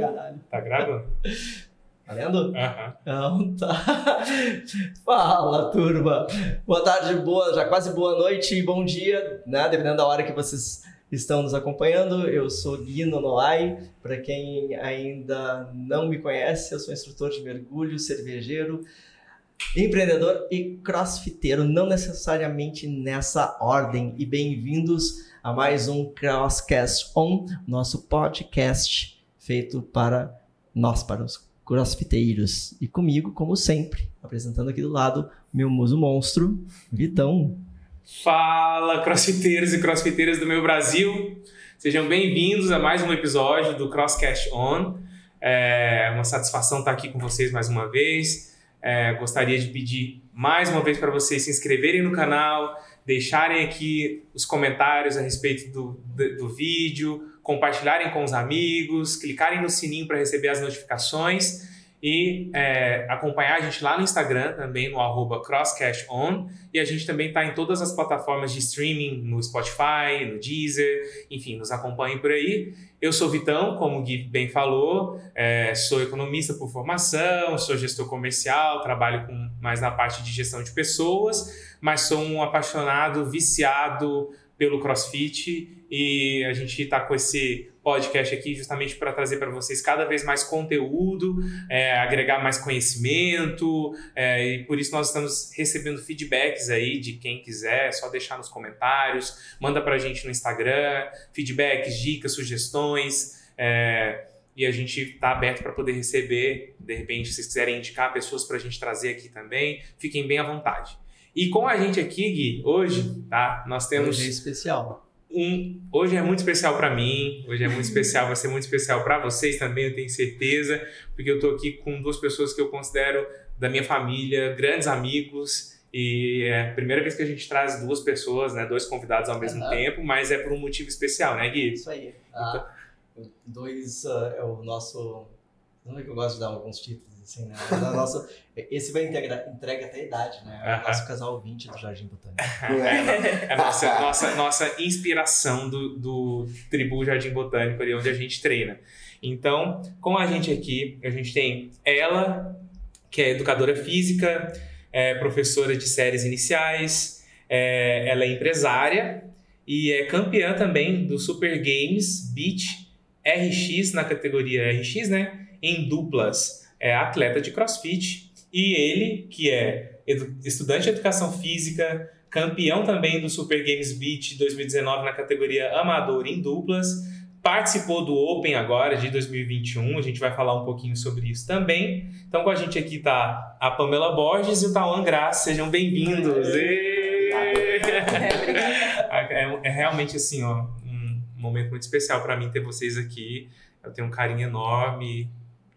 Caralho. Tá gravando? Valendo? Aham. Então tá. Fala, turma. Boa tarde, boa, já quase boa noite e bom dia, né? Dependendo da hora que vocês estão nos acompanhando. Eu sou Guino Noai. Para quem ainda não me conhece, eu sou instrutor de mergulho, cervejeiro, empreendedor e crossfiteiro, não necessariamente nessa ordem. E bem-vindos a mais um Crosscast On, nosso podcast feito para nós, para os crossfiteiros. E comigo, como sempre, apresentando aqui do lado, meu muso monstro, Vitão. Fala, crossfiteiros e crossfiteiras do meu Brasil. Sejam bem-vindos a mais um episódio do Crosscast On. É uma satisfação estar aqui com vocês mais uma vez. É, gostaria de pedir mais uma vez para vocês se inscreverem no canal, deixarem aqui os comentários a respeito do, do, do vídeo, compartilharem com os amigos, clicarem no sininho para receber as notificações e é, acompanhar a gente lá no Instagram também, no arroba CrosscastOn. E a gente também está em todas as plataformas de streaming, no Spotify, no Deezer, enfim, nos acompanhem por aí. Eu sou Vitão, como o Gui bem falou, é, sou economista por formação, sou gestor comercial, trabalho com, mais na parte de gestão de pessoas, mas sou um apaixonado, viciado pelo CrossFit e a gente está com esse podcast aqui justamente para trazer para vocês cada vez mais conteúdo, é, agregar mais conhecimento é, e por isso nós estamos recebendo feedbacks aí de quem quiser, é só deixar nos comentários, manda para a gente no Instagram, feedbacks, dicas, sugestões. É, e a gente está aberto para poder receber, de repente, se vocês quiserem indicar pessoas para a gente trazer aqui também, fiquem bem à vontade. E com a gente aqui, Gui, hoje, tá? Nós temos. Hoje é especial. Um, hoje é muito especial para mim, hoje é muito especial, vai ser muito especial para vocês também, eu tenho certeza, porque eu tô aqui com duas pessoas que eu considero da minha família, grandes amigos, e é a primeira vez que a gente traz duas pessoas, né, dois convidados ao mesmo Uhum. tempo, mas é por um motivo especial, né, Gui? Isso aí. Ah, dois ah, é o nosso. Não é que eu gosto de dar alguns títulos assim, né? Mas a nossa, esse vai entregar, entrega até a idade, né? É o Aham. nosso casal 20 do Jardim Botânico. É a nossa, nossa, nossa inspiração do, do Tribu Jardim Botânico, ali onde a gente treina. Então, com a gente aqui, a gente tem ela, que é educadora física, é professora de séries iniciais, é, ela é empresária e é campeã também do Super Games Beach RX na categoria RX, né? Em duplas. É atleta de crossfit. E ele, que é estudante de educação física, campeão também do Super Games Beach 2019 na categoria amador em duplas, participou do Open agora de 2021, a gente vai falar um pouquinho sobre isso também. Então com a gente aqui tá a Pamela Borges e o Tawan Graça, sejam bem-vindos. Ê! É, é realmente assim, ó, um momento muito especial para mim ter vocês aqui. Eu tenho um carinho enorme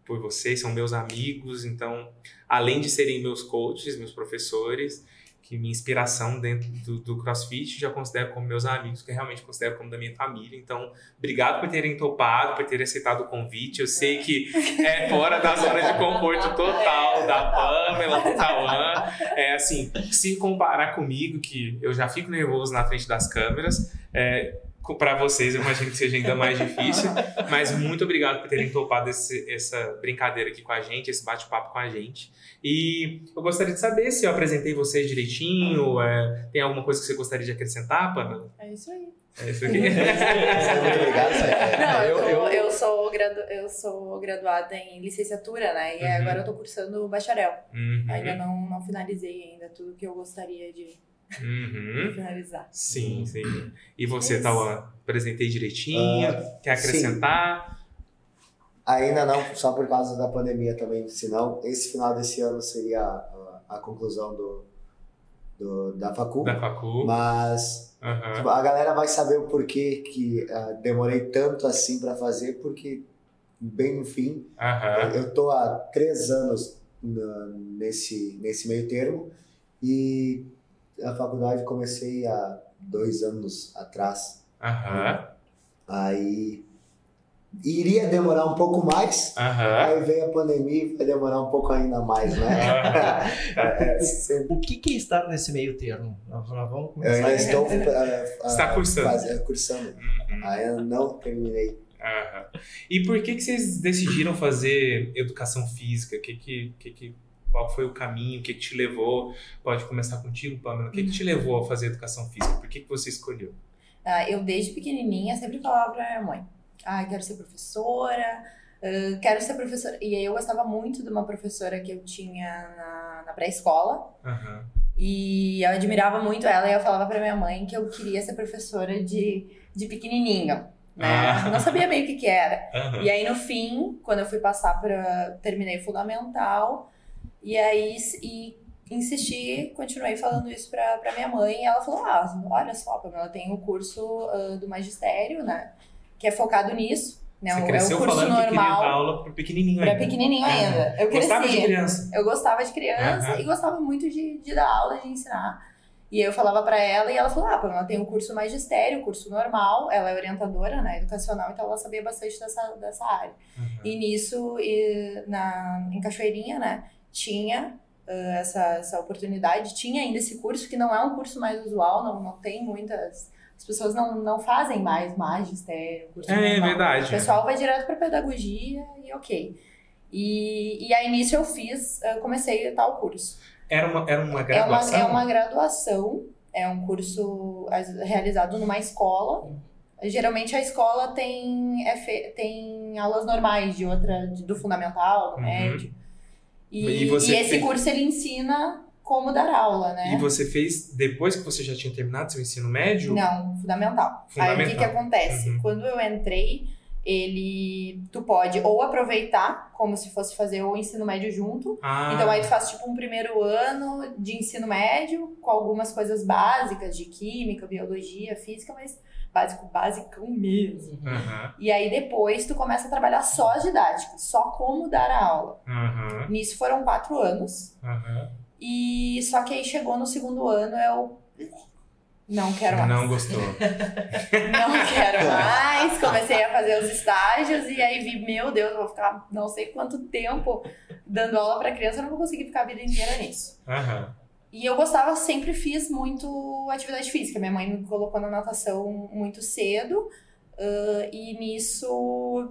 por vocês, são meus amigos, então, além de serem meus coaches, meus professores, que minha inspiração dentro do, do CrossFit já considero como meus amigos, que realmente considero como da minha família. Então, obrigado por terem topado, por terem aceitado o convite. Eu sei que é fora da zona de conforto total da Pamela, do Tawan. É assim, se comparar comigo, que eu já fico nervoso na frente das câmeras, é, para vocês eu imagino que seja ainda mais difícil. Mas muito obrigado por terem topado esse- essa brincadeira aqui com a gente, esse bate-papo com a gente. E eu gostaria de saber se eu apresentei vocês direitinho. é, tem alguma coisa que você gostaria de acrescentar, Pamela? É isso aí. É isso aqui. Muito obrigado. Não, eu, eu- eu, eu- sou gradu, eu sou graduada em licenciatura, né? E Uhum. agora eu tô cursando bacharel. Uhum, Ainda não, não finalizei ainda tudo que eu gostaria de uhum. finalizar. Sim, sim. E você, Isso. Tauan? Apresentei direitinho? Quer acrescentar? Ainda não, só por causa da pandemia também, senão esse final desse ano seria a, a conclusão do, do- da facul. Da Facu? Mas tipo, a galera vai saber o porquê que ah, demorei tanto assim pra fazer, porque bem no fim, Aham. eu tô há três anos na- nesse, nesse meio termo e a faculdade comecei há dois anos atrás. Aham. Aí iria demorar um pouco mais, Aham. aí veio a pandemia e vai demorar um pouco ainda mais, né? É, O que, que é estar nesse meio termo? Nós vamos eu começar. ainda estou Está uh, cursando. faz- cursando. Uhum. Ainda não terminei. Aham. E por que, que vocês decidiram fazer educação física? Que que, que, que, qual foi o caminho? O que, que te levou? Pode começar contigo, Pamela. O que, que te levou a fazer educação física? Por que, que você escolheu? Ah, eu, desde pequenininha, sempre falava pra minha mãe: Ah, quero ser professora, ah, quero ser professora. E aí eu gostava muito de uma professora que eu tinha na, na pré-escola. Aham. E eu admirava muito ela e eu falava pra minha mãe que eu queria ser professora de, de pequenininho. Né? Ah. Não sabia bem o que, que era. Aham. E aí no fim, quando eu fui passar para terminei o fundamental e aí e insisti, continuei falando isso pra, pra minha mãe e ela falou: "Ah, olha só, Pamela, tem o curso ah, do magistério, né, que é focado nisso, né? Você o- é cresceu o curso falando que queria dar normal aula pro pequenininho para ainda. pequenininho Aham. ainda. Eu Gostava de cresci. criança. Eu gostava de criança e gostava muito de, de dar aula, de ensinar. E aí eu falava pra ela e ela falou: Ah, Pamela, tem o curso magistério, curso normal. Ela é orientadora, né, educacional, então ela sabia bastante dessa, dessa área. Aham. E nisso, e na, em Cachoeirinha, né, tinha ah, essa, essa oportunidade, tinha ainda esse curso, que não é um curso mais usual, não, não tem muitas. As pessoas não, não fazem mais magistério, curso É, normal. verdade. O pessoal vai direto para pedagogia e ok. E, e aí nisso eu fiz, eu comecei tal curso. Era uma, era uma É uma, graduação? é uma graduação, é um curso realizado numa escola. Geralmente a escola tem, é fe- tem aulas normais de outra, de- do fundamental, do Uhum. médio. E, E você e esse fez- curso ele ensina como dar aula, né? E você fez depois que você já tinha terminado seu ensino médio? Não, fundamental. Aí o que, Fundamental. que acontece? Uhum. Quando eu entrei, ele. Tu pode ou aproveitar, como se fosse fazer o ensino médio junto. Ah, Então aí tu faz tipo um primeiro ano de ensino médio, com algumas coisas básicas de química, biologia, física, mas básico, básico mesmo. Aham, E aí depois tu começa a trabalhar só as didáticas, só como dar a aula. aham, Nisso foram quatro anos. aham. E só que aí chegou no segundo ano, eu. Não quero mais. Não gostou. Não quero mais. Comecei a fazer os estágios e aí vi, meu Deus, eu vou ficar não sei quanto tempo dando aula pra criança, eu não vou conseguir ficar a vida inteira nisso. Aham. E eu gostava, sempre fiz muito atividade física. Minha mãe me colocou na natação muito cedo. ah, e nisso.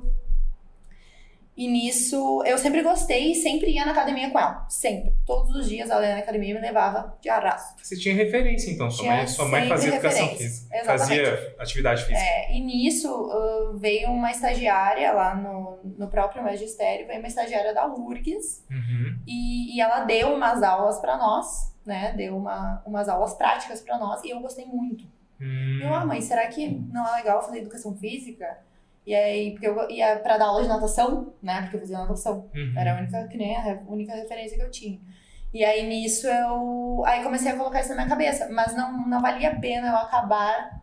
E nisso eu sempre gostei e sempre ia na academia com ela. Sempre. Todos os dias ela ia na academia e me levava de arrasto. Você tinha referência, então. Sua Tinha mãe, sua mãe fazia educação referência. física. Exatamente. Fazia atividade física. É, e nisso ah, veio uma estagiária lá no, no próprio magistério, veio uma estagiária da URGS Uhum. e, e ela deu umas aulas pra nós, né? Deu uma, umas aulas práticas pra nós e eu gostei muito. Hum. Eu, ah, mãe, será que não é legal fazer educação física? E aí, porque eu ia pra dar aula de natação, né? Porque eu fazia natação. Uhum. Era a única, que nem a única referência que eu tinha. E aí nisso eu. Aí comecei a colocar isso na minha cabeça. Mas não, não valia a pena eu acabar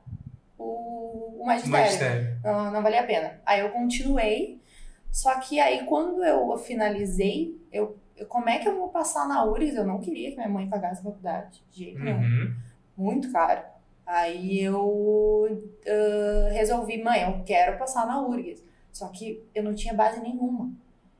o, o magistério. Magistério. Não, não valia a pena. Aí eu continuei. Só que aí quando eu finalizei, eu, eu- como é que eu vou passar na URGS? Eu não queria que minha mãe pagasse a faculdade. De jeito nenhum Uhum. muito caro. Aí eu ah, resolvi, mãe, eu quero passar na URGS. Só que eu não tinha base nenhuma.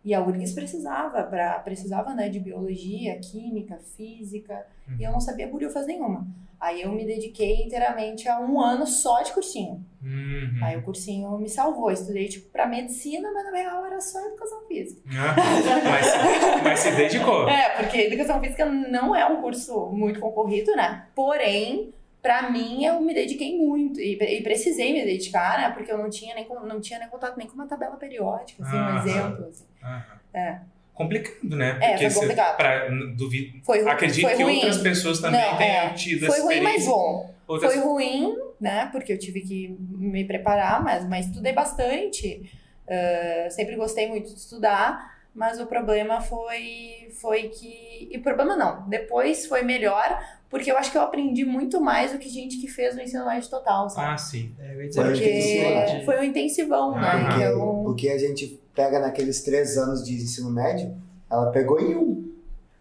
E a URGS precisava, pra, precisava né, de biologia, química, física, e eu não sabia bolhufas nenhuma. Aí eu me dediquei inteiramente a um ano só de cursinho. Uhum. Aí o cursinho me salvou. Estudei, tipo, pra medicina, mas na real era só educação física. Ah, mas, mas se dedicou. É, porque educação física não é um curso muito concorrido, né? Porém, pra mim, eu me dediquei muito e, e precisei me dedicar, né? Porque eu não tinha nem, não tinha nem contato nem com uma tabela periódica, assim, um Ah. exemplo. assim. Aham. É. Complicado, né? É, Porque foi você- complicado. pra- duvido, Foi, ru- acredito foi que ruim. outras pessoas também Não, tenham é. tido Foi ruim, mas bom. Outras- Foi ruim, né? Porque eu tive que me preparar, mas, mas estudei bastante. Ah, sempre gostei muito de estudar, mas o problema foi, foi que. E o problema não. Depois foi melhor, porque eu acho que eu aprendi muito mais do que gente que fez o ensino médio total, sabe? Ah, sim. É, eu dizer, porque foi um intensivão, né? Aham. Porque Então, o que a gente pega naqueles três anos de ensino médio, ela pegou em um.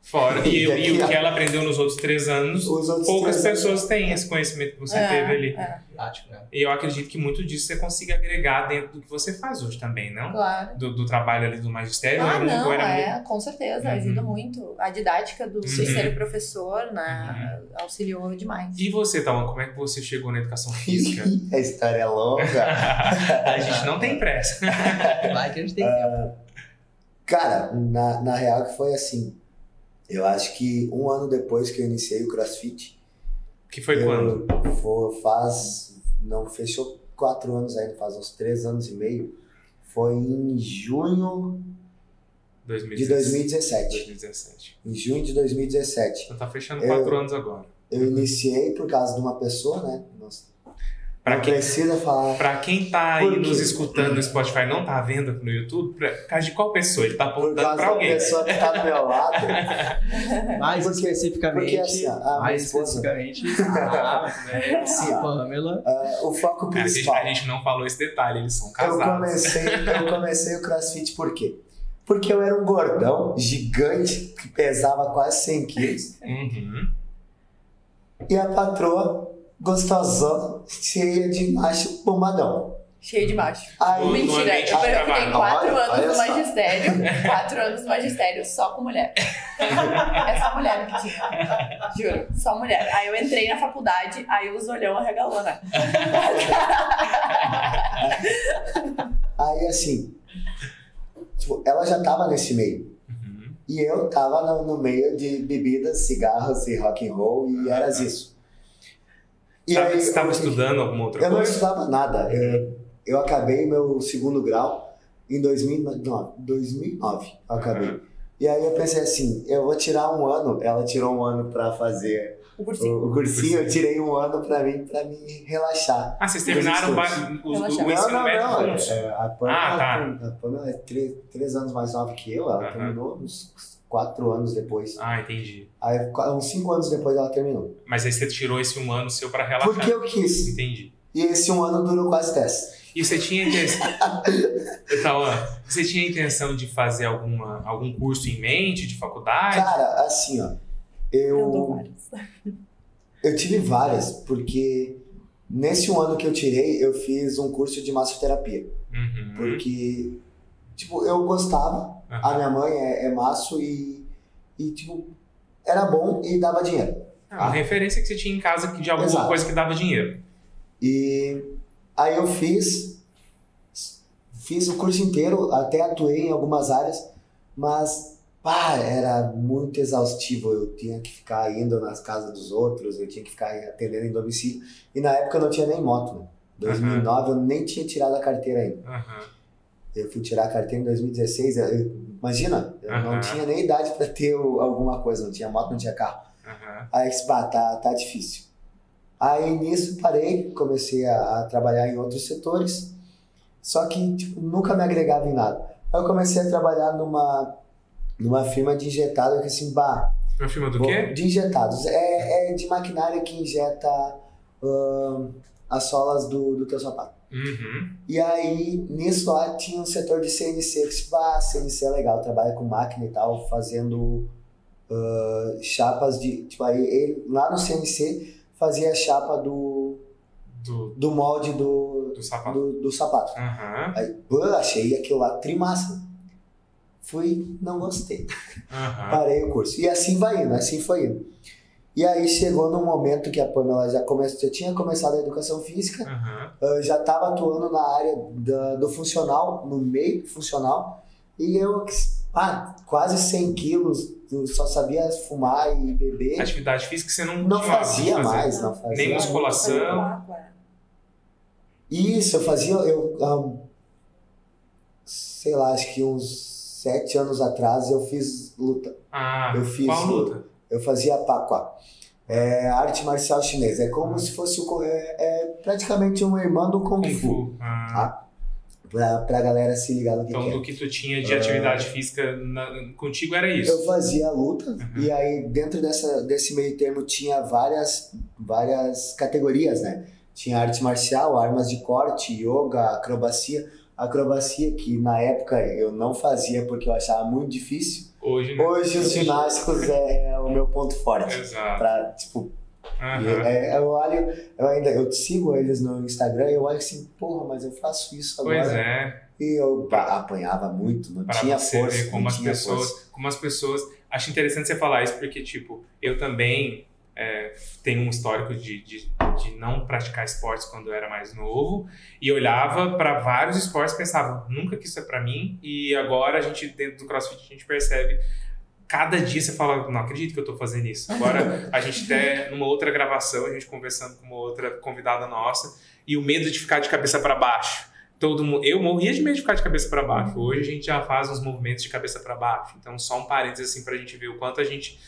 Fora. E, E e o que ela aprendeu nos outros três anos, Os outros poucas três pessoas anos- têm esse conhecimento que você É, teve ali. é, né? E eu acredito que muito disso você consiga agregar dentro do que você faz hoje também, não? claro. Do, do trabalho ali do magistério. Ah, era, não, era é, com certeza, Uhum. ajuda muito. A didática do Uhum. ser professor, né, auxiliou demais. E você, Tauan, como é que você chegou na educação física? A história é longa. a gente não tem pressa. Vai que a gente tem tempo. Cara, na, na real que foi assim. Eu acho que um ano depois que eu iniciei o CrossFit, Que foi eu, quando? foi- faz. Não fechou quatro anos ainda, faz uns três anos e meio. Foi em junho de 2017. 2017. Em junho de 2017. Então tá fechando Eu- quatro anos agora. Eu iniciei por causa de uma pessoa, né? Pra não quem, precisa falar. pra quem tá aí Por nos escutando no Spotify e não tá vendo aqui no YouTube, por causa de qual pessoa? Ele tá Por apontando pra da alguém. pessoa que tá do meu lado. Mais Porque- especificamente. porque assim, a mais especificamente. Ah, é, Assim, a ó. Pamela. ah, o foco Cara, a, gente, principal. a gente não falou esse detalhe, eles são Eu casados. comecei, eu comecei o crossfit por quê? Porque eu era um gordão gigante que pesava quase 100 quilos Uhum. e a patroa gostosão, cheia de macho bombadão. Cheio de macho. Aí, No Mentira, eu, fiquei quatro Olha- anos olha no magistério. Quatro anos no magistério, só com mulher. É só mulher que tinha. Juro, só mulher. Aí eu entrei na faculdade, aí os olhão arregalou, né? aí assim, tipo, ela já tava nesse meio. Uhum. E eu tava no, no meio de bebidas, cigarros e rock and roll e era isso. E aí, você estava eu- estudando alguma outra Eu não coisa? estudava nada. Eu, eu acabei meu segundo grau em 2009. 2009 eu acabei. Uhum. E aí eu pensei assim, eu vou tirar um ano. Ela tirou um ano pra fazer O cursinho. o, o cursinho, eu tirei um ano pra mim, pra me relaxar. Ah, vocês terminaram Os ba- estudos. o, o, Relaxar. o ensino médio não. juntos? é, a Pamela, Ah, tá. a Pamela é três, três anos mais nova que eu. Ela Aham. terminou uns quatro anos depois. Ah, entendi. Aí, uns cinco anos depois ela terminou. Mas aí você tirou esse um ano seu pra relaxar. Porque eu quis. Entendi. E esse um ano durou quase dez. E você tinha intenção. Então, ó, você tinha intenção de fazer alguma, algum curso em mente, de faculdade? Cara, assim, ó. Eu Eu, eu tive várias, porque nesse um ano que eu tirei, eu fiz um curso de massoterapia. Uhum. Porque, tipo, eu gostava, a Aham. minha mãe é, é maço e, e, tipo, era bom e dava dinheiro. É uma referência que você tinha em casa de alguma Exato. coisa que dava dinheiro. E aí eu fiz, fiz o curso inteiro, até atuei em algumas áreas, mas pá, era muito exaustivo. Eu tinha que ficar indo nas casas dos outros, eu tinha que ficar atendendo em domicílio. E na época eu não tinha nem moto, né? 2009 eu nem tinha tirado a carteira ainda. Aham. Eu fui tirar a carteira em 2016. eu- imagina, eu não tinha nem idade para ter alguma coisa, não tinha moto, não tinha carro. Aham. Aí disse, bah, tá, tá difícil. Aí nisso parei, comecei a, a trabalhar em outros setores, só que tipo, nunca me agregava em nada. Aí eu comecei a trabalhar numa, numa firma de injetado, que assim, bah, Meu filme do vou- quê? de injetados. É, é de maquinária que injeta as solas do, do teu sapato. Uhum. E aí, nisso lá, tinha um setor de CNC, que disse, bah, CNC é legal, trabalha com máquina e tal, fazendo ah, chapas de. Tipo, aí ele, lá no CNC fazia a chapa do, Do, do molde do, do sapato. do, do sapato. Aham. Aí, pô, achei aquilo lá trimassa. Fui, não gostei. Aham. Parei o curso. E assim vai indo, assim foi indo. E aí chegou num momento que a Pamela já, come, já tinha começado a educação física, eu já estava atuando na área da- do funcional, no meio funcional, e eu, ah, quase 100 quilos, eu só sabia fumar e beber. Atividade física você não, Não fazia mais, não fazia. Nem musculação. Isso, eu fazia, eu, ah, sei lá, acho que uns sete anos atrás eu fiz luta. Ah, Eu fiz qual luta? Eu fazia Pakwa. É arte marcial chinesa. É como se fosse o, é, é praticamente uma irmã do Kung, Kung Fu. Fu. Ah. Pra, pra galera se ligar no que, Então, que é. do que tu tinha de atividade física na- contigo era isso. Eu fazia luta Uhum. e aí dentro dessa, desse meio termo tinha várias, várias categorias, né? Tinha arte marcial, armas de corte, yoga, acrobacia. acrobacia, que na época eu não fazia porque eu achava muito difícil. Hoje, né? Hoje os ginásticos é, o meu ponto forte. Exato. Pra, tipo, Aham. é, eu olho, eu ainda eu sigo eles no Instagram e eu olho assim, porra, mas eu faço isso agora. Pois é, E eu apanhava muito, não para tinha você força. ver como as pessoas, força. como as pessoas. Acho interessante você falar isso porque tipo, eu também é, tenho um histórico de, de, de não praticar esportes quando eu era mais novo e olhava para vários esportes pensava nunca que isso é para mim e agora a gente dentro do CrossFit a gente percebe cada dia você fala, não acredito que eu tô fazendo isso. Agora, a gente até, numa outra gravação, a gente conversando com uma outra convidada nossa, e o medo de ficar de cabeça para baixo. Todo mundo, eu morria de medo de ficar de cabeça para baixo. Hoje a gente já faz uns movimentos de cabeça para baixo. Então, só um parênteses assim pra gente ver o quanto a gente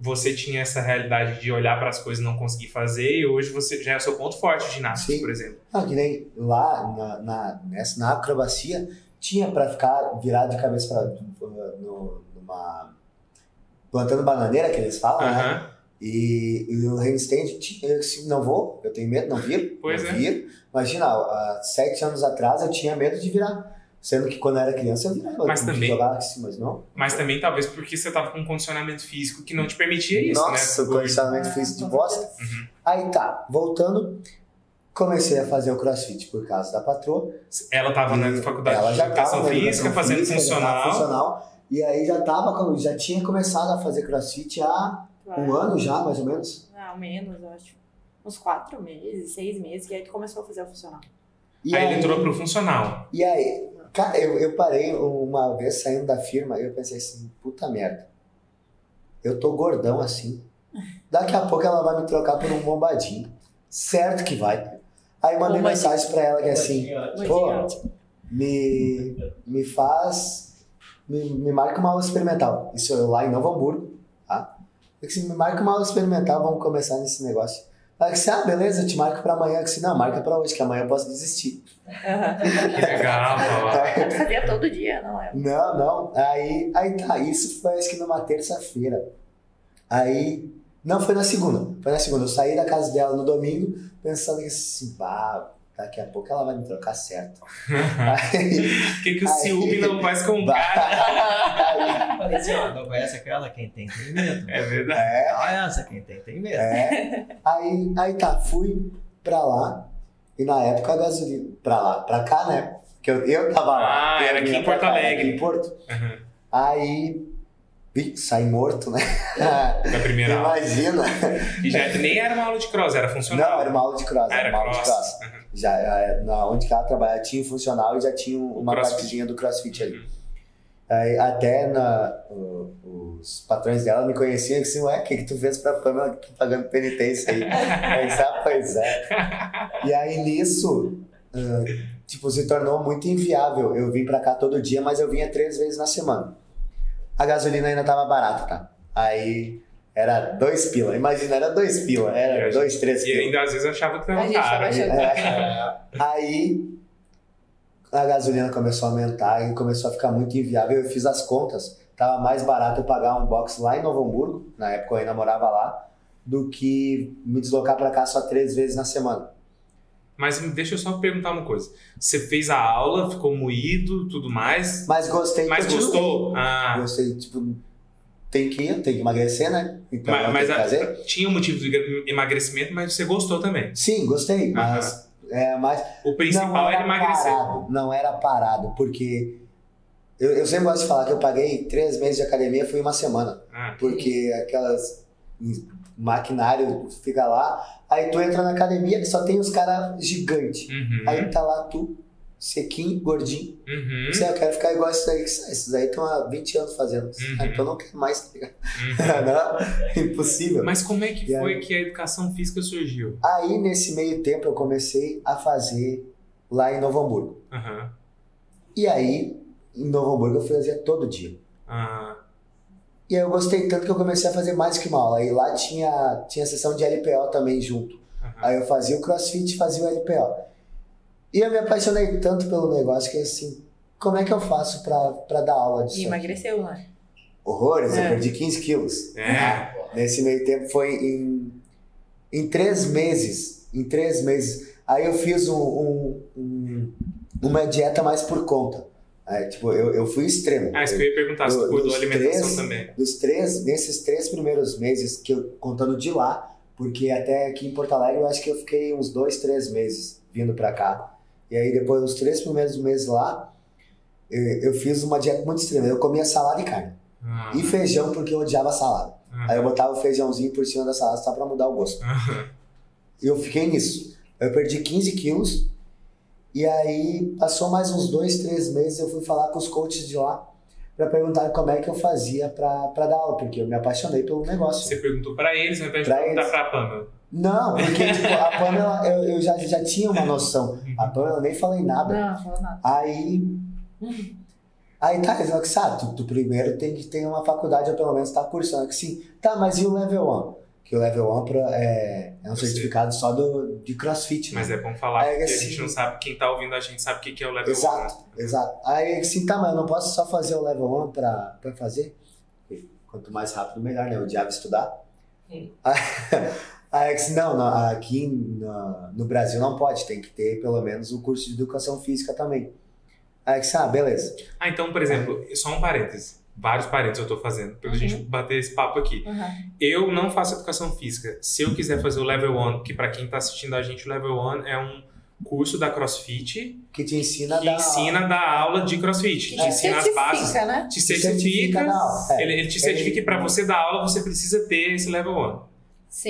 você tinha essa realidade de olhar para as coisas e não conseguir fazer, e hoje você já é o seu ponto forte de ginástica, Sim. por exemplo. Não, que nem lá na, na, nessa, na acrobacia tinha pra ficar virado de cabeça no, numa. plantando bananeira que eles falam, né? Aham. E, e o handstand, eu disse, não vou, eu tenho medo, não viro. Pois não é. viro. Imagina, há sete anos atrás eu tinha medo de virar. Sendo que quando eu era criança eu virava. Mas eu também- assim, mas não. Mas também talvez porque você tava com um condicionamento físico que não te permitia isso, Nossa, né? o condicionamento físico de bosta. Aí tá, voltando, comecei a fazer o crossfit por causa da patroa. Ela tava na E faculdade ela de já educação tava física, educação fazendo física, funcional. funcional. E aí já tava, com- já tinha começado a fazer crossfit há um ano já, mais ou menos. Não, menos, eu acho. Uns quatro meses, seis meses, que aí tu começou a fazer o funcional. E aí, ele entrou pro funcional. E aí, cara, eu, eu parei uma vez saindo da firma e eu pensei assim, puta merda. Eu tô gordão assim. Daqui a pouco ela vai me trocar por um bombadinho. Certo que vai. Aí mandei Bombadinho. mensagem pra ela que é assim, Pô, me, me faz. Me, me marca uma aula experimental. Isso eu lá em Novo Hamburgo, tá? Eu disse, me marca uma aula experimental, vamos começar nesse negócio. Ela disse, ah, beleza, eu te marco pra amanhã. Eu disse, não, marca pra hoje, que amanhã eu posso desistir. Que legal. Tu fazia todo dia, não é? Não, não. Aí, aí tá, isso foi acho que numa terça-feira. Aí. Não, foi na segunda. Foi na segunda. Eu saí da casa dela no domingo, pensando que assim, bah, daqui a pouco ela vai me trocar certo. O que, que o Aí- ciúme não faz com o cara? aí, Falei assim, ó, não conhece aquela? Quem tem, tem medo. É verdade. é, Olha essa, quem tem, tem medo. é. Aí, aí tá, fui pra lá. E na época a gasolina. Pra lá, pra cá, né? Que eu, eu tava lá. Ah, era aqui em Porto cá, era Alegre. Aqui em Porto. Uhum. Aí. Saí morto, né? Da primeira aula. Imagina. E já nem era uma aula de cross, era funcional. Não, era uma aula de cross. Ah, era era uma aula de cross. cross. Uhum. Já, é, na onde que ela trabalhava tinha funcional e já tinha uma crossfit. do crossfit ali. Uhum. Aí, até na, o- os patrões dela me conheciam e assim, ué, o que, que tu fez pra Pamela que pagando penitência aí? aí ah, pois é. E aí nisso, ah, tipo, se tornou muito inviável. Eu vim pra cá todo dia, mas eu vinha três vezes na semana. A gasolina ainda tava barata, tá? Aí era dois pila. Imagina, era dois pila. E Era gente- dois, três E pila. ainda às vezes achava que tava A gente caro. É. Aí a gasolina começou a aumentar e começou a ficar muito inviável. Eu fiz as contas, tava mais barato eu pagar um box lá em Novo Hamburgo, na época eu ainda morava lá, do que me deslocar pra cá só três vezes na semana. Mas deixa eu só perguntar uma coisa. Você fez a aula, ficou moído, tudo mais, Mas gostei. mas gostou? Ah, Gostei, tipo, tem que ir, tem que emagrecer, né? Então mas, mas a- tinha um motivo de emagrecimento, mas você gostou também. Sim, gostei, mas, é, mas O principal não era emagrecer. Parado, não era parado, porque eu, eu sempre gosto de falar que eu paguei três meses de academia, fui uma semana. Ah, Porque aquelas maquinário fica lá, aí tu entra na academia que só tem os caras gigantes. uhum, Aí tá lá tu, sequinho, gordinho. uhum, Você, eu quero ficar igual esses aí. Esses aí estão há 20 anos fazendo. Uhum. Ah, então eu não quero mais, tá ligado? uhum. impossível. Mas como é que E foi aí? que a educação física surgiu? Aí, nesse meio tempo, eu comecei a fazer lá em Novo Hamburgo. Aham. E aí, em Novo Hamburgo, eu fazia todo dia. Ah, E aí eu gostei tanto que eu comecei a fazer mais que uma aula. Aí lá tinha, tinha sessão de LPO também junto. Aí eu fazia o crossfit e fazia o LPO. E eu me apaixonei tanto pelo negócio que assim, como é que eu faço pra, pra dar aula disso? E aqui? emagreceu, né? Horrores, eu É. perdi 15 quilos. É. Nesse meio tempo foi em, em três meses. Em três meses. Aí eu fiz um, um, um, uma dieta mais por conta. É, tipo, eu, eu fui extremo. Ah, isso que eu ia perguntar, se tu cuidou da alimentação três- também. Dos três, nesses três primeiros meses, que eu, contando de lá, porque até aqui em Porto Alegre eu acho que eu fiquei uns dois, três meses vindo pra cá. E aí depois, os três primeiros meses lá, eu, eu fiz uma dieta muito extrema. Eu comia salada e carne. Ah, E feijão, porque eu odiava salada. ah, Aí eu botava o feijãozinho por cima da salada só pra mudar o gosto. ah. E eu fiquei nisso. Eu perdi 15 quilos. E aí, passou mais uns dois, três meses, eu fui falar com os coaches de lá pra perguntar como é que eu fazia pra, pra dar aula, porque eu me apaixonei pelo negócio. Você perguntou pra eles, ao invés de perguntar Pamela. Não, porque tipo, a Pamela, eu, eu já, já tinha uma noção. A Pamela, eu nem falei nada. Não, não falou nada. Aí. Aí tá, eles falaram que sabe, tu, tu primeiro tem que ter uma faculdade ou pelo menos estar cursando. Que sim, tá, mas e o level 1? Que o level 1 pra- é, é um Eu sei. certificado só do, de crossfit, né? Mas é bom falar, É, porque a assim- gente não sabe, quem tá ouvindo a gente sabe o que que é o level Exato, exato. Aí assim, tá, mas eu não posso só fazer o level 1 pra, pra fazer? Quanto mais rápido, melhor, né? Eu odiava estudar. Hum. Aí, aí eu disse, não, não, aqui no, no Brasil não pode, tem que ter pelo menos o curso de educação física também. Aí eu disse, ah, beleza. Ah, então, por exemplo, só um parêntese. Vários parênteses eu tô fazendo, pra gente Uhum. bater esse papo aqui. Uhum. Eu não faço educação física. Se eu quiser fazer o Level 1, que pra quem tá assistindo a gente, o Level 1 é um curso da CrossFit Que te ensina a que dar ensina a dar aula de CrossFit. Que Te te ensina as bases, certifica, né? te te certifica. aula. É. Ele, ele te certifica que pra você dar aula, você precisa ter esse Level 1.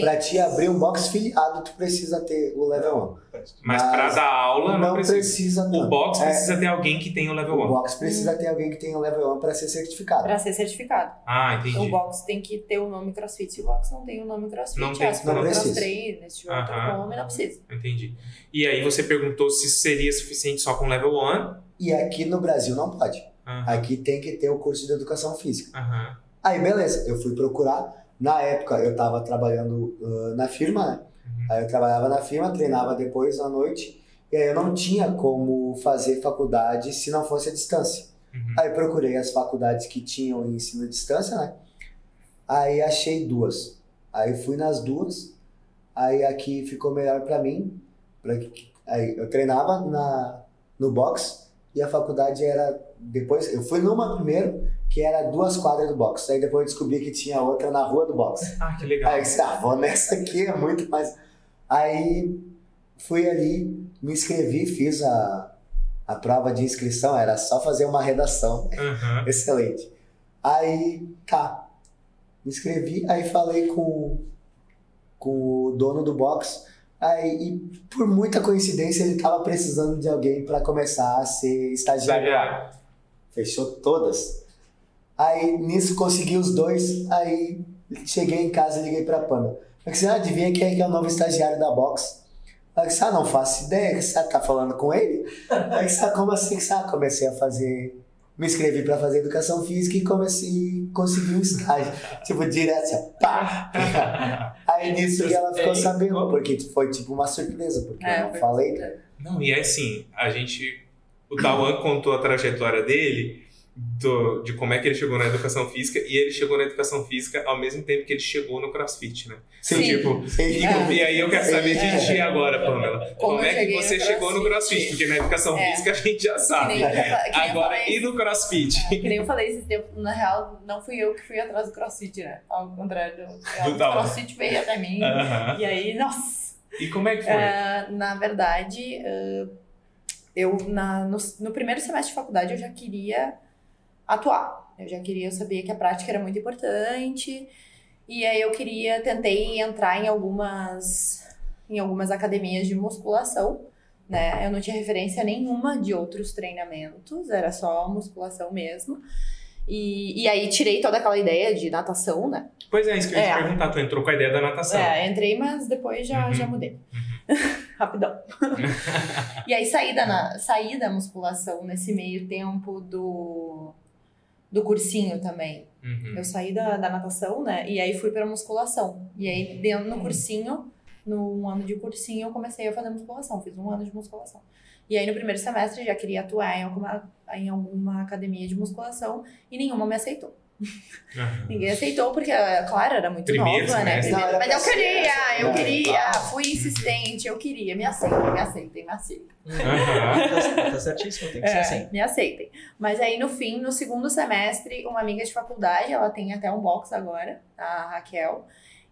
Pra te abrir um box filiado, tu precisa ter o level Mas, Mas pra dar 1. aula, não, Não precisa. precisa, O box É, precisa ter alguém que tenha o Level O 1. box precisa ter alguém que tenha o level 1 pra ser certificado. Pra ser certificado. Ah, O entendi. box tem que ter o nome CrossFit. Se o box não tem o nome CrossFit, Não tem, é, se for não um precisa. Cross Trainer, se tiver outro nome, não precisa. Entendi. E aí você perguntou se seria suficiente só com Level 1. E aqui no Brasil não pode. Aqui tem que ter o curso de educação física. Aí, beleza, eu fui procurar. Na época, eu tava trabalhando ah, na firma, né? Uhum. Aí eu trabalhava na firma, treinava depois à noite. E aí eu não tinha como fazer faculdade se não fosse à distância. Uhum. Aí procurei as faculdades que tinham ensino à distância, né? Aí achei duas. Aí fui nas duas. Aí aqui ficou melhor pra mim. Pra... Aí eu treinava na, no box e a faculdade era depois. Eu fui numa primeiro que era duas quadras do box. Aí depois eu descobri que tinha outra na rua do box. Ah, que legal. Aí eu disse, ah, vou nessa aqui, é muito mais. Aí fui ali, me inscrevi, fiz a, a prova de inscrição, era só fazer uma redação. Aham. Excelente. Aí, tá. Me inscrevi, aí falei com, com o dono do box. Aí, e por muita coincidência, ele tava precisando de alguém para começar a ser estagiário. Fechou todas. Aí, nisso, consegui os dois. Aí, cheguei em casa e liguei pra Pamela. Eu disse, ah, adivinha quem é que é o novo estagiário da box? Ela disse, ah, não faço ideia. Você tá falando com ele? Aí, disse, ah, como assim? Ah, comecei a fazer... Me inscrevi pra fazer educação física e comecei consegui um estágio. tipo, direto assim, pá! Aí, nisso, que ela ficou sabendo, porque foi tipo uma surpresa, porque É, eu não falei. Não, e é assim, a gente. O Tawan contou a trajetória dele, do- de como é que ele chegou na educação física, e ele chegou na educação física ao mesmo tempo que ele chegou no crossfit, né? Sim. Tipo, Sim. e, É. e aí eu quero saber de É. ti agora, Pamela. Como, Como é que cheguei no você chegou no crossfit? Porque na educação É. física a gente já Que sabe. nem, eu, fa- que nem Agora, falei, e no crossfit? que nem eu falei esses tempos, na real, não fui eu que fui atrás do crossfit, né? Ao contrário, Do o Tauan. crossfit veio até mim. Aham. E aí, nossa. E como é que foi? Ah, na verdade, ah, eu na, no, no primeiro semestre de faculdade eu já queria atuar. Eu já queria saber que a prática era muito importante. E aí eu queria, tentei entrar em algumas, em algumas academias de musculação. Né? Eu não tinha referência nenhuma de outros treinamentos, era só musculação mesmo. E, e aí tirei toda aquela ideia de natação, né? Pois é, isso que eu ia te É. perguntar. Tu entrou com a ideia da natação. É, entrei, mas depois já, Uhum. já mudei. Rapidão. e aí saí da, na- saí da musculação nesse meio tempo do, do cursinho também. Uhum. Eu saí da, da natação, né? E aí fui pra musculação. E aí, dentro no cursinho, no ano de cursinho, eu comecei a fazer musculação. Fiz um ano de musculação. E aí, no primeiro semestre, já queria atuar em alguma, em alguma academia de musculação e nenhuma me aceitou. Ninguém aceitou, porque, claro, era muito Primeiro nova, né? Primeiro- Mas eu ser, queria, eu ser. queria, fui insistente, eu queria. Me aceitem, me aceitem, me aceitem. Aham. Tá, tá certíssimo, tem que ser É, assim. Me aceitem. Mas aí, no fim, no segundo semestre, uma amiga de faculdade, ela tem até um box agora, a Raquel,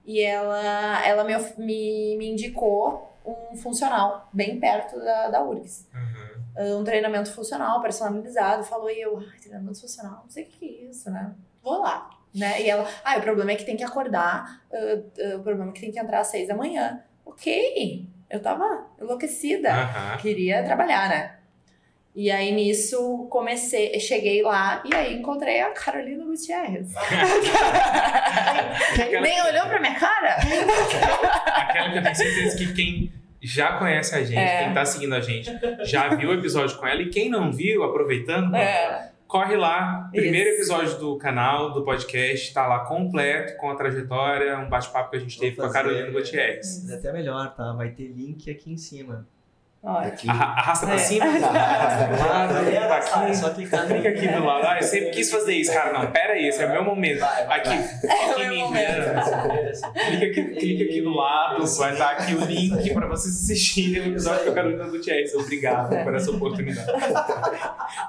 e ela, ela me, me, me indicou um funcional bem perto da, da URGS. Aham. Um treinamento funcional, personalizado. Falou, e eu, ai, treinamento funcional, não sei o que é isso, né? Vou lá. Né? E ela, ah, o problema é que tem que acordar, ah, ah, o problema é que tem que entrar às seis da manhã. Ok, eu tava enlouquecida queria trabalhar, né? E aí nisso comecei, cheguei lá e aí encontrei a Carolina Gutierrez. Nem olhou pra minha cara? Aquela que eu tenho certeza que quem já conhece a gente, É. quem tá seguindo a gente, já viu o episódio com ela. E quem não viu, aproveitando, É. corre lá. Primeiro Isso. episódio do canal, do podcast, tá lá completo, com a trajetória, um bate-papo que a gente Vou teve com a fazer- Carolina Gutierrez. É até melhor, tá? Vai ter link aqui em cima. Aqui. Arra- Arrasta pra É. cima, arrasta lado, tá aqui. É só clicar Clica aqui do lado. Ah, eu sempre quis fazer isso, cara. Não, pera aí, esse é o meu momento. Aqui, É aqui meu me. Clica aqui, clica aqui do lado, vai estar aqui o link para vocês assistirem o episódio com a Carolina Gutierrez. Obrigado por essa oportunidade.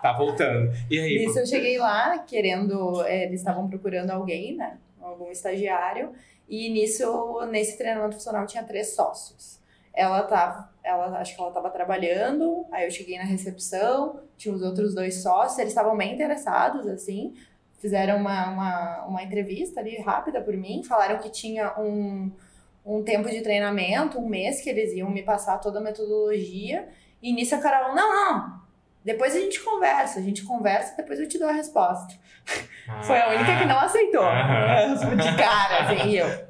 Tá voltando. E aí? Nisso eu cheguei lá querendo, é, eles estavam procurando alguém, né? Algum estagiário. E nisso, nesse treinamento funcional tinha três sócios. Ela tava, ela, acho que ela tava trabalhando, aí eu cheguei na recepção, tinha os outros dois sócios, eles estavam bem interessados, assim, fizeram uma, uma, uma entrevista ali rápida por mim, falaram que tinha um, um tempo de treinamento, um mês que eles iam me passar toda a metodologia, e nisso a Carol, não, não, depois a gente conversa, a gente conversa, depois eu te dou a resposta. Foi a única que não aceitou. De cara, assim, e eu.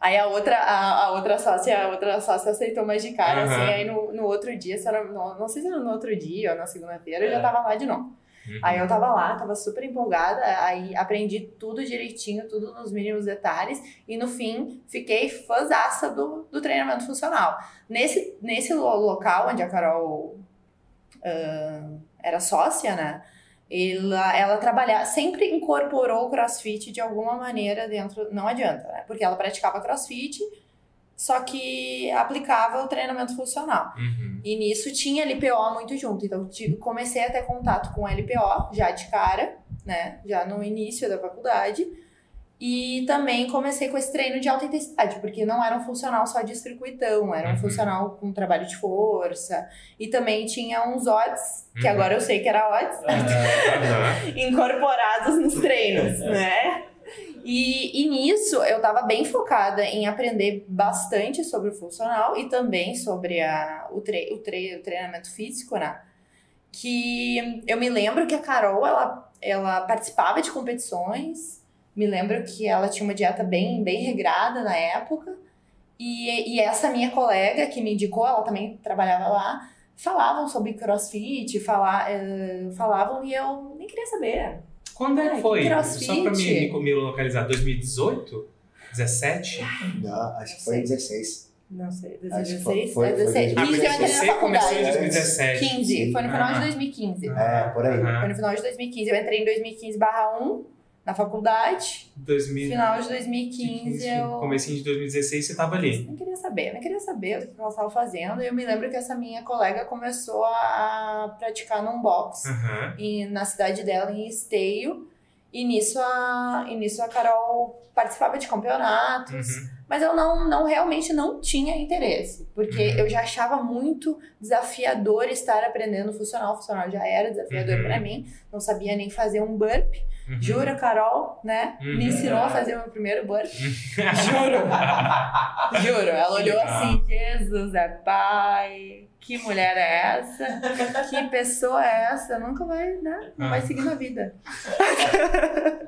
Aí a outra, a, a outra sócia, a outra sócia aceitou mais de cara, Aham. assim, aí no, no outro dia, se era, não, não sei se era no outro dia ou na segunda-feira, eu já É. tava lá de novo. Uhum. Aí eu tava lá, tava super empolgada, aí aprendi tudo direitinho, tudo nos mínimos detalhes, e no fim fiquei fãzaça do, do treinamento funcional. Nesse, nesse lo- local onde a Carol ah, era sócia, né? Ela, ela trabalhava, sempre incorporou o crossfit de alguma maneira dentro. Não adianta, né? Porque ela praticava crossfit, só que aplicava o treinamento funcional. Uhum. E nisso tinha LPO muito junto. Então comecei a ter contato com LPO já de cara, né? Já no início da faculdade. E também comecei com esse treino de alta intensidade, porque não era um funcional só de circuitão, era um Uhum. funcional com trabalho de força. E também tinha uns odds, que Uhum. agora eu sei que era odds, incorporados nos treinos, né? E, e nisso eu tava bem focada em aprender bastante sobre o funcional e também sobre a, o, tre o, tre o treinamento físico, né? Que eu me lembro que a Carol, ela, ela participava de competições, me lembro que ela tinha uma dieta bem, bem regrada na época, e, e essa minha colega que me indicou, ela também trabalhava lá, falavam sobre crossfit, fala, eh, falavam e eu nem queria saber. Quando é que foi? crossfit. Só pra me, me, me localizar. 2018? 17? Não, acho que foi em 16. Não sei, Acho que 2016? foi- foi- foi 16? 2016. 15 eu entrei você começou em faculdade. 2017. 15, foi no final de Aham. 2015. É, por aí. Foi no final de 2015. Eu entrei em 2015 barra 1 na faculdade. 2000, Final de 2015 eu. Comecinho de 2016 você tava ali. Nem queria saber, nem queria saber do que ela estava fazendo. E eu me lembro que essa minha colega começou a, praticar num box Aham. e, na cidade dela, em Esteio. E nisso a, e nisso a Carol participava de campeonatos. Uhum. Mas eu não, não realmente não tinha interesse, porque Uhum. eu já achava muito desafiador estar aprendendo funcional. O funcional já era desafiador Uhum. pra mim, não sabia nem fazer um burp. Uhum. Jura, Carol, né? Uhum. Me ensinou a fazer o meu primeiro burp. Juro. Juro. Ela olhou assim: Jesus é pai. Que mulher é essa? Que pessoa é essa? Nunca vai, né? Não vai Ah. seguir na vida.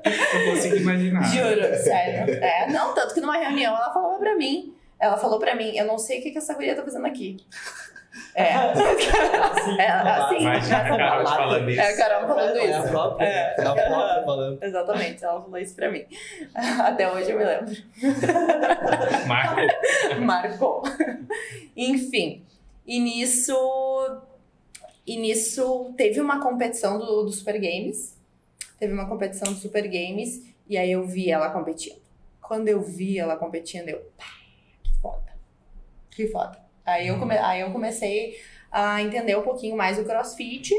Eu consigo imaginar. Juro, sério. É, não, tanto que numa reunião ela falava pra mim. Ela falou pra mim, eu não sei o que, que essa guria tá fazendo aqui. É. Assim, É, assim. Imagina a Carol falando isso. É a Carol falando É a isso. própria, É. é a própria falando. Exatamente, ela falou isso pra mim. Até hoje eu me lembro. Marco. Marcou. Enfim. E nisso. E nisso teve uma competição do, do Super Games. teve uma competição de Super Games e aí eu vi ela competindo. Quando eu vi ela competindo, eu, pá, que foda. Que foda. Aí eu, come, aí eu comecei a entender um pouquinho mais o CrossFit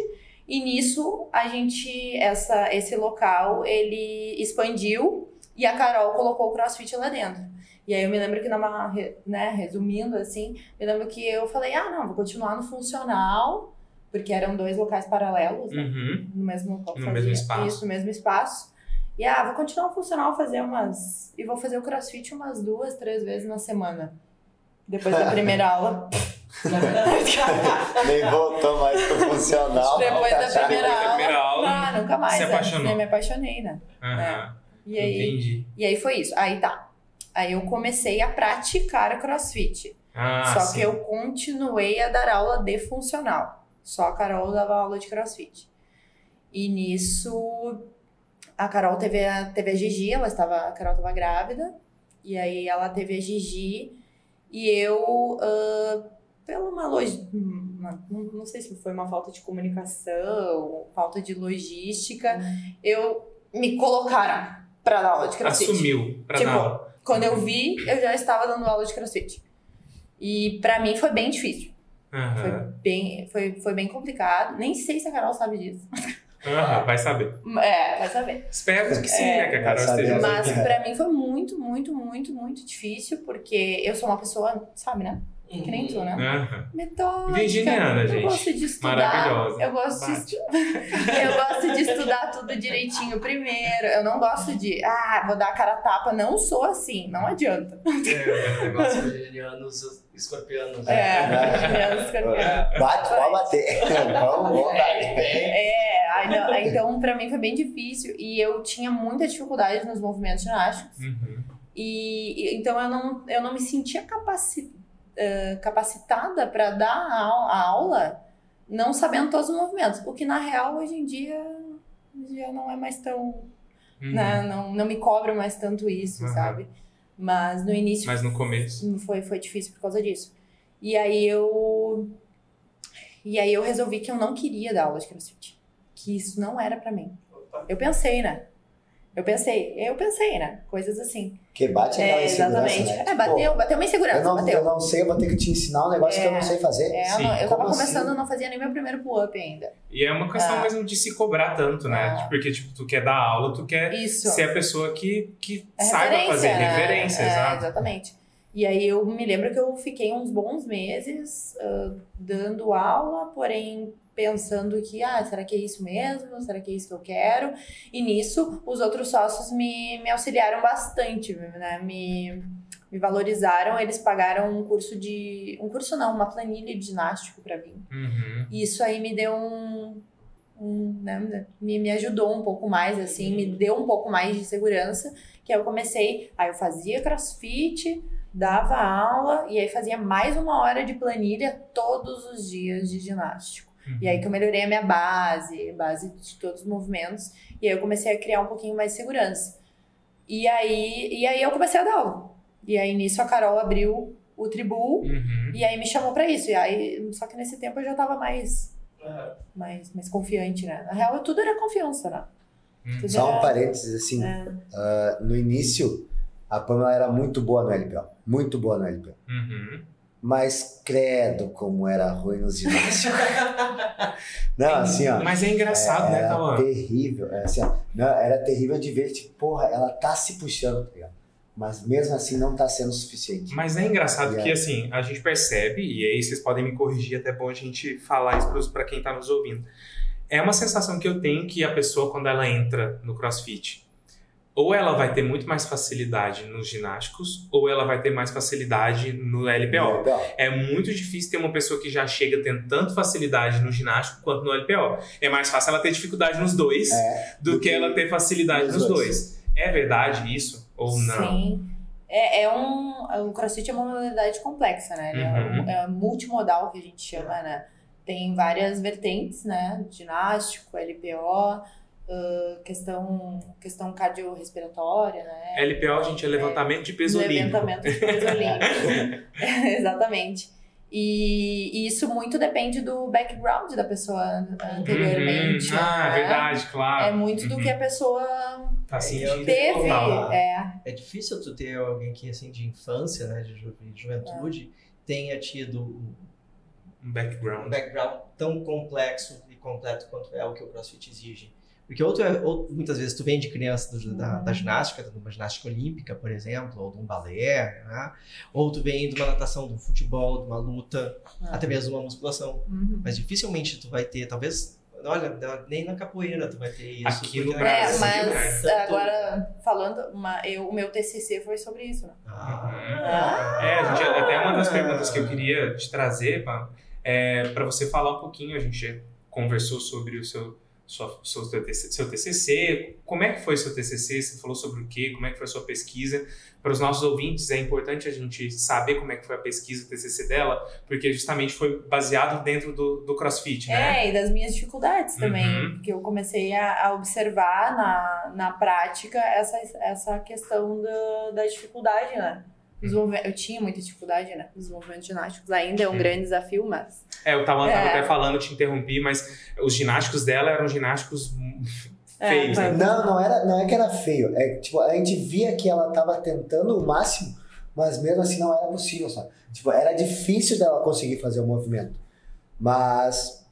e nisso a gente essa esse local ele expandiu e a Carol colocou o CrossFit lá dentro. E aí eu me lembro que numa, né, resumindo assim, me lembro que eu falei: "Ah, não, vou continuar no funcional", porque eram dois locais paralelos, né? Uhum. no mesmo local. No fazia mesmo espaço. Isso, no mesmo espaço. E ah, vou continuar no funcional fazer umas e vou fazer o CrossFit umas duas, três vezes na semana. Depois da primeira aula. Nem voltou mais pro funcional. Depois da primeira Depois da aula. primeira aula, Ah, nunca mais. se né? apaixonou. Eu me apaixonei, né? Aham. E aí, Entendi. e aí foi isso. Aí tá. Aí eu comecei a praticar CrossFit. Ah, Só sim. que eu continuei a dar aula de funcional. Só a Carol dava aula de crossfit. E nisso, a Carol teve a, teve a Gigi, ela estava, a Carol estava grávida. E aí ela teve a Gigi. E eu, ah, pela uma log... uma- não, sei se foi uma falta de comunicação, falta de logística, eu me colocaram para dar aula de crossfit. Assumiu pra Tipo, dar aula. Quando eu vi, eu já estava dando aula de crossfit. E pra mim foi bem difícil. Foi Aham. bem, foi, foi bem complicado. Nem sei se a Carol sabe disso. Aham, vai saber. É, vai saber. Espero que sim, É, né? Que a Carol esteja Mas ouvindo. pra mim foi muito, muito, muito, muito difícil, porque eu sou uma pessoa, sabe, né? Que nem tu, né? Aham. Metódica. Virginiana, eu gente. gosto de estudar. Maravilhosa. Eu gosto, de estu... eu gosto de estudar tudo direitinho primeiro. Eu não gosto de, ah, vou dar a cara a tapa. Não sou assim, não adianta. É. Negócio virginianos, escorpianos. né? É, virginiano, escorpião. Bate, pode bater. Vamos, vamos bater. É, aí então pra mim foi bem difícil e eu tinha muita dificuldade nos movimentos ginásticos Uhum. e, e- então eu não, eu não me sentia capaci- eh, capacitada para dar a, a aula não sabendo todos os movimentos, o que na real hoje em dia já não é mais tão, Uhum. né, não, não me cobra mais tanto isso, Uhum. sabe? Mas no início Mas no começo. foi, foi difícil por causa disso. E aí eu. E aí eu resolvi que eu não queria dar aula de crossfit. Que isso não era pra mim. Eu pensei, né? Eu pensei, eu pensei, né? Coisas assim. Que bate aquela É, insegurança, exatamente. né? É, Tipo, bateu, bateu uma insegurança, Eu não, bateu. eu não sei, eu vou ter que te ensinar um negócio que eu não sei fazer. É, eu, Sim, não- eu tava como começando, assim? eu não fazia nem meu primeiro pull-up ainda. E é uma questão Ah. mesmo de se cobrar tanto, né? Ah. Porque, tipo, tu quer dar aula, tu quer Isso. ser a pessoa que, que É saiba fazer né? referência, É, exato. Exatamente. E aí eu me lembro que eu fiquei uns bons meses ah, dando aula, porém pensando que, ah, será que é isso mesmo? Será que é isso que eu quero? E nisso, os outros sócios me, me auxiliaram bastante, né? Me, me valorizaram, eles pagaram um curso de... Um curso não, uma planilha de ginástico pra mim. Uhum. E isso aí me deu um. um né, me, me ajudou um pouco mais, assim, me deu um pouco mais de segurança. Que eu comecei. Aí eu fazia crossfit, dava aula, e aí fazia mais uma hora de planilha todos os dias de ginástico. E aí que eu melhorei a minha base, base de todos os movimentos. E aí eu comecei a criar um pouquinho mais de segurança. E aí, e aí eu comecei a dar aula. E aí nisso a Carol abriu o Tribu. Uhum. E aí me chamou pra isso. E aí, só que nesse tempo eu já tava mais, É. mais, mais confiante, né? Na real, tudo era confiança, né? Uhum. Tudo Só um parênteses, assim, É. ah, no início, a Pamela era muito boa no LPO. Muito boa no LPO. Uhum. Mas credo como era ruim nos ginásticos. Não, assim, ó. Mas é engraçado, né, Era Cauã? terrível. é assim, ó, não, era terrível de ver, tipo, porra, ela tá se puxando, tá ligado? Mas mesmo assim não tá sendo o suficiente. Mas é engraçado E que, assim, a gente percebe, e aí vocês podem me corrigir, até é bom a gente falar isso pra quem tá nos ouvindo. É uma sensação que eu tenho que a pessoa, quando ela entra no crossfit, ou ela vai ter muito mais facilidade nos ginásticos, ou ela vai ter mais facilidade no LPO. É muito difícil ter uma pessoa que já chega tendo tanto facilidade no ginástico quanto no LPO. É mais fácil ela ter dificuldade nos dois É, do que ela ter facilidade nos nos dois. dois. É verdade isso ou não? Sim. É, é um, o crossfit é uma modalidade complexa, né? Ele Uhum. é, um- é multimodal que a gente chama, né? Tem várias vertentes, né? Ginástico, LPO, ah, questão, questão cardiorrespiratória, né? LPO, gente, é levantamento de peso olímpico. Levantamento de peso olímpico. Exatamente. E, e isso muito depende do background da pessoa anteriormente. Uhum. Ah, né? verdade, claro. É muito do Uhum. que a pessoa Tá sentindo teve. É. É difícil tu ter alguém que, assim, de infância, né, de ju- de juventude, tenha tido um Um background. background tão complexo e completo quanto é o que o CrossFit exige. Porque ou, tu é- ou muitas vezes tu vem de criança do- da, da ginástica, de uma ginástica olímpica, por exemplo, ou de um balé, né? ou tu vem de uma natação, de um futebol, de uma luta, Ah. até mesmo de uma musculação. Uhum. Mas dificilmente tu vai ter, talvez, olha, nem na capoeira tu vai ter isso. Aqui no É, Brasil, mas né? agora falando, uma, eu, o meu TCC foi sobre isso, né? Ah. É, a gente, até uma das perguntas que eu queria te trazer, Pam, é para você falar um pouquinho, a gente conversou sobre o seu, sua, seu, seu TCC, seu TCC, como é que foi seu TCC, você falou sobre o quê, como é que foi a sua pesquisa, para os nossos ouvintes é importante a gente saber como é que foi a pesquisa, o TCC dela, porque justamente foi baseado dentro do, do CrossFit, né? É, e das minhas dificuldades também, Uhum. porque eu comecei a, a observar na, na prática essa, essa questão da, da dificuldade, né? Movimentos- eu tinha muita dificuldade, né? Os movimentos ginásticos ainda é um Sim. grande desafio, mas É, eu tava, tava É. até falando, te interrompi, mas os ginásticos dela eram ginásticos É, feios, foi- né? Não, não era, não é que era feio. É tipo, a gente via que ela tava tentando o máximo, mas mesmo assim não era possível, sabe? Tipo, era difícil dela conseguir fazer o movimento. Mas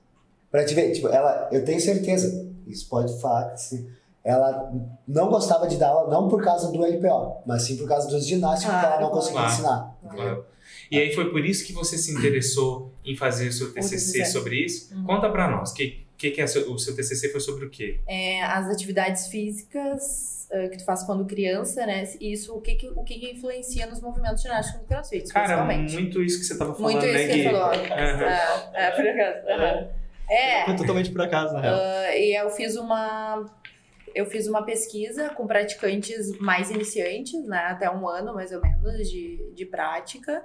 pra te ver, tipo, ela, eu tenho certeza, isso pode falar que se ela não gostava de dar aula não por causa do LPO, mas sim por causa dos ginásticos que ela não Claro, conseguia claro. ensinar. Claro. E aí foi por isso que você se interessou em fazer o seu TCC sobre isso? Uhum. Conta pra nós, que, que, que é seu- o seu TCC foi sobre o quê? é, as atividades físicas eh, que tu faz quando criança, né? Isso, o que, que, o que, que influencia nos movimentos ginásticos do crossfit, Cara, principalmente. muito isso que você tava falando, Muito né, isso que ele falou. É, é, por acaso. aham. É, Foi totalmente por acaso, na real. ah, e eu fiz uma eu fiz uma pesquisa com praticantes mais iniciantes, né, até um ano mais ou menos de, de prática,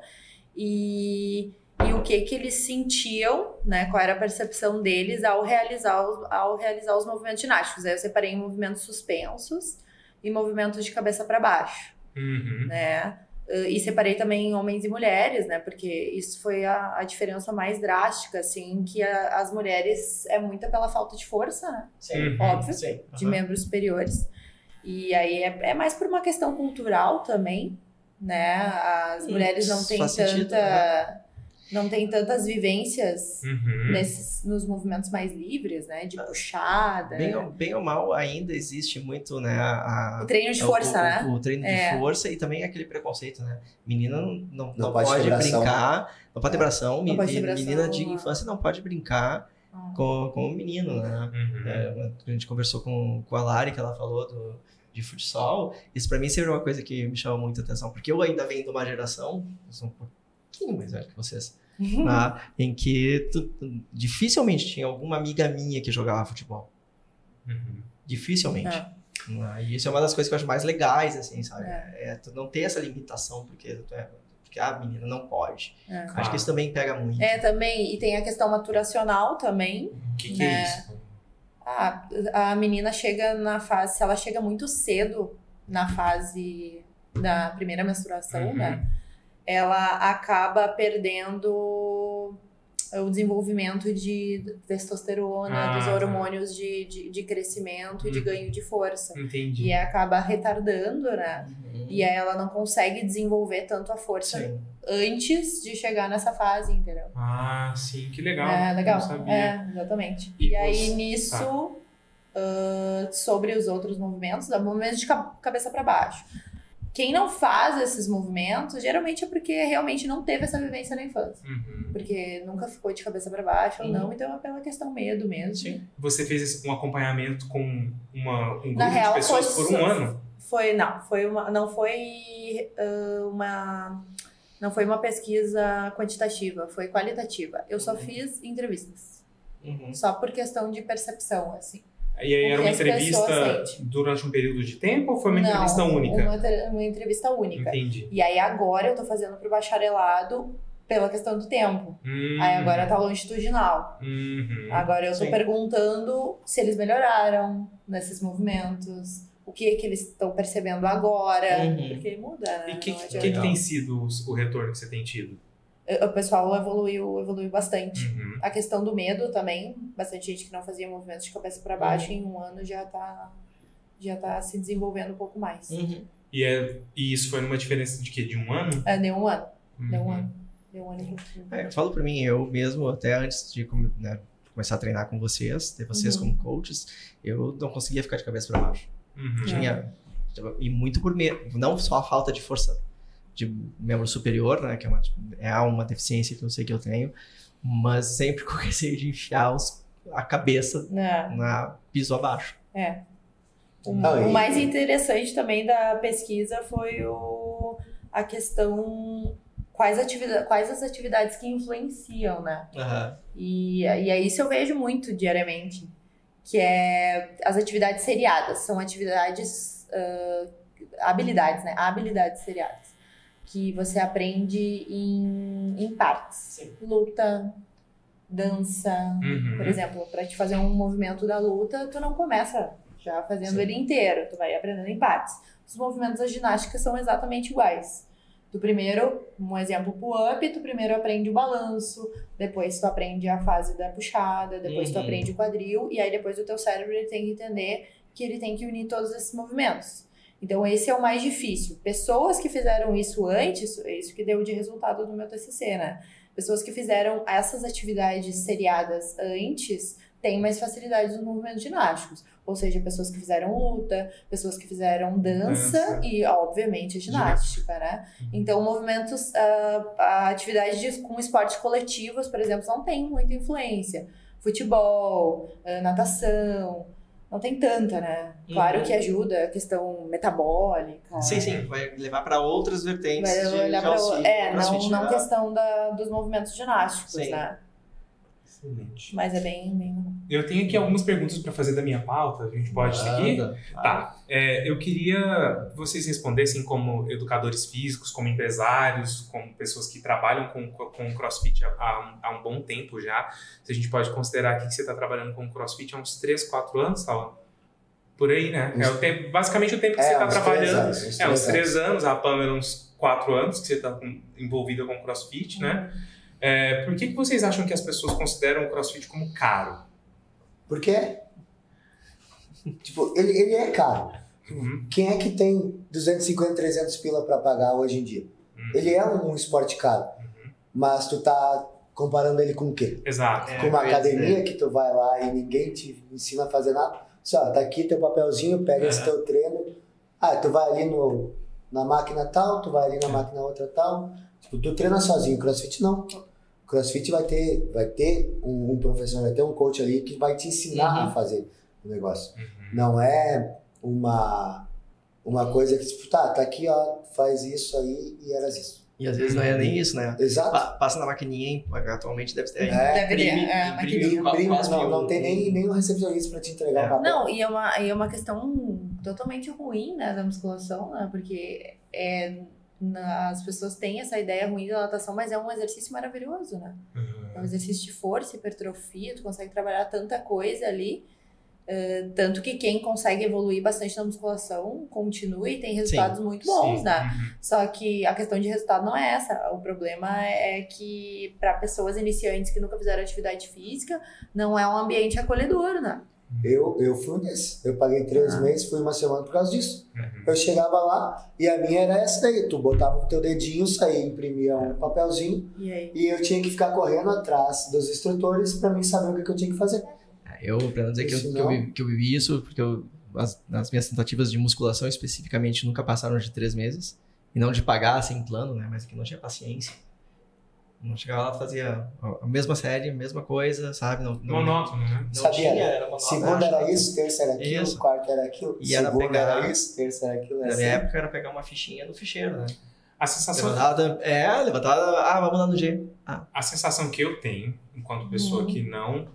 e, e o que que eles sentiam, né, qual era a percepção deles ao realizar os, ao realizar os movimentos ginásticos. Aí eu separei em movimentos suspensos e movimentos de cabeça para baixo Uhum. né? E separei também homens e mulheres, né? Porque isso foi a, a diferença mais drástica, assim, que a- as mulheres é muito pela falta de força, né? Sim, Uhum. Óbvio, sim. de aham. membros superiores. E aí é, é mais por uma questão cultural também, né? As mulheres não têm faz tanta. sentido, né? Não têm tantas vivências Uhum. nesses, nos movimentos mais livres, né? De puxada. Bem, ou- bem ou mal, ainda existe muito, né, a... O treino de o- força, o, né? O, treino É. de força e também aquele preconceito, né? Menina não, não, Não não pode pode, brincar, não pode ter bração, Não me- pode ter bração, menina de infância não pode brincar Ah. com, com o menino, né? Uhum. É, a gente conversou com, com a Lari, que ela falou do, de futsal. Isso pra mim sempre é uma coisa que me chama muita atenção, porque eu ainda venho de uma geração, eu sou um pouquinho mais velho que vocês, né, em que tu- dificilmente tinha alguma amiga minha que jogava futebol. Uhum. Dificilmente. É. Né, E isso é uma das coisas que eu acho mais legais, assim, sabe? É. É, tu não ter essa limitação, porque, tu é, porque a menina não pode. É. Acho que isso também pega muito. É, também. E tem a questão maturacional também. O que, que é Né. isso? Ah, a menina chega na fase, se ela chega muito cedo na fase da primeira menstruação, Uhum. né? Ela acaba perdendo o desenvolvimento de testosterona, Ah, dos tá. hormônios de, de, de crescimento e de Uhum. ganho de força. Entendi. E acaba retardando, né? Uhum. E aí ela não consegue desenvolver tanto a força Sim. antes de chegar nessa fase, entendeu? Ah, sim, que legal. É, legal. É, exatamente. E E, aí, você- nisso, ah, sobre os outros movimentos, dá movimentos de ca- cabeça para baixo. Quem não faz esses movimentos, geralmente é porque realmente não teve essa vivência na infância. Uhum. Porque nunca ficou de cabeça para baixo ou Uhum. não, então é pela questão medo mesmo. Sim. Você fez um acompanhamento com uma, um grupo Na real, de pessoas foi por um ano? Foi, não, foi uma, não foi ah, uma. Não foi uma pesquisa quantitativa, foi qualitativa. Eu só Uhum. fiz entrevistas. Uhum. Só por questão de percepção, assim. E aí era uma entrevista durante um período de tempo ou foi uma Não, entrevista única? Uma, uma entrevista única. Entendi. E aí agora eu tô fazendo pro bacharelado pela questão do tempo. Hum, Aí agora tá longitudinal. Uhum. Agora eu tô Sim. perguntando se eles melhoraram nesses movimentos, o que que eles estão percebendo agora. Uhum. Porque muda, né? E o que, que, que tem sido o retorno que você tem tido? O pessoal evoluiu, evoluiu bastante. Uhum. A questão do medo também, bastante gente que não fazia movimentos de cabeça para baixo, em um ano já tá, já tá se desenvolvendo um pouco mais. Uhum. E, é, e isso foi numa diferença de quê? De um ano? É, deu um ano, deu um Uhum. ano. Deu um ano e pouquinho. É, eu falo pra mim, eu mesmo, até antes de né, começar a treinar com vocês, ter vocês Uhum. como coaches, eu não conseguia ficar de cabeça pra baixo. Uhum. Tinha, e muito por medo, não só a falta de força de membro superior, né, que é uma, é uma deficiência que eu sei que eu tenho, mas sempre com receio de enfiar os- a cabeça Né? na piso abaixo. É. O, Não, o mais interessante também da pesquisa foi o, a questão quais, atividade, quais as atividades que influenciam, né? E, e é isso eu vejo muito diariamente, que é as atividades seriadas, são atividades, ah, habilidades, né? Habilidades seriadas, que você aprende em, em partes. Sim. Luta, dança, Uhum. por exemplo, para te fazer um movimento da luta, tu não começa já fazendo Sim. ele inteiro, tu vai aprendendo em partes. Os movimentos da ginástica são exatamente iguais. Tu primeiro, um exemplo pull-up, tu primeiro aprende o balanço, depois tu aprende a fase da puxada, depois tu Uhum. aprende o quadril, e aí depois o teu cérebro ele tem que entender que ele tem que unir todos esses movimentos. Então esse é o mais difícil. Pessoas que fizeram isso antes, é isso que deu de resultado no meu TCC, né? Pessoas que fizeram essas atividades seriadas antes têm mais facilidade nos movimentos ginásticos. Ou seja, pessoas que fizeram luta, pessoas que fizeram dança, Dança. e, obviamente, ginástica, né? Então, movimentos, ah, a atividade de- com esportes coletivos, por exemplo, não tem muita influência. Futebol, ah, natação, não tem tanta, né? Claro Uhum. que ajuda a questão metabólica. Sim, sim, vai levar para outras vertentes Vai olhar de pra, auxílio. é, não, não questão da, dos movimentos ginásticos, Sim. né? Excelente. Mas é bem, bem Eu tenho aqui algumas perguntas para fazer da minha pauta. A gente pode seguir? Manda. Tá. É, eu queria que vocês respondessem como educadores físicos, como empresários, como pessoas que trabalham com, com crossfit há, há um, há um bom tempo já. Se a gente pode considerar aqui que você está trabalhando com crossfit há uns 3, 4 anos, Saulo? Por aí, né? É o tempo, basicamente o tempo que É, você está trabalhando. anos, uns é, uns três 3 anos. A Pamela, uns 4 anos que você está envolvida com crossfit, né? É, por que, que vocês acham que as pessoas consideram o crossfit como caro? Por quê? Tipo, ele, ele é caro. Uhum. Quem é que tem 250, 300 pila pra pagar hoje em dia? Uhum. Ele é um esporte caro. Mas tu tá comparando ele com o quê? Exato. É, com uma academia que tu vai lá e ninguém te ensina a fazer nada. Só, tá aqui teu papelzinho, pega esse Aham. teu treino. Ah, tu vai ali no, na máquina tal, tu vai ali na máquina outra tal. Tipo, tu treina sozinho. Crossfit não. Crossfit vai ter, vai ter um, um professor, vai ter um coach ali que vai te ensinar Uhum. a fazer o negócio. Uhum. Não é uma, uma coisa que, tipo, tá, tá aqui, ó, faz isso aí e eras isso. E às vezes não é nem isso, né? Exato. Pa- Passa na maquininha, atualmente deve ter. É, Deve ter, imprime- é, imprime Imprime, não, não tem nem, nem um recepcionista pra te entregar É. o papel. Não, e é uma, e é uma questão totalmente ruim, né, da musculação, né? Porque é, as pessoas têm essa ideia ruim da natação, mas é um exercício maravilhoso, né? É um exercício de força, hipertrofia, tu consegue trabalhar tanta coisa ali. eh, tanto que quem consegue evoluir bastante na musculação continua e tem resultados muito bons, Sim. né? Uhum. Só que a questão de resultado não é essa. O problema é que para pessoas iniciantes que nunca fizeram atividade física, não é um ambiente acolhedor, né? Eu, eu fui um desses. Eu paguei três Ah. meses, fui uma semana por causa disso. Uhum. Eu chegava lá e a minha era essa daí. Tu botava o teu dedinho, saía, imprimia um papelzinho E aí? e eu tinha que ficar correndo atrás dos instrutores pra mim saber o que, eu tinha que fazer. Eu, pra não dizer que eu, que eu, vivi, que eu vivi isso, porque eu, as, as minhas tentativas de musculação especificamente nunca passaram de três meses. E não de pagar sem plano, né? Mas que não tinha paciência. Não chegava lá, fazia a mesma série, a mesma coisa, sabe? Não, não, Monótono, né? não Sabia, tinha, né? era monótono. Segunda era isso, terça era aquilo, Isso. quarta era aquilo, E era pegar- era isso, terça era aquilo. Na minha assim. época era pegar uma fichinha do ficheiro, né? A sensação, Levantada, é, levantada, ah, vamos lá no G. Ah, a sensação que eu tenho, enquanto pessoa Uhum. que não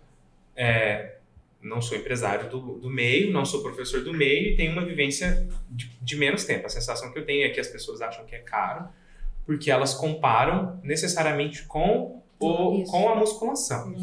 é, não sou empresário do, do meio, não sou professor do meio e tenho uma vivência de, de menos tempo. A sensação que eu tenho é que as pessoas acham que é caro porque elas comparam necessariamente com, o, Isso. com a musculação.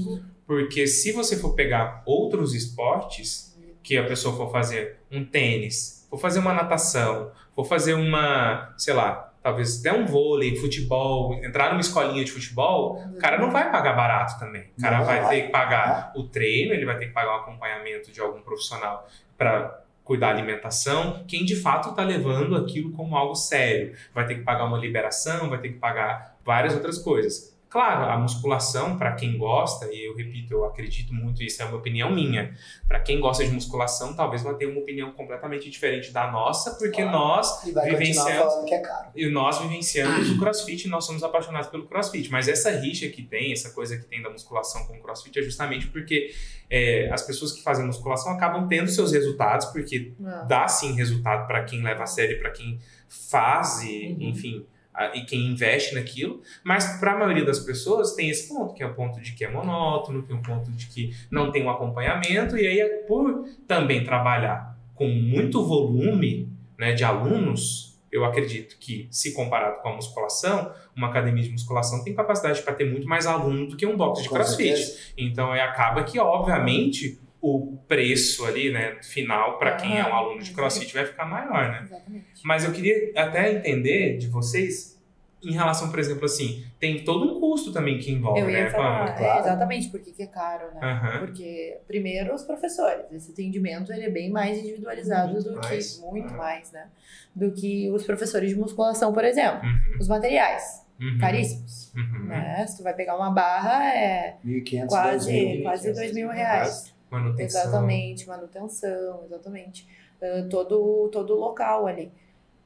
Porque se você for pegar outros esportes, que a pessoa for fazer um tênis, for fazer uma natação, for fazer uma, sei lá, talvez até um vôlei, futebol, entrar numa escolinha de futebol, o cara não vai pagar barato também. O cara vai. ter que pagar o treino, ele vai ter que pagar o acompanhamento de algum profissional para cuidar da alimentação, quem de fato está levando aquilo como algo sério. Vai ter que pagar uma liberação, vai ter que pagar várias outras coisas. Claro, a musculação, para quem gosta, e eu repito, eu acredito muito, isso é uma opinião minha, para quem gosta de musculação, talvez vai ter uma opinião completamente diferente da nossa, porque Claro. nós E vivenciamos que é caro. e nós vivenciamos o crossfit e nós somos apaixonados pelo crossfit. Mas essa rixa que tem, essa coisa que tem da musculação com o crossfit é justamente porque é, as pessoas que fazem musculação acabam tendo seus resultados, porque Não. dá sim resultado para quem leva a sério, para quem faz e, Uhum. enfim, e quem investe naquilo. Mas para a maioria das pessoas tem esse ponto, que é o ponto de que é monótono, tem um ponto de que não tem um acompanhamento, e aí é por também trabalhar com muito volume né, de alunos, eu acredito que, se comparado com a musculação, uma academia de musculação tem capacidade para ter muito mais aluno do que um box de Com crossfit. certeza. Então aí acaba que, obviamente, o preço ali, né, final, para quem é um Ah, aluno de crossfit, vai ficar maior, né? Exatamente. Mas eu queria até entender de vocês, em relação, por exemplo, assim, tem todo um custo também que envolve, Eu ia né, falar, é, Claro. exatamente, porque que é caro, né? Aham. Porque, primeiro, os professores. Esse atendimento ele é bem mais individualizado Muito do mais. que, muito Uhum. mais, né? Do que os professores de musculação, por exemplo. Uhum, Os materiais, uhum, caríssimos, uhum. né? Se tu vai pegar uma barra, é 1.500, quase, 2.000. quase dois mil reais. Manutenção. Exatamente, manutenção, exatamente. Ah, todo, todo o local ali.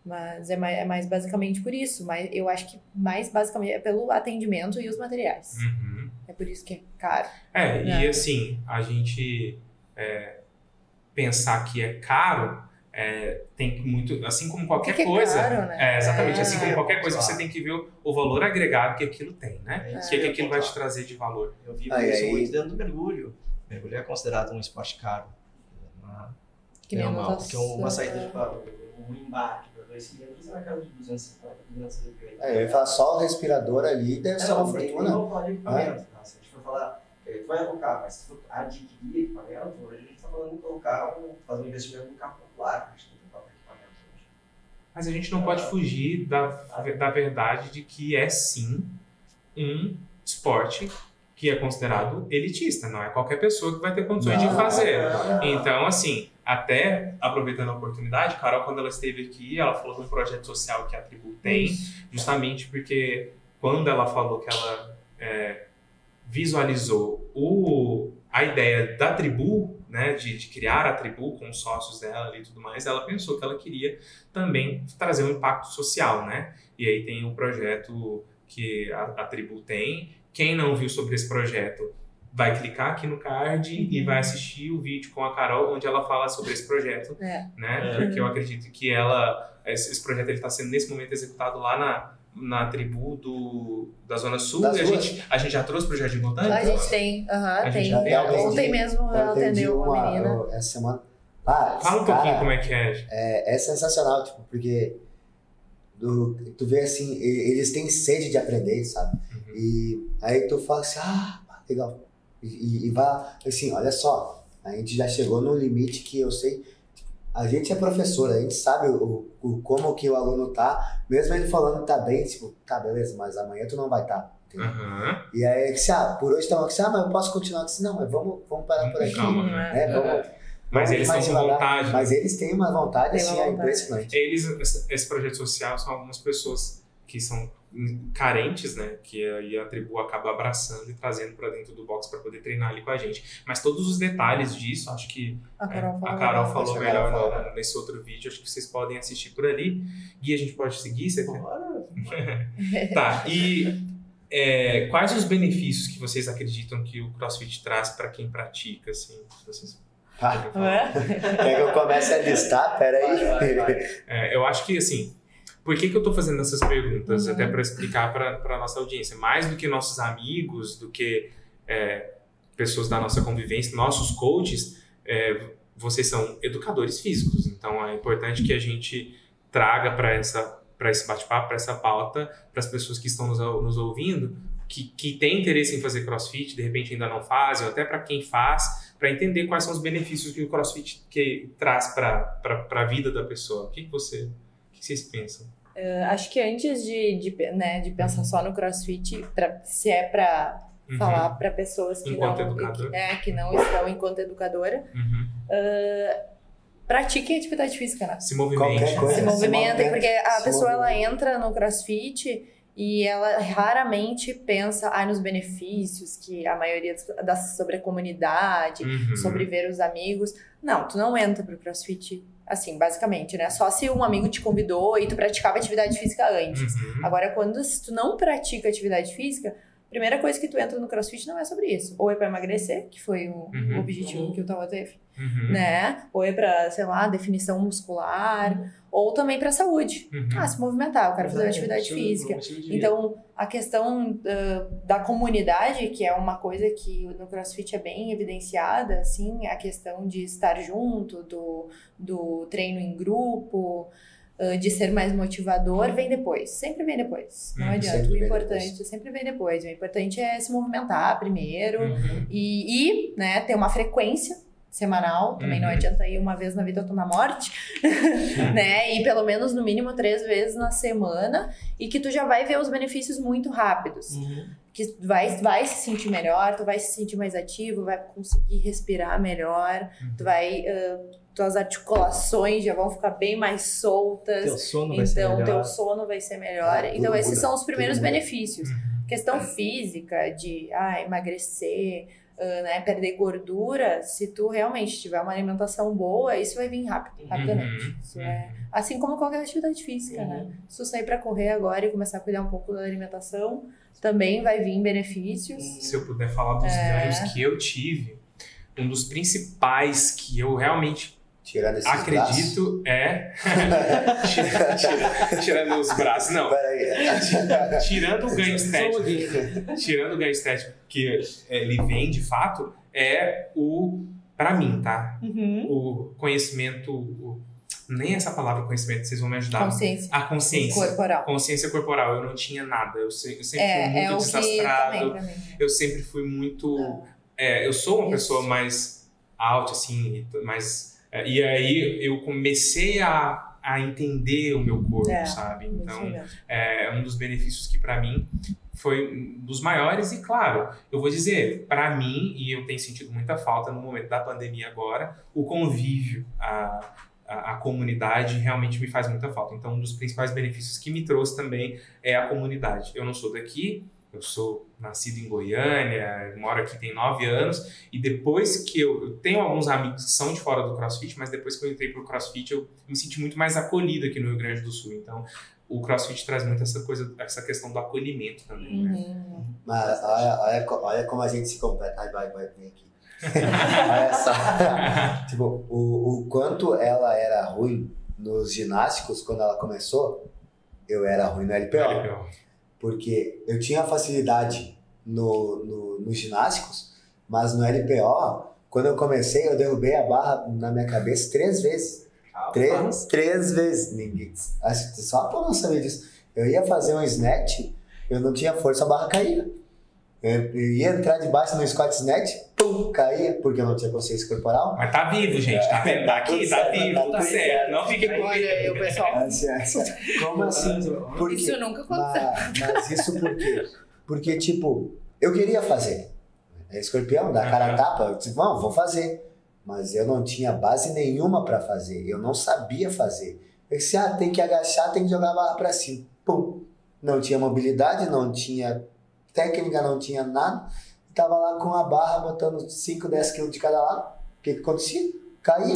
Mas é mais, é mais basicamente por isso. Mas eu acho que mais basicamente é pelo atendimento e os materiais. Uhum. É por isso que é caro. É, É. e assim, a gente é, pensar que é caro, é, tem que muito, assim como qualquer Porque é coisa. caro, né? É, exatamente, É. assim como qualquer coisa, Claro. você tem que ver o, o valor agregado que aquilo tem, né? É O que, que aquilo vai te trazer de valor. Eu vivo Aí, isso aí. muito dentro do mergulho. Mergulho é considerado um esporte caro. Uma, Que nem é uma, natação. porque uma saída de para um embarque para dois cilindros é na casa de 250, 280. É, eu ia falar só o respirador ali deve É, ser uma não, fortuna. nem vou falar de equipamento, tá? Se a gente for falar, eh, tu vai alocar, mas se tu for adquirir equipamento, hoje a gente está falando em colocar, fazer um investimento no carro popular, a gente tem que comprar equipamento hoje. Mas a gente não pode fugir da, da verdade de que é sim um esporte que é considerado elitista, não é qualquer pessoa que vai ter condições de Não, fazer. não, não. Então, assim, até aproveitando a oportunidade, Carol, quando ela esteve aqui, ela falou de um projeto social que a tribo tem, justamente porque quando ela falou que ela é, visualizou o, a ideia da tribu, né, de, de criar a tribu com os sócios dela e tudo mais, ela pensou que ela queria também trazer um impacto social, né? E aí tem um projeto que a, a tribu tem. Quem não viu sobre esse projeto vai clicar aqui no card e vai assistir o vídeo com a Carol, onde ela fala sobre esse projeto, É. né? É. Porque eu acredito que ela, esse, projeto ele está sendo nesse momento executado lá na, na tribo do, da Zona Sul. E a gente, a gente já trouxe para o Jardim Botânico? A gente tem, aham, A gente tem. já tem Ontem mesmo Eu atendeu uma menina. eu- essa semana. Ah, Fala um esse pouquinho cara como é que é. é, é sensacional, tipo, porque do- tu vê assim, eles têm sede de aprender, sabe? Uhum. E aí tu fala assim, ah, legal. E, e, vai, assim, olha só, a gente já chegou num limite que eu sei, a gente é professor, a gente sabe o, o, como que o aluno tá, mesmo ele falando que tá bem, tipo, tá, beleza, mas amanhã tu não vai estar. Tá? Aham. E aí, assim, ah, por hoje tá assim, ah, mas eu posso continuar assim, não, mas vamos, vamos parar por aqui. Calma, né? Né? Vamos, Mas vamos eles mais estão com devagar. vontade. Mas eles têm uma vontade, Tem assim, uma é vontade. impressionante. Eles, esse projeto social são algumas pessoas que são carentes, né? Que aí a tribo acaba abraçando e trazendo para dentro do box para poder treinar ali com a gente. Mas todos os detalhes disso, acho que A é, Carol falou. a Carol falou melhor nesse outro vídeo. Acho que vocês podem assistir por ali. Gui, a gente pode seguir? Você? Bora. Tá. E é, quais os benefícios que vocês acreditam que o CrossFit traz para quem pratica? Assim, se vocês falar. É? Quer que eu comece a listar? Peraí. Vai, vai, vai. É, eu acho que, assim, por que, que eu tô fazendo essas perguntas? Uhum. Até para explicar para nossa audiência. Mais do que nossos amigos, do que é, pessoas da nossa convivência, nossos coaches, é, vocês são educadores físicos. Então, é importante que a gente traga para essa para esse bate-papo, para essa pauta, para as pessoas que estão nos, nos ouvindo, que, que têm interesse em fazer crossfit, de repente ainda não fazem, ou até para quem faz, para entender quais são os benefícios que o crossfit que traz para a vida da pessoa. O que, que você o que vocês pensam? Uh, acho que antes de, de, né, de pensar só no crossfit, pra, se é para Uhum. falar para pessoas que Enquanto não, que, é, que não estão enquanto educadora, Uhum. pratiquem atividade física, né? Se movimente. Qualquer coisa. se movimentem, movimenta, porque a se pessoa ela movimenta. entra no crossfit e ela raramente pensa ah, nos benefícios que a maioria das- das sobre a comunidade, Uhum. sobre ver os amigos. Não, tu não entra pro crossfit assim, basicamente, né? Só se um amigo te convidou e tu praticava atividade física antes. Uhum. Agora, quando se tu não pratica atividade física, primeira coisa que tu entra no crossfit não é sobre isso. Ou é pra emagrecer, que foi o Uhum. objetivo que o Tawa teve Uhum. né? Ou é pra, sei lá, definição muscular, ou também pra saúde. Uhum. Ah, se movimentar, eu quero fazer atividade física. um. Então, a questão ah, da comunidade, que é uma coisa que no CrossFit é bem evidenciada, assim, a questão de estar junto, do, do treino em grupo, de ser mais motivador, vem depois. Sempre vem depois. Não Hum, adianta. O importante sempre vem depois. O importante é se movimentar primeiro Uhum. e, e né, ter uma frequência semanal, também não Uhum. adianta ir uma vez na vida ou tô na morte, né? E pelo menos no mínimo três vezes na semana e que tu já vai ver os benefícios muito rápidos. Uhum. Que tu vai, vai se sentir melhor, tu vai se sentir mais ativo, vai conseguir respirar melhor, tu vai. ah, tuas articulações já vão ficar bem mais soltas. Teu sono vai ser Então, melhor. teu sono vai ser melhor. Ah, então, esses muda, são os primeiros benefícios. Questão física, de ah, emagrecer, ah, né, perder gordura, se tu realmente tiver uma alimentação boa, isso vai vir rápido, rapidamente. Uhum. Isso é, assim como qualquer atividade física, né? Se tu sair pra correr agora e começar a cuidar um pouco da alimentação, também vai vir benefícios. Se eu puder falar dos É. ganhos que eu tive, um dos principais que eu realmente Tirando esses braços. acredito é. Tira- tira- Tirando os braços. Não, Peraí. tirando o ganho estético. tirando o ganho estético que ele vem de fato, é o, pra mim, tá? Uhum. O conhecimento, o- nem essa palavra conhecimento, vocês vão me ajudar. Consciência A consciência. corporal. Consciência corporal, eu não tinha nada. Eu, se- eu sempre fui É, muito é desastrado. também. Eu sempre fui muito. é, eu sou uma Isso. pessoa mais alta, assim, mais. É, e aí eu comecei a, a entender o meu corpo, É, sabe? Então, mesmo. é um dos benefícios que para mim foi um dos maiores e claro, eu vou dizer, para mim e eu tenho sentido muita falta no momento da pandemia agora, o convívio, a, a, a comunidade realmente me faz muita falta. Então, um dos principais benefícios que me trouxe também é a comunidade. Eu não sou daqui, eu sou nascido em Goiânia, moro aqui tem nove anos e depois que eu, eu tenho alguns amigos que são de fora do CrossFit, mas depois que eu entrei pro CrossFit eu me senti muito mais acolhido aqui no Rio Grande do Sul. Então o CrossFit traz muito essa coisa, essa questão do acolhimento também. Né? Uhum. Mas olha, olha, olha como a gente se completa. Ai, vai, vai, vem aqui. olha só. tipo, o, o quanto ela era ruim nos ginásticos quando ela começou, eu era ruim no LPO. Legal. Porque eu tinha facilidade no, no, nos ginásticos, mas no LPO, quando eu comecei, eu derrubei a barra na minha cabeça três vezes. Três, três vezes. Ninguém. Acho que só pra não saber disso. Eu ia fazer um snatch, eu não tinha força, a barra caía. Eu, eu ia entrar debaixo no squat snatch, caía, porque eu não tinha consciência corporal. Mas tá vivo, gente. Tá vendo? Tá aqui, tá certo, vivo, tá tudo certo. certo. Não fique com Olha aí, o pessoal. Assim, assim, Como assim? Por quê? Isso nunca aconteceu. Mas, mas isso por quê? Porque, tipo, eu queria fazer. É escorpião, dá cara a tapa. Eu disse, não, vou fazer. Mas eu não tinha base nenhuma pra fazer. Eu não sabia fazer. Eu disse, ah, tem que agachar, tem que jogar a barra pra cima. Pum. Não tinha mobilidade, não tinha técnica, não tinha nada. Tava lá com a barra, botando 5, 10 quilos de cada lado. O que, que acontecia? Caía.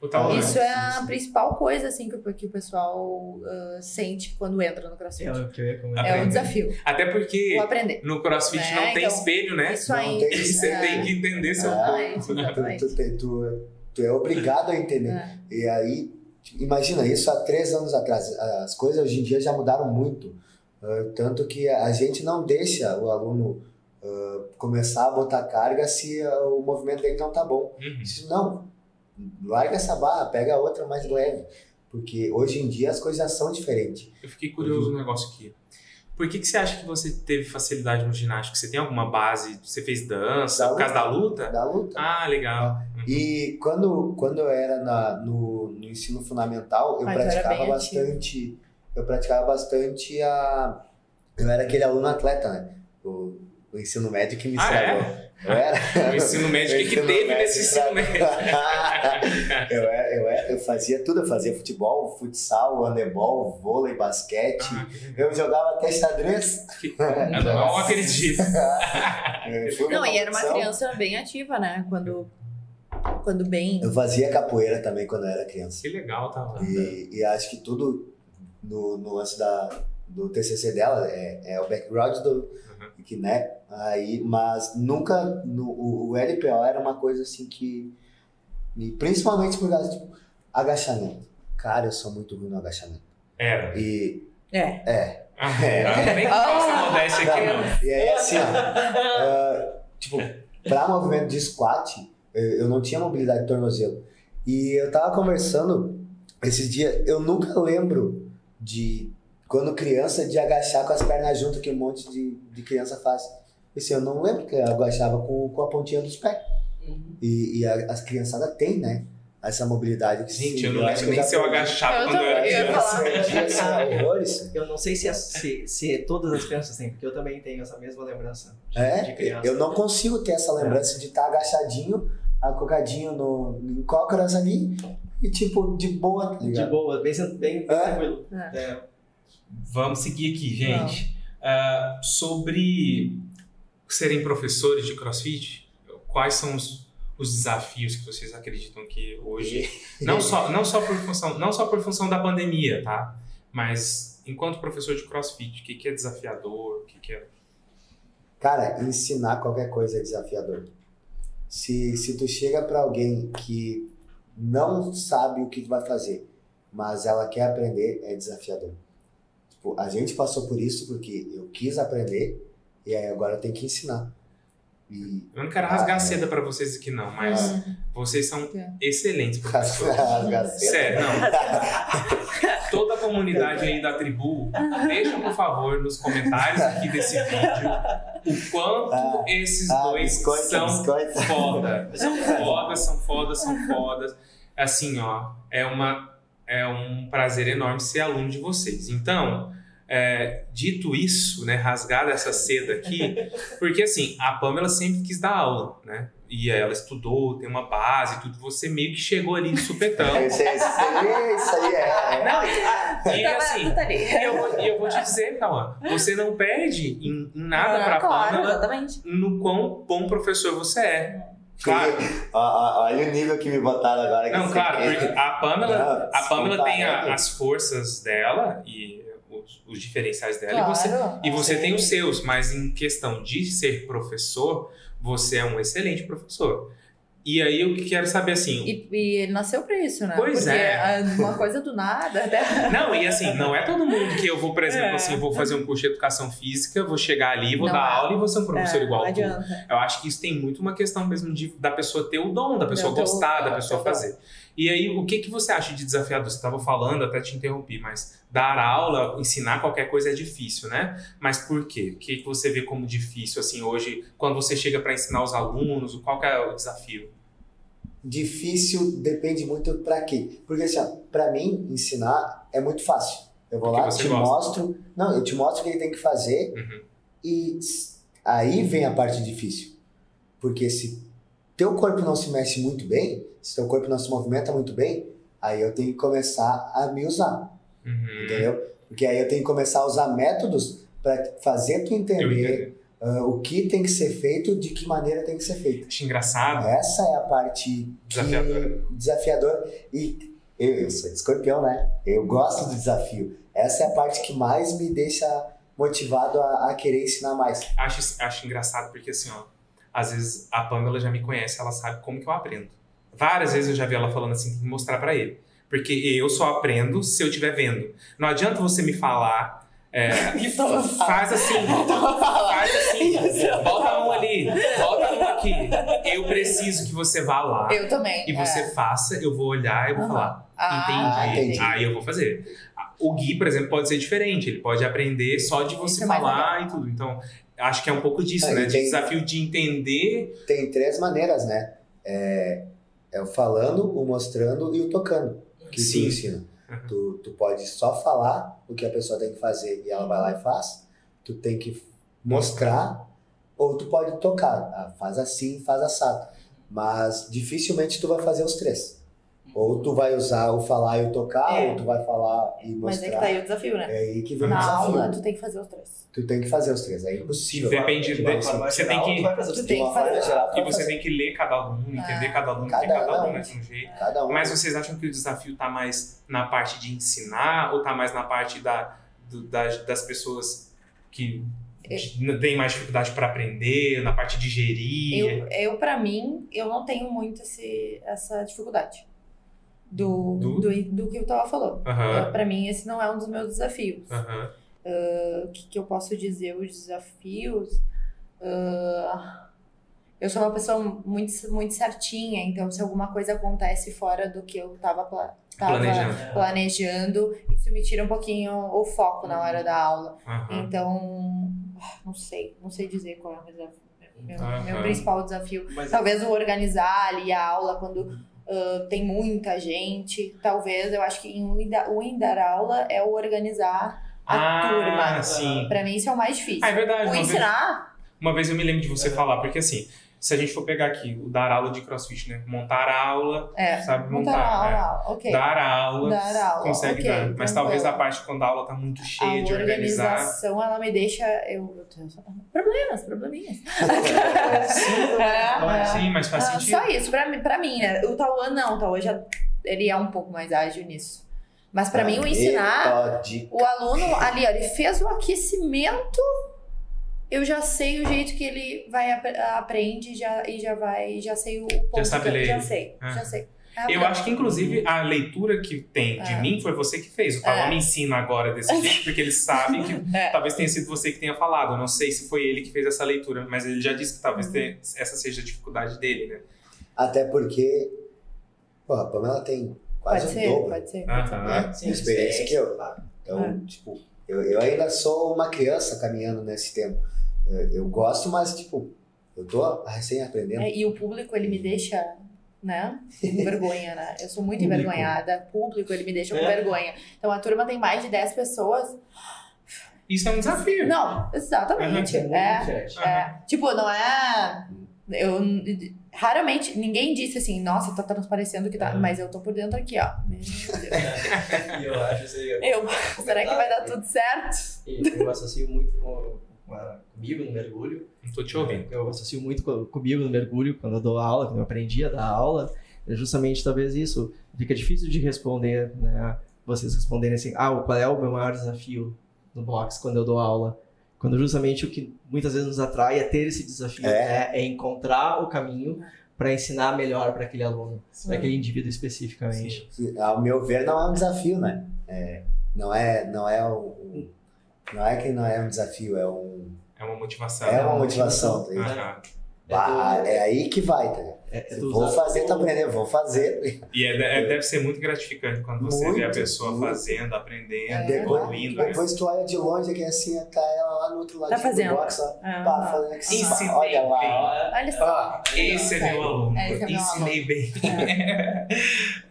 Né? Isso é a principal coisa assim que, o- que o pessoal ah, sente quando entra no CrossFit. É. É Aprender. desafio, Até porque no CrossFit Né? não tem Então, espelho, né? Isso Não aí. tem- E você É. tem que entender seu corpo. Tu, tu, tem- tu- tu é obrigado a entender. É. E aí, imagina, isso há três anos atrás. As coisas hoje em dia já mudaram muito. Ah, tanto que a gente não deixa o aluno ah, começar a botar carga se ah, o movimento dele não tá bom. Uhum. Diz, não, larga essa barra, pega outra mais leve. Porque hoje em dia as coisas são diferentes. Eu fiquei curioso no negócio aqui. Por que, que você acha que você teve facilidade no ginástico? Você tem alguma base? Você fez dança? Da por causa da luta? Da luta. Ah, legal. E quando, quando eu era na, no, no ensino fundamental, eu era praticava bem bastante. eu praticava bastante a. Eu era aquele aluno atleta, né? O, o ensino médio que me Ah, estragou. é? Eu era. O ensino médio, o que, que teve médio nesse ensino médio? eu, era, eu, era, eu fazia tudo, eu fazia futebol, futsal, handebol, vôlei, basquete. Ah. Eu jogava até xadrez. Eu não acredito. Não, e era uma criança bem ativa, né? Quando, quando bem. Eu fazia capoeira também quando eu era criança. Que legal, tá? E, e acho que tudo no, no lance da, do TCC dela é, é o background do Uhum. que né aí mas nunca no, o, o LPO era uma coisa assim que principalmente por causa tipo agachamento cara eu sou muito ruim no agachamento Era. e É. é Ah, É. não nem faça modéstia aqui, não. e aí assim ó, ah, tipo para movimento de squat eu, eu não tinha mobilidade de tornozelo e eu tava conversando esses dias eu nunca lembro de quando criança de agachar com as pernas juntas que um monte de, de criança faz Assim, eu não lembro que eu agachava com, com a pontinha dos pés e, e a- as criançadas têm né essa mobilidade que Gente, se- eu não acho lembro que nem já se eu agachava Eu quando eu era criança. Eu não sei se, é- se, se todas as crianças têm, porque eu também tenho essa mesma lembrança de, de É, criança. eu não consigo ter essa lembrança de estar agachadinho, acocadinho no, em cócoras ali e tipo, de boa, tá De boa, bem, bem, bem É. tranquilo. É. É. Vamos seguir aqui, gente. Ah, sobre serem professores de crossfit, quais são os, os desafios que vocês acreditam que hoje. Não só, não, só por função, não só por função da pandemia, tá? Mas enquanto professor de crossfit, o que, que é desafiador? O que, que é. Cara, ensinar qualquer coisa é desafiador. Se, se tu chega pra alguém que não sabe o que tu vai fazer, mas ela quer aprender, é desafiador. Tipo, a gente passou por isso porque eu quis aprender e aí agora eu tenho que ensinar. E Eu não quero rasgar Ah, é. seda pra vocês aqui, não, mas vocês são É. excelentes professores. rasgar cedo. Sério, não. Toda a comunidade aí da tribu, deixa por favor nos comentários aqui desse vídeo o quanto Ah, esses Ah, dois biscoito, são biscoito. foda. São fodas, são fodas, são fodas. Assim, ó, é, uma, é um prazer enorme ser aluno de vocês. Então, é, dito isso, né, rasgada essa seda aqui, porque assim, a Pamela sempre quis dar aula, né? E ela estudou, tem uma base e tudo, você meio que chegou ali de supetão. Esse, esse, isso aí é. Não, e, e Tava- assim, tá e eu, vou- eu vou te dizer, calma, você não perde em, em nada pra Ah, claro, Pamela exatamente. no quão bom professor você é. Claro. Olha o nível que me botaram agora. Não, claro, porque a Pamela, Não, a Pamela tem a- comparado. as forças dela e os, os diferenciais dela e você, Claro. e você tem os seus, mas em questão de ser professor, você é um excelente professor. E aí eu quero saber assim, E, e ele nasceu pra isso, né? Pois Porque é. uma coisa do nada, até. Não, e assim, não é todo mundo que eu vou, por exemplo, É. assim, eu vou fazer um curso de educação física, vou chegar ali, vou Não dar é. aula e vou ser um professor É, igual não tu. adianta. Eu acho que isso tem muito uma questão mesmo de, da pessoa ter o dom, da pessoa gostar, da pessoa fazer. E aí, o que, que você acha de desafiador? Você estava falando, até te interrompi, mas dar aula, ensinar qualquer coisa é difícil, né? Mas por quê? O que, que você vê como difícil, assim, hoje, quando você chega para ensinar os alunos? Qual é o desafio? Difícil depende muito pra quê. Porque assim, ó, pra mim, ensinar é muito fácil. Eu vou lá, te gosta. mostro. Não, eu te mostro o que ele tem que fazer Uhum. e aí vem a parte difícil. Porque se teu corpo não se mexe muito bem, se teu corpo não se movimenta muito bem, aí eu tenho que começar a me usar, Uhum. entendeu? Porque aí eu tenho que começar a usar métodos pra fazer tu entender ah, o que tem que ser feito, de que maneira tem que ser feito. Acho engraçado. Essa é a parte Desafiadora. desafiadora. E eu, eu sou escorpião, né? Eu gosto do desafio. Essa é a parte que mais me deixa motivado a, a querer ensinar mais. Acho, acho engraçado porque, assim, ó, às vezes a Pamela já me conhece, ela sabe como que eu aprendo. Várias vezes eu já vi ela falando assim, tem que mostrar pra ele. Porque eu só aprendo se eu estiver vendo. Não adianta você me falar, é, Então, faz assim, faz assim, bota a mão ali, bota a mão aqui. Eu preciso que você vá lá Eu também. e você é. faça, eu vou olhar e eu vou Aham. falar. Ah, entendi. entendi. Aí eu vou fazer. O Gui, por exemplo, pode ser diferente. Ele pode aprender só de você Isso é falar e tudo. Então, acho que é um pouco disso, É, né? De tem- desafio de entender. Tem três maneiras, né? É, é o falando, o mostrando e o tocando que Sim. tu ensina. Uhum. Tu, tu pode só falar o que a pessoa tem que fazer e ela vai lá e faz. Tu tem que mostrar, ou tu pode tocar. Ah, faz assim, faz assado. Mas dificilmente tu vai fazer os três. Ou tu vai usar o falar e o tocar, É. ou tu vai falar e Mas mostrar. é que tá aí o desafio, né? É aí que vem o Na desafio. aula, tu tem que fazer os três. Tu tem que fazer os três, é impossível. Depende, De uma de- forma você geral, tem que- tu vai fazer Tu os tem que fazer. geral, E você tem que ler cada aluno, entender Ah. cada aluno, Cada porque cada um. aluno é de um jeito. Cada um. Mas vocês acham que o desafio tá mais na parte de ensinar ou tá mais na parte da, do- das, das pessoas que têm mais dificuldade para aprender, na parte de gerir? Eu, eu para mim, eu não tenho muito esse, essa dificuldade do, Do? do, do, que eu tava falando. Aham, Pra mim, esse não é um dos meus desafios. aham. O que, que eu posso dizer? Os desafios. ah, eu sou uma pessoa muito, muito certinha, então se alguma coisa acontece fora do que eu tava, pla- tava Planejando. planejando, isso me tira um pouquinho o foco na hora da aula. Então, não sei, não sei dizer qual é o desafio. Meu, meu principal desafio. Mas Talvez o organizar ali a aula quando tem muita gente. Talvez, eu acho que em o em dar aula é o organizar a ah, turma. sim. Pra mim, isso é o mais difícil. Ah, é verdade. o Uma vez, ensinar, uma vez eu me lembro de você falar, porque assim, se a gente for pegar aqui o dar aula de crossfit, né? Montar a aula, é. sabe Montar montar. a né? aula, ok. Dar aula, Dar aula, consegue ok, dar. Mas tranquilo. talvez a parte quando a aula tá muito cheia a de organizar. organização, ela me deixa. Eu, eu tenho problemas, probleminhas. Sim, É, é. Sim, mas faz Ah, sentido. só isso, pra mim, pra mim, né? O Tauan não, o Tauan já ele é um pouco mais ágil nisso. Mas pra mim, o ensinar, o aluno ali, ó, ele fez o aquecimento, eu já sei o jeito que ele vai ap- aprende já, e já vai, já sei o ponto sabe que eu- ler. já sei, Ah. já sei. Eu acho que, inclusive, a leitura que tem de É. mim foi você que fez. O Tauan É. me ensina agora desse jeito, porque ele sabe que É. talvez tenha sido você que tenha falado. Eu não sei se foi ele que fez essa leitura, mas ele já disse que talvez Uhum. tenha- essa seja a dificuldade dele, né? Até porque, pô, a Pamela tem Pode quase o ser, dobro pode ser. Aham. né, de experiência que eu. Então, É. tipo, eu, eu ainda sou uma criança caminhando nesse tempo. Eu, eu gosto, mas, tipo, eu tô recém aprendendo. É, e o público, ele me deixa, né, com vergonha, né? Eu sou muito Público. envergonhada. Público, ele me deixa com É. vergonha. Então, a turma tem mais de 10 pessoas. Isso é um desafio. Não, exatamente. É muito É, é. Tipo, não é... Eu... Raramente, ninguém disse assim, nossa, tá transparecendo que tá... Uhum. Mas eu tô por dentro aqui, ó. Meu Deus. E eu acho isso aí. Eu, será que vai dar tudo certo? Eu associo muito com, com comigo no mergulho. Tô te ouvindo. Eu associo muito co- comigo no mergulho, quando eu dou aula, quando eu aprendi a dar aula. É justamente talvez isso. Fica difícil de responder, né? Vocês responderem assim, ah, qual é o meu maior desafio no box quando eu dou aula? Quando justamente o que muitas vezes nos atrai é ter esse desafio, É. né? é encontrar o caminho para ensinar melhor para aquele aluno, para aquele indivíduo especificamente. Ao meu ver, não é um desafio, né? É, não é, não é um, não é que não é um desafio, é um, É uma motivação. é uma motivação. tá ligado? Aham. Ah, é aí que vai, tá ligado? É, é vou fazer, tá aprendendo, vou fazer. E é- é- deve ser muito gratificante quando você vê a Muito, pessoa muito. fazendo, aprendendo, É, evoluindo. né? Depois tu olha de longe aqui assim, tá ela lá no outro lado Tá do fazendo. box, ó, Ah, pá, fazendo aqui, Ensinei olha lá. Olha só. Ah, Esse é meu aluno. É, é meu Ensinei bem.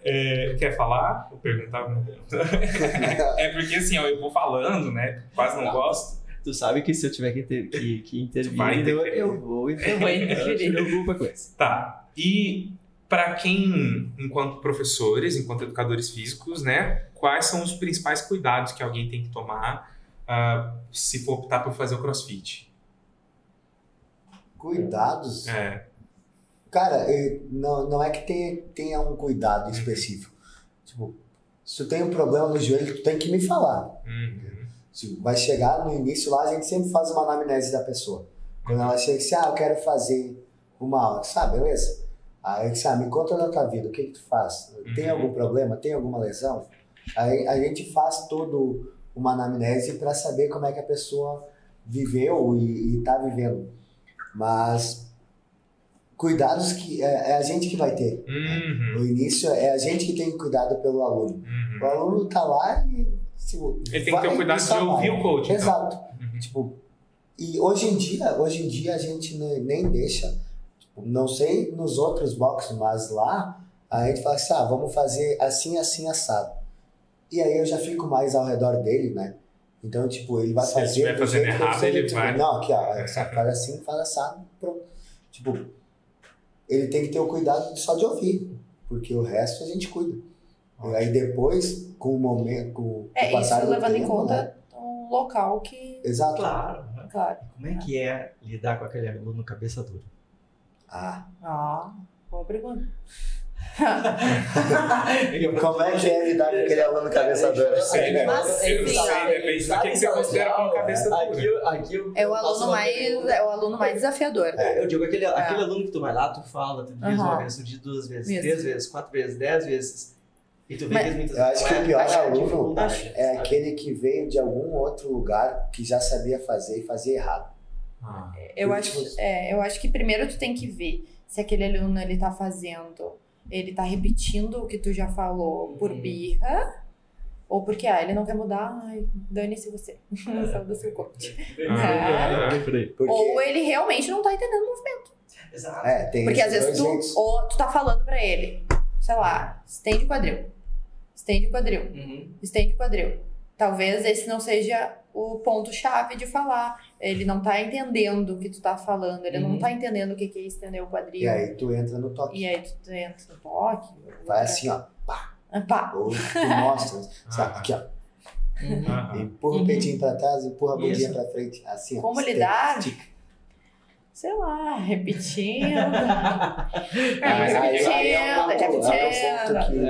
É, quer falar? Vou perguntar. É porque assim, ó, eu vou falando, né? Quase não gosto. Tu sabe que se eu tiver que, ter, que, que intervir, eu, eu vou interferir. Eu vou interferir. Não te preocupa com isso. Tá. E para quem, enquanto professores, enquanto educadores físicos, né? Quais são os principais cuidados que alguém tem que tomar ah, se for optar por fazer o crossfit? Cuidados. É. Cara, não, não é que tenha, tenha um cuidado específico. Tipo, se tu tem um problema no joelho, tu tem que me falar. Uhum. Se vai chegar no início lá, a gente sempre faz uma anamnese da pessoa. Quando ela chega assim, ah, eu quero fazer uma aula. Sabe, beleza? Aí disse, ah, me conta da tua vida, o que que tu faz? Tem Uhum. algum problema? Tem alguma lesão? Aí a gente faz todo uma anamnese para saber como é que a pessoa viveu e, e tá vivendo. Mas cuidados que é, é a gente que vai ter. Uhum. No início é a gente que tem cuidado pelo aluno. Uhum. O aluno tá lá e tipo, Ele tem que ter o cuidado de ouvir o coach. Então. Exato. Uhum. Tipo, e hoje em dia, hoje em dia a gente ne- nem deixa. Não sei nos outros boxes, mas lá a gente fala assim, ah, vamos fazer assim, assim, assado. E aí eu já fico mais ao redor dele, né? Então, tipo, ele vai Se ele fazer. estiver do fazendo errado, ele tipo, vai. Não, aqui, ó, essa faz assim, faz assado, pronto. Tipo, ele tem que ter o cuidado só de ouvir, porque o resto a gente cuida. E aí depois, com o momento, com o É, passar isso do levando em tempo, conta né? um local que. Exato. Claro. né? Claro. Como é que é lidar com aquele aluno cabeça dura? Ah. Ah, boa pergunta. Como é que é lidar com aquele aluno cabeça dura? Eu sei, né? Eu sei, ó, depende do que, que você considera como cabeça dura. Aqui, aqui eu- É o aluno mais, é o aluno mais desafiador. É, eu digo, aquele, aquele aluno que tu vai lá, tu fala, tu diz uma vez, tu diz duas vezes, Isso. três vezes, quatro vezes, dez vezes. E tu vê que muitas Eu acho que é o pior de aluno É aquele que veio de algum outro lugar que já sabia fazer e fazia errado. Ah, Eu acho, é, eu acho que primeiro tu tem que ver se aquele aluno ele tá fazendo, ele tá repetindo o que tu já falou por Uhum. birra, ou porque ah, ele não quer mudar, ai, dane-se você. Saiu do seu. É, é. Porque, Ou ele realmente não tá entendendo o movimento. Exato. é, tem Porque às vezes tu, jeitos. ou tu tá falando pra ele, sei lá, estende o quadril. Estende o quadril. Uhum. Estende o quadril. Talvez esse não seja o ponto-chave de falar. Ele não tá entendendo o que tu tá falando, ele não Uhum. tá entendendo o que que é estender o quadril. E aí tu entra no toque. E aí tu entra no toque. Vai assim, ó. Ah, Pá. Ou tu mostra. sabe? Ah. Aqui, ó. aham. Empurra Uhum. o peitinho pra trás, empurra a bundinha pra frente. Assim, ó. Como Stick, lidar? stick. Sei lá, repetindo. É, mas repetindo, aí é é repetindo.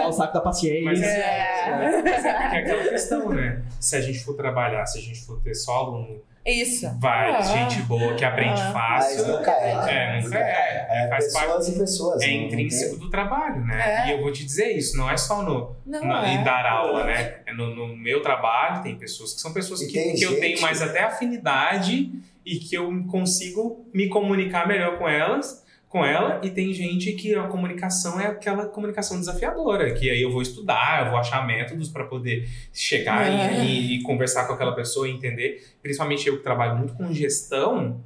É, o saco da paciência. Mas é, É. mas é porque é aquela questão, né? Se a gente for trabalhar, se a gente for ter só aluno, Isso. vai, Ah. gente boa que aprende Ah. Mas fácil. nunca é. É, nunca é. É faz parte. pessoas e pessoas. É não intrínseco do trabalho, né? É. E eu vou te dizer isso, não é só no, Não na- é. em dar aula, né? É no, no meu trabalho tem pessoas que são pessoas E que, que eu tenho mais até afinidade e que eu consigo me comunicar melhor com elas, com ela, e tem gente que a comunicação é aquela comunicação desafiadora, que aí eu vou estudar, eu vou achar métodos para poder chegar É. e, e conversar com aquela pessoa e entender. Principalmente eu que trabalho muito com gestão,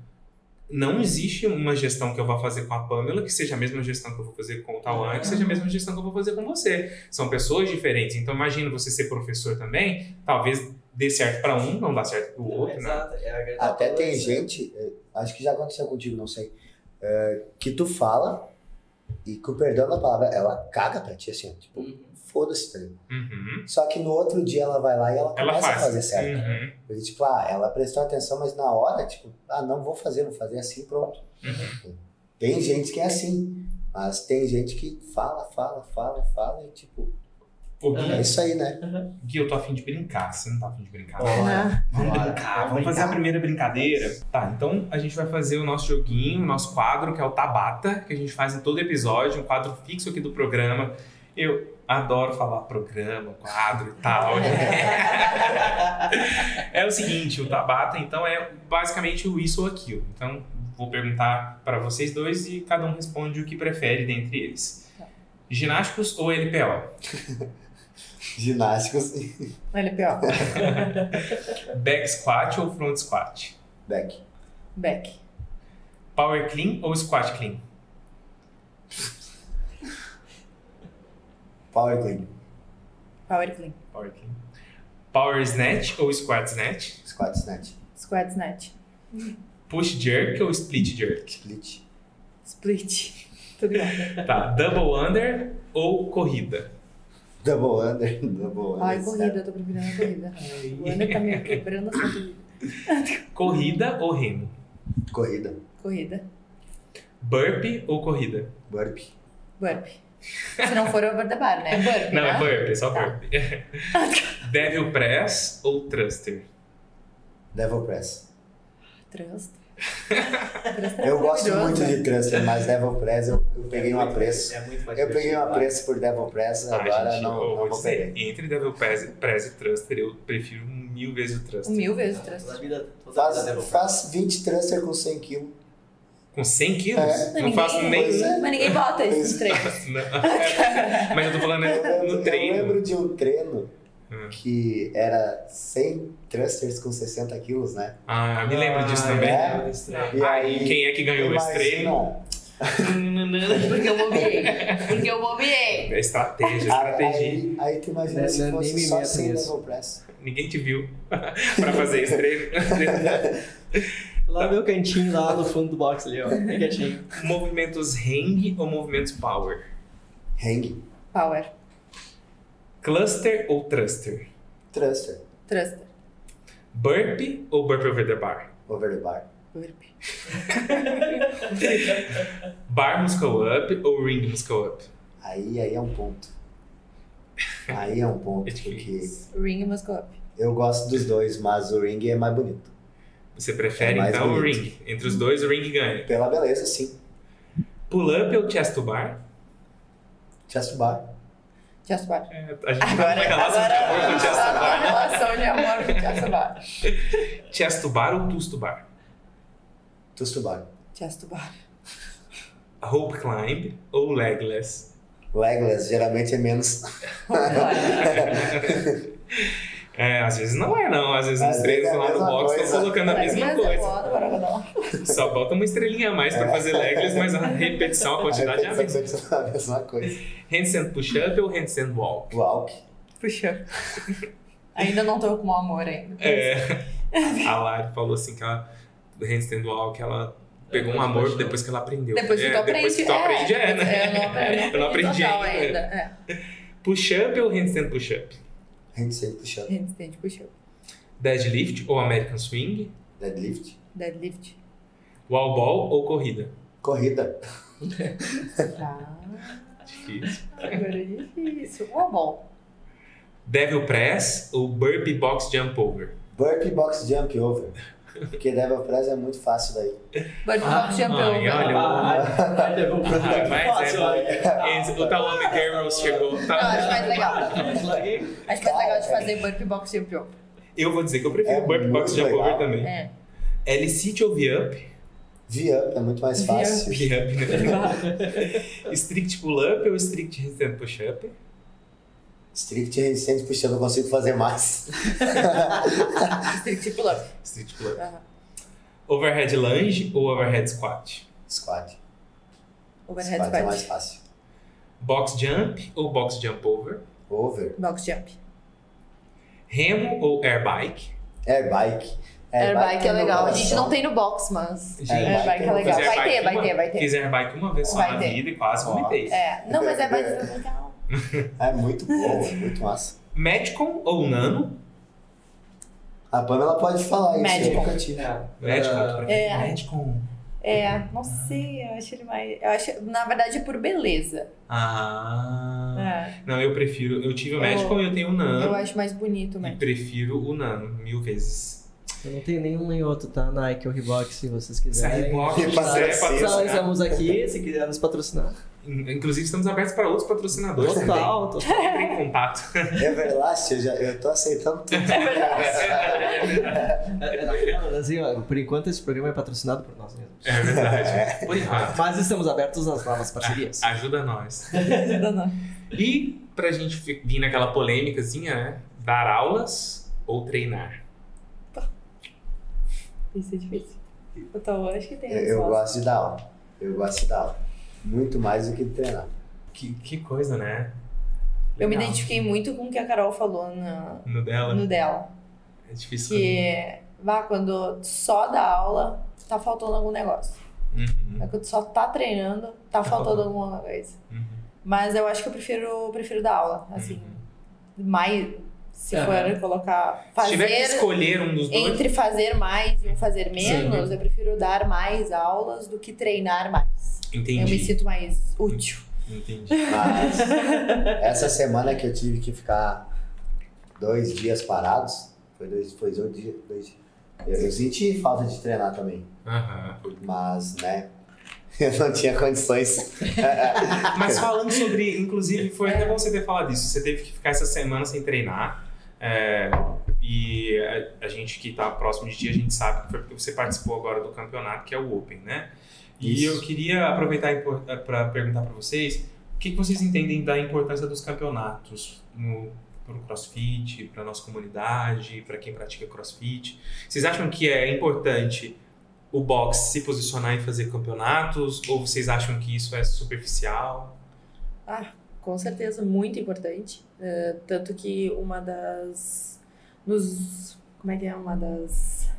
não existe uma gestão que eu vou fazer com a Pamela que seja a mesma gestão que eu vou fazer com o Tauan, que seja a mesma gestão que eu vou fazer com você. São pessoas diferentes. Então imagina você ser professor também, talvez dê certo para um, não dá certo para o outro, né? Exato. É grande Até tem gente, eh, acho que já aconteceu contigo, não sei, eh, que tu fala e com o perdão da palavra, ela caga pra ti assim, ó, tipo, Uhum. foda-se, tá? Uhum. Só que no outro dia ela vai lá e ela Ela começa faz. a fazer certo. Uhum. Porque, tipo, ah, ela prestou atenção, mas na hora, tipo, ah, não vou fazer, vou fazer assim, pronto. Uhum. Tem gente que é assim, mas tem gente que fala, fala, fala, fala e, tipo, É isso aí, né? Gui, eu tô afim de brincar. Você não tá afim de brincar? Bora. Vamos Bora. brincar, vamos fazer a primeira brincadeira. Tá, então a gente vai fazer o nosso joguinho, o nosso quadro, que é o Tabata, que a gente faz em todo episódio, um quadro fixo aqui do programa. Eu adoro falar programa, quadro e tal. é o seguinte, o Tabata, então, é basicamente o isso ou aquilo. Então, vou perguntar para vocês dois e cada um responde o que prefere dentre eles. Ginásticos ou LPO? Ginásticos, LPO. Back squat ou front squat? back. Back. Power clean ou squat clean? Power clean, Power clean. Power clean. Power snatch ou squat snatch? squat snatch, Squat snatch. Push jerk ou split jerk? split, Split. Tudo igual. Tá, double under ou corrida? Double under, double under. Ai, corrida, eu tô preferindo a corrida. O Ana tá me quebrando a sua. Corrida ou remo? Corrida, Corrida. Burpee ou corrida? burp, Burp. Se não for over the bar, né? Burp, Não, né? é burpee, só Tá. burpee. Devil press ou thruster? devil press. Trust. É Eu gosto muito de thruster, mas devil press eu, eu peguei um apreço. É Eu peguei um apreço por devil press, Ah, agora gente, não, eu não vou vou dizer, pegar. entre Devil press, press e thruster, eu prefiro mil vezes o thruster. Mil vezes Toda a trust. vida, toda a vida deve Faz, faz 20 thruster com 100 kg. Com 100 quilos? É. Não faço nem... É. Mas ninguém bota esses treinos. É, Mas eu tô falando Eu né, no treino. eu lembro de um treino Hum. que era 100 thrusters com 60 quilos, né? Ah, me lembro disso também. é. E Aí, quem é que ganhou esse treino? Imagina, Porque eu bobeei. Porque eu bobeei. É estratégia, estratégia. Aí, aí tu imagina se fosse só sem level press. Ninguém te viu pra fazer esse treino. Lá no meu cantinho, lá no fundo do box ali, ó. Bem quietinho. movimentos hang ou movimentos power? Hang, Power. Cluster ou thruster? thruster, Thruster. Burpee ou burpee over the bar? over the bar. Burp. Bar muscle up ou ring muscle up? Aí, aí é um ponto. Aí é um ponto, É porque. Ring muscle up. eu gosto dos dois, mas o ring é mais bonito. Você prefere É então o bonito. ring? Entre os dois, o ring ganha. Pela beleza, sim. Pull up ou chest to bar? Chest bar. Just bar. É, a gente Agora, numa relação de amor com bar. né? relação de amor com just bar. Chest to bar ou to bar? Tusto bar. Just bar. Rope climb ou legless? Legless geralmente é menos. É, às vezes não é não, às vezes Às os vezes treinos é a lá no mesma box estão colocando a mesma Mas eu coisa. boto. Só bota uma estrelinha a mais pra fazer legless, mas a repetição, a quantidade é a mesma. É a mesma coisa. Handstand push-up ou handstand walk? Walk. Puxa. Ainda não tô com amor ainda. É, a Lari falou assim que ela, do handstand walk, ela pegou um amor depois que ela aprendeu. Depois que É, tu aprende. Depois que tu aprende, é, né? Eu não aprendi, Eu não aprendi total ainda. É. Push-up ou handstand push-up? Handstand push-up. Handstand push-up. Deadlift ou American swing? Deadlift. Deadlift. Wall ball ou corrida? Corrida. Tá. Difícil. Agora é difícil. Uma bom. Devil press ou burpee box jump over? Burpee box jump over. Porque devil press é muito fácil daí. But box over. olha, Ah, mas fácil, é, o Talome Carroll chegou. Não, Tá? acho mais legal. Acho mais legal de fazer burpee box over. Eu vou dizer que eu prefiro É burpee box jump legal. over também. É. L-sit ou V-up? V-up é muito mais fácil. V-up, né? Strict pull-up ou strict handstand push-up? Strict handstand push-up eu consigo fazer mais. Strict pull-up. Strict pull-up. Aham. Overhead lunge ou overhead squat? Squat. Overhead Squat é mais squat. fácil. Box jump ou box jump over? Over. Box jump. Remo ou air bike? Air bike. Air bike é meu legal. A gente não tem no box, mas. Gente, Air bike é legal. Vai ter, vai ter, vai ter. Fiz air bike uma vez só Vai na ter. vida e quase vomitei. É. Não, mas é mais legal. É muito bom, é muito massa. Metcon ou nano? A Pamela pode falar isso, Médico. eu nunca tive. Prefere É. Metcon? É, não sei, eu acho ele mais. Eu acho, na verdade, por beleza. Ah. É. Não, eu prefiro. Eu tive o Metcon e eu tenho o nano. Eu acho mais bonito E mesmo. prefiro o nano, mil vezes. Eu não tenho nenhum nem outro, tá? Nike ou Reebok, se vocês Se a quiserem. Reebok quiser patrocinar. estamos aqui, se quiser nos patrocinar. Inclusive, estamos abertos para outros patrocinadores Total, total. também. Entre em contato. Everlast, eu, já, eu tô aceitando tudo. É assim, ó, por enquanto esse programa é patrocinado por nós mesmos. É verdade. Por enquanto. Mas estamos abertos às novas parcerias. Ajuda nós. Não, não. E pra gente fi- vir naquela polêmicazinha, né? Dar aulas ou treinar? Isso é difícil. Então, eu acho que tem Eu, eu gosto de dar aula. Eu gosto de dar aula. Muito mais do que treinar. Que, que coisa, né? Eu me Legal. identifiquei muito com o que a Carol falou na, No dela? no dela. É difícil. Que, vá, quando só dá aula, tá faltando algum negócio. Uhum, Mas quando só tá treinando, tá faltando alguma coisa. uhum, Mas eu acho que eu prefiro, prefiro dar aula, assim. uhum. Mais, se Aham. for colocar... Se tiver que Fazer... escolher um dos dois. Entre fazer mais e um fazer menos, eu prefiro dar mais aulas do que treinar mais. Entendi. Eu me sinto mais útil. Entendi. Mas essa semana que eu tive que ficar dois dias parados, foi dois, foi dois dias. Dois, eu, eu senti falta de treinar também, Aham. mas, né, eu não tinha condições. Mas falando sobre, inclusive, foi até bom você ter falado isso. Você teve que ficar essa semana sem treinar. é, e a, a gente que tá próximo de ti, a gente sabe que foi porque você participou agora do campeonato, que é o Open, né? E Isso. eu queria aproveitar para perguntar para vocês o que, que vocês entendem da importância dos campeonatos no para o CrossFit, para nossa comunidade, para quem pratica CrossFit. Vocês acham que é importante o box se posicionar e fazer campeonatos? Ou vocês acham que isso é superficial? Ah, com certeza, muito importante. Uh, tanto que uma das. Nos, como é que é? Uma das.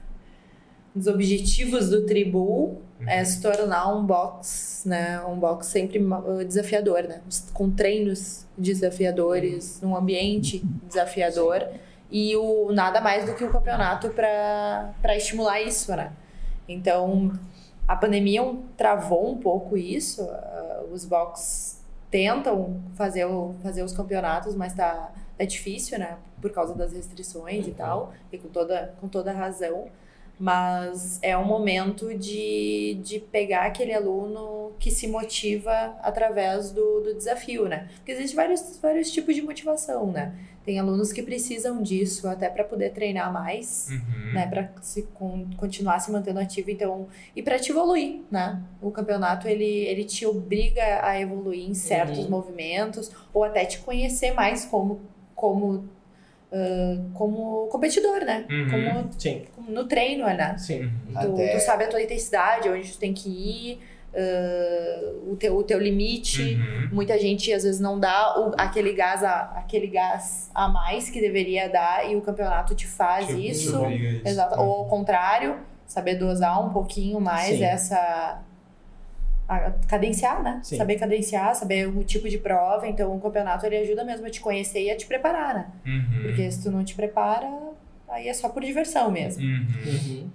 Dos objetivos do Tribu uhum. é se tornar um box, né? Um box sempre desafiador, né? Com treinos desafiadores, num ambiente desafiador. E o nada mais do que o campeonato para estimular isso, né? Então, a pandemia travou um pouco isso. Uh, os box tentam fazer, o, fazer os campeonatos, mas tá, é difícil, né? Por causa das restrições uhum. e tal, e com toda, com toda razão. Mas é um momento de, de pegar aquele aluno que se motiva através do, do desafio, né? Porque existem vários, vários tipos de motivação, né? Tem alunos que precisam disso até para poder treinar mais, uhum. né, para se con continuar se mantendo ativo, então, e para te evoluir, né? O campeonato ele ele te obriga a evoluir em certos uhum. movimentos ou até te conhecer mais como como Uh, como competidor, né? Uhum. Como, Sim. Como no treino, né? Sim. Tu, tu, sabe a tua intensidade, onde tu tem que ir, uh, o, teu, o teu limite. Uhum. Muita gente às vezes não dá o, aquele, gás a, aquele gás a mais que deveria dar e o campeonato te faz tipo, isso. isso. Exato. Ou ao contrário, saber dosar um pouquinho mais Sim. essa. A, cadenciar, né? Sim. Saber cadenciar, saber o tipo de prova. Então, o campeonato ele ajuda mesmo a te conhecer e a te preparar, né? Uhum. Porque se tu não te prepara, aí é só por diversão mesmo. Uhum. uhum.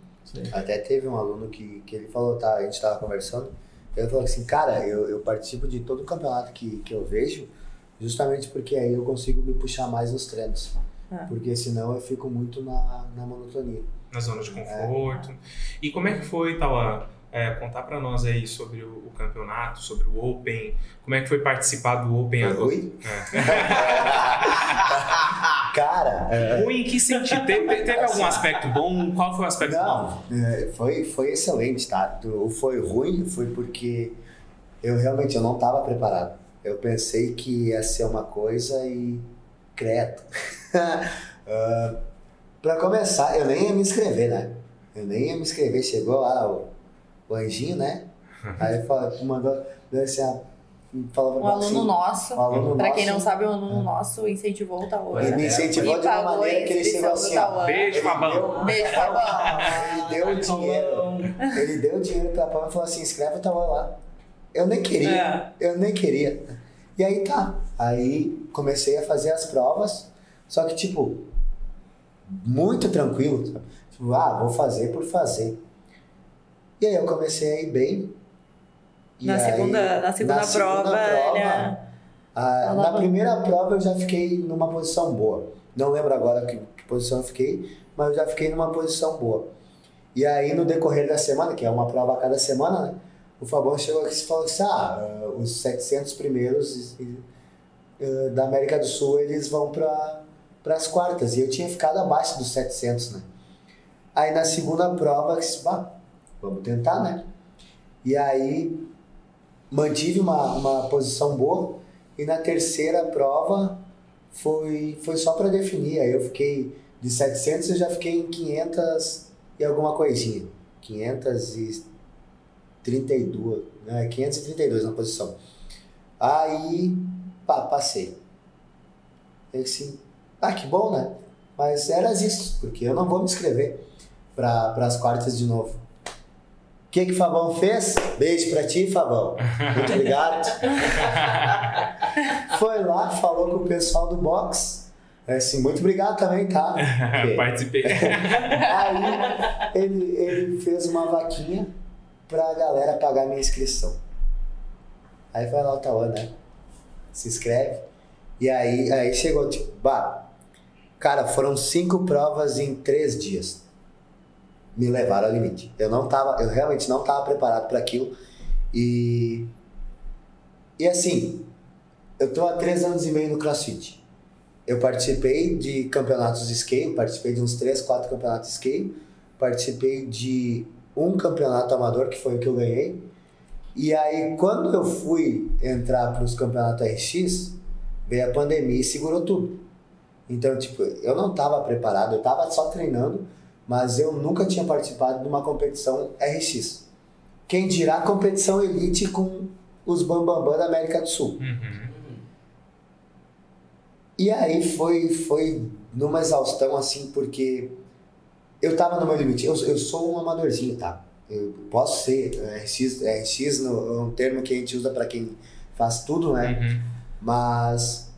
Até teve um aluno que, que ele falou, tá, a gente tava conversando, ele falou assim, cara, eu, eu participo de todo campeonato que, que eu vejo, justamente porque aí eu consigo me puxar mais nos treinos. Ah. Porque senão eu fico muito na, na monotonia. Na zona de conforto. É. E como é que foi, Tauan? É, contar para nós aí sobre o, o, campeonato, sobre o Open, como é que foi participar do Open agora? Ruim? É. Cara, é... ruim em que sentido? Teve, teve algum aspecto bom? Qual foi o aspecto Não, bom? É, foi, foi excelente, tá? Foi ruim foi porque eu realmente eu não estava preparado. Eu pensei que ia ser uma coisa e credo. uh, para começar, eu nem ia me inscrever, né? Eu nem ia me inscrever. Chegou lá o o anjinho, né? Aí fala, mandou, assim, ah, falava um aluno assim, nosso, um aluno pra nosso, quem não sabe, o aluno nosso incentivou o Taoa. Ele me incentivou de uma maneira que ele chegou assim, ó, beijo, Fabão. Beijo, Fabão. Ele deu o dinheiro, ele deu o dinheiro pra Pablo e falou assim, escreve o Taoa lá. Eu nem queria, é. eu nem queria. E aí tá, aí comecei a fazer as provas, só que tipo, muito tranquilo, tipo, ah, vou fazer por fazer. E aí eu comecei a ir bem. Na, aí, segunda, na segunda na prova, segunda prova era... a, na primeira prova eu já fiquei numa posição boa. Não lembro agora que, que, posição eu fiquei, mas eu já fiquei numa posição boa. E aí no decorrer da semana, que é uma prova a cada semana, né? O Fabão chegou aqui e falou assim, ah, uh, os 700 primeiros uh, da América do Sul, eles vão para as quartas. E eu tinha ficado abaixo dos 700, né? Aí na segunda prova, eu disse, bah, vamos tentar, né? E aí mantive uma, uma posição boa e na terceira prova foi, foi só para definir. Aí eu fiquei de 700 eu já fiquei em 500 e alguma coisinha. 532, né? 532 na posição. Aí, pá, passei. Eu disse, ah, que bom, né? Mas era isso, porque eu não vou me inscrever para as quartas de novo. O que que Fabão fez? Beijo pra ti, Fabão. Muito obrigado. Foi lá, falou com o pessoal do box. É assim, muito obrigado também, tá? Porque... Participei. Aí ele, ele fez uma vaquinha pra galera pagar minha inscrição. Aí vai lá o Tauan, né? Se inscreve. E aí, aí chegou, tipo, bah, cara, foram cinco provas em três dias me levaram ao limite. Eu não tava, eu realmente não estava preparado para aquilo. E e assim, eu tô há três anos e meio no CrossFit. Eu participei de campeonatos de skate, participei de uns três, quatro campeonatos de skate, participei de um campeonato amador que foi o que eu ganhei. E aí, quando eu fui entrar para os campeonatos RX, veio a pandemia e segurou tudo. Então, tipo, eu não estava preparado, eu estava só treinando mas eu nunca tinha participado de uma competição RX. Quem dirá competição elite com os Bambambam Bam Bam da América do Sul. Uhum. E aí foi, foi numa exaustão assim, porque eu tava no meu limite. Eu, eu sou um amadorzinho, tá? Eu posso ser. RX, RX no, é um termo que a gente usa para quem faz tudo, né? Uhum. Mas,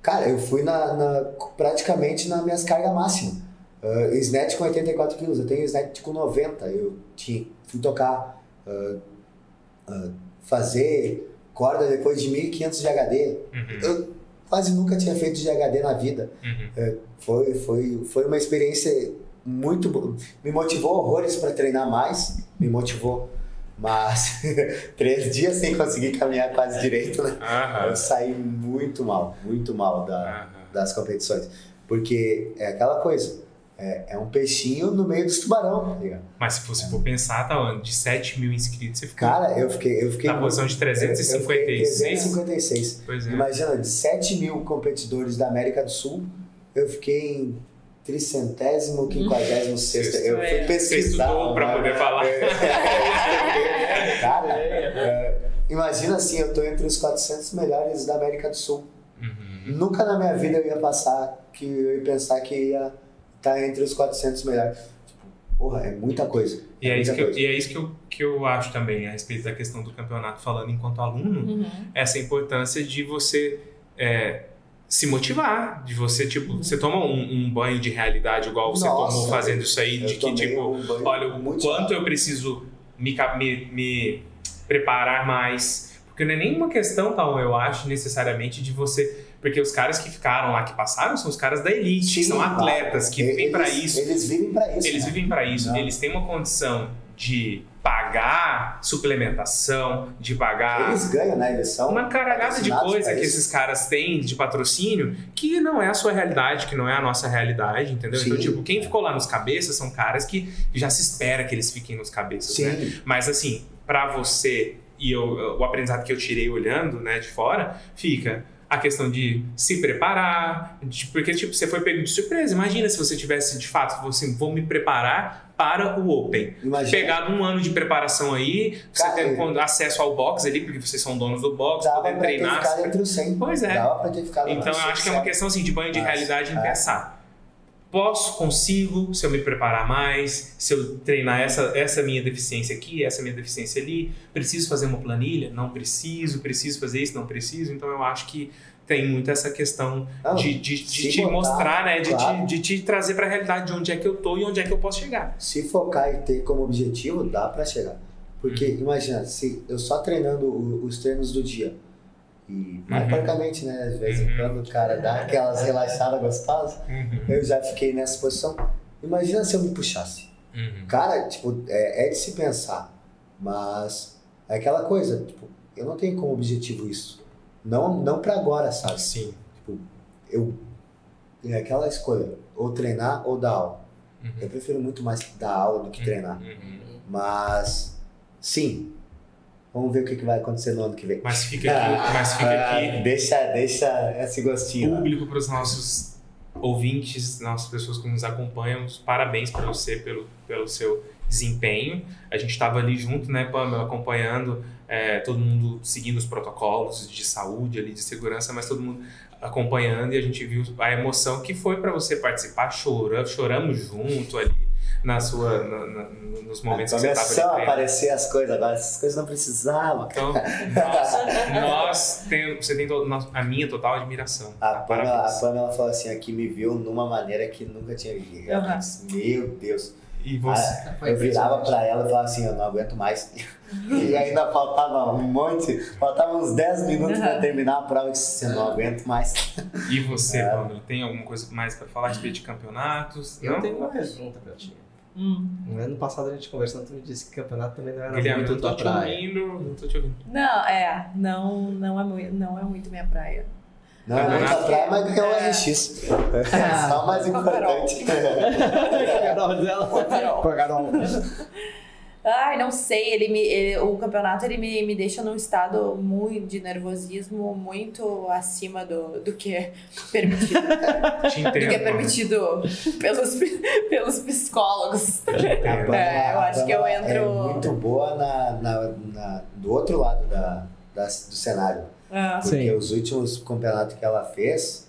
cara, eu fui na, na praticamente nas minhas cargas máximas. Uh, snatch com 84 quilos, eu tenho snatch com 90. Eu tinha, fui tocar, uh, uh, fazer corda depois de 1500 de HD. Uhum. Eu quase nunca tinha feito de HD na vida. Uhum. Uh, foi, foi, foi uma experiência muito boa. Me motivou horrores para treinar mais, me motivou. Mas três dias sem conseguir caminhar quase direito, né? Aham. Eu saí muito mal, muito mal da, das competições. Porque é aquela coisa, é, é um peixinho no meio dos tubarão, tá ligado? Mas se você for pensar, tá? De 7 mil inscritos, você ficou Cara, eu fiquei. Eu fiquei na posição de eu fiquei 356. 356. Pois é. Imagina, de 7 mil competidores da América do Sul, eu fiquei em tricentésimo, quinquagésimo sexto. Eu fui É. Você pesquisar. estudou pra né? poder falar. É. Cara, é, imagina assim, eu tô entre os 400 melhores da América do Sul. Uhum. Nunca na minha vida eu ia passar, que eu ia pensar que ia estar entre os 400 melhores. Tipo, porra, é muita coisa. E é, muita isso, que eu, coisa. e é isso que eu, que eu acho também a respeito da questão do campeonato, falando enquanto aluno, Uhum. essa importância de você é, se motivar, de você, tipo, você toma um, um banho de realidade igual você Nossa, tomou fazendo isso aí, de que, tipo, um olha, o muito quanto eu preciso me, me, me preparar mais. Porque não é nenhuma questão, tal, eu acho, necessariamente, de você. Porque os caras que ficaram lá, que passaram, são os caras da elite, que Sim, são atletas, que vivem Eles- para isso. Eles vivem pra isso. Eles né? vivem para isso. Não. Eles têm uma condição de pagar suplementação, de pagar Eles ganham, né? Eles são. uma caralhada de coisa que isso. esses caras têm de patrocínio que não é a sua realidade, que não é a nossa realidade, entendeu? Então, Sim. tipo, quem ficou lá nos cabeças são caras que já se espera que eles fiquem nos cabeças, né? Sim. Mas assim, pra você e eu, o aprendizado que eu tirei olhando, né, de fora, fica a questão de se preparar, de- porque tipo, você foi pego de surpresa. Imagina se você tivesse de fato, você vou me preparar para o Open. Imagina. Pegado um ano de preparação aí, você tendo con- acesso ao box ali, porque vocês são donos do box, Dava poder pra ter treinar. ficado entre os 100. Pois é. Dava pra ter ficado Então eu acho que é uma questão assim, de banho de realidade em é. pensar. Posso, consigo, se eu me preparar mais, se eu treinar essa, essa minha deficiência aqui, essa minha deficiência ali, preciso fazer uma planilha? Não preciso, preciso fazer isso? Não preciso. Então eu acho que tem muito essa questão Não, de, de, de se te botar, mostrar, né? De, claro. te, de te trazer para a realidade de onde é que eu tô e onde é que eu posso chegar. Se focar e ter como objetivo, dá pra chegar. Porque, Uhum. imagina, se eu só treinando os treinos do dia, e Uhum. né? De vez em Uhum. quando o cara dá aquelas relaxadas gostosas, eu já fiquei nessa posição. Imagina se eu me puxasse. Uhum. Cara, tipo, é, é de se pensar. Mas é aquela coisa, tipo, eu não tenho como objetivo isso. Não, não pra agora, sabe? Sim. Eu. É aquela escolha, ou treinar ou dar aula. Uhum. Eu prefiro muito mais dar aula do que treinar. Uhum. Mas, sim. Vamos ver o que, que vai acontecer no ano que vem. Mas fica aqui, mas fica Ah, aqui deixa, deixa esse gostinho. público para os nossos ouvintes, nossas pessoas que nos acompanham. Parabéns para você pelo, pelo seu desempenho. A gente estava ali junto, né, Pamela, acompanhando é, todo mundo seguindo os protocolos de saúde ali, de segurança, mas todo mundo acompanhando e a gente viu a emoção que foi para você participar, chorando, choramos junto ali na sua, na- na- nos momentos que você Começou a estava aparecer as coisas agora, essas coisas não precisavam. Então, nós, nós tem, você tem to- nós- a minha total admiração. A Pamela, a. Pamela falou assim, aqui me viu numa maneira que nunca tinha visto. Disse, Meu Deus. E você? Ah, eu virava pra ela e falava assim, eu não aguento mais. e ainda faltava um monte, faltava uns 10 minutos pra Aham. terminar a prova e disse, eu não aguento mais. E você, É. Pamela, tem alguma coisa mais para falar a respeito de campeonatos? Eu Não? tenho uma pergunta pra ti. Hum. No ano passado a gente conversando, tu me disse que campeonato também não era Guilherme, muito não tua praia. ouvindo, não tô te ouvindo. Não, é, não, não, é muito, não é muito minha praia. Não é Campeonato. muita praia, mas ganhou o É. RX. É só o mais importante. Carol dela. Com a Carol. Ai, não sei, ele me, ele- o campeonato ele me, me deixa num estado muito de nervosismo muito acima do, do que é permitido. Te do que é entendo. permitido pelos, pelos psicólogos. É, eu a acho que eu entro- É muito boa na, na, na- do outro lado da, da- do cenário. Ah, Porque Sim. os últimos campeonatos que ela fez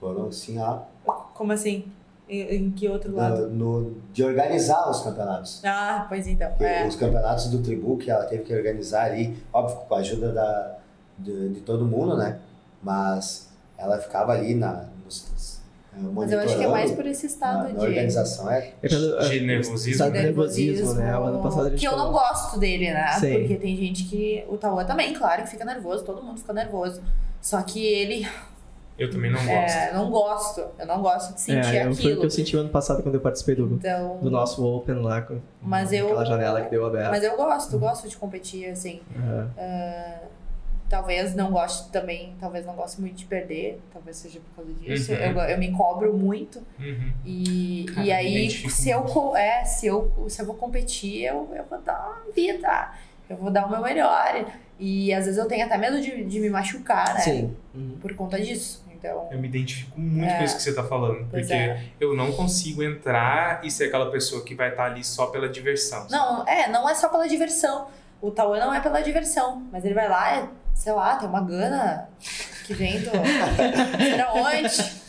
foram assim, ó. como assim? Em, em que outro lado? No, no- de organizar os campeonatos. Ah, pois então. É. Os campeonatos do Tribu que ela teve que organizar ali, óbvio, com a ajuda da, de, de todo mundo, né? Mas ela ficava ali na, nos, eh, Mas eu acho que é mais monitorando por esse na, estado na de. organização. É, É pelo- De nervosismo, Estado de nervosismo, né? O ano passado a gente que eu não falou. gosto dele, né? Sim. Porque tem gente que. O Tauan também, claro, que fica nervoso, todo mundo fica nervoso. Só que ele. Eu também não gosto. É, não gosto. Eu não gosto de sentir é, eu- foi o aquilo. que eu senti ano passado quando eu participei do, Então. do nosso Open lá, com Mas eu- aquela janela que deu aberta. Mas eu gosto, gosto de competir, assim. Aham. Talvez não goste também, talvez não goste muito de perder, talvez seja por causa disso. Uhum. Eu, eu me cobro muito. Uhum. E, Cara, e aí, se eu, muito. é, se, eu, se eu vou competir, eu, eu vou dar uma vida. Eu vou dar o meu melhor. E às vezes eu tenho até medo de, de me machucar, né? Sim. Uhum. Por conta disso. Então, Eu me identifico muito É. com isso que você tá falando. Porque é. eu não consigo entrar e ser aquela pessoa que vai estar ali só pela diversão. Não, é, não é só pela diversão. O Tauan não é pela diversão, mas ele vai lá, é, sei lá, tem uma gana que vem do. não sei da onde.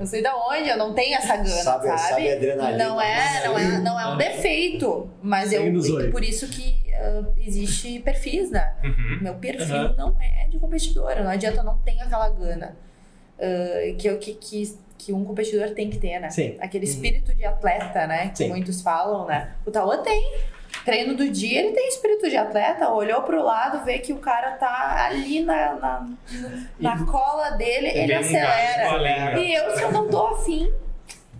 Não sei da onde, eu não tenho essa gana, sabe, sabe? sabe a adrenalina. Não é, não é, não é um defeito, mas eu, por isso que ah, existe perfis, né? Uhum. Meu perfil Aham. não é de competidora, não adianta, eu não tenho aquela gana ah, que, eu- que, que, que um competidor tem que ter, né? Sim. Aquele Uhum. espírito de atleta, né? Que Sim. muitos falam, né? O Tauan tem. Treino do dia, ele tem espírito de atleta, olhou pro lado, vê que o cara tá ali na, na, na cola dele, ele Vem um acelera. né? E eu, se eu não tô afim,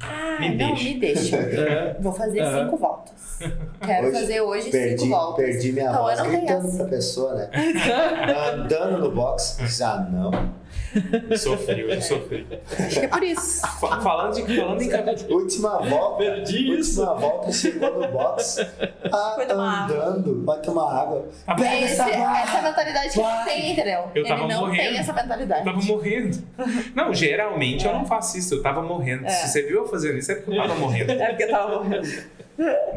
ah, Me não, deixa. me deixa. É. Vou fazer cinco voltas. Quero Hoje fazer hoje Perdi, cinco voltas. perdi minha Então, voz eu gritando essa. pra pessoa, né? Andando no box. Disse, ah, não. Sofri, eu sofri. Acho que é por isso. Fa- Falando, de, falando em cabelo. Última volta. Perdi isso. Última volta, chegou no box. Ah, andando. Vai tomar água. Esse, Pega essa essa mentalidade que ele tem, entendeu? Eu ele tava não morrendo. tem essa Eu mentalidade. tava morrendo. Não, geralmente eu não faço isso, eu tava morrendo. É. Se você viu eu fazendo isso, é porque eu tava morrendo. É porque eu tava morrendo.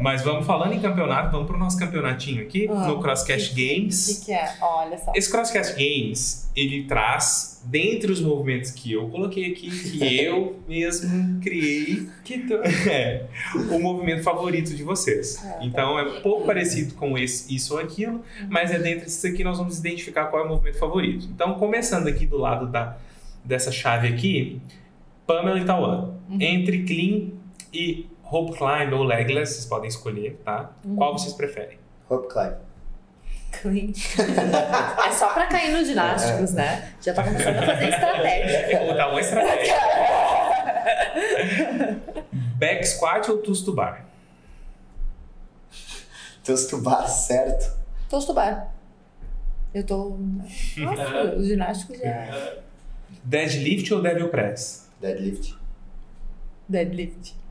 Mas vamos falando em campeonato, vamos pro nosso campeonatinho aqui, no Crosscast O Games. que, que é? Olha só. Esse Crosscast Games, ele traz, dentre os movimentos que eu coloquei aqui, que eu mesmo criei, Que tu... é, o movimento favorito de vocês. Ah, tá. Então é um pouco parecido com esse, isso ou aquilo, mas é dentro disso aqui nós vamos identificar qual é o movimento favorito. Então, começando aqui do lado da, dessa chave aqui, Pamela e Tawan. Uhum. Entre clean e rope climb ou legless, vocês podem escolher, tá? Uhum. Qual vocês preferem? Hope climb. Clean. é só pra cair nos ginásticos, né? Já tá começando a fazer estratégia. É como dar uma estratégia. Back squat ou twist to bar? Teus tubar certo. Tosto bar. Eu tô. Nossa, os ginásticos já. Deadlift ou devil press? Deadlift. Deadlift.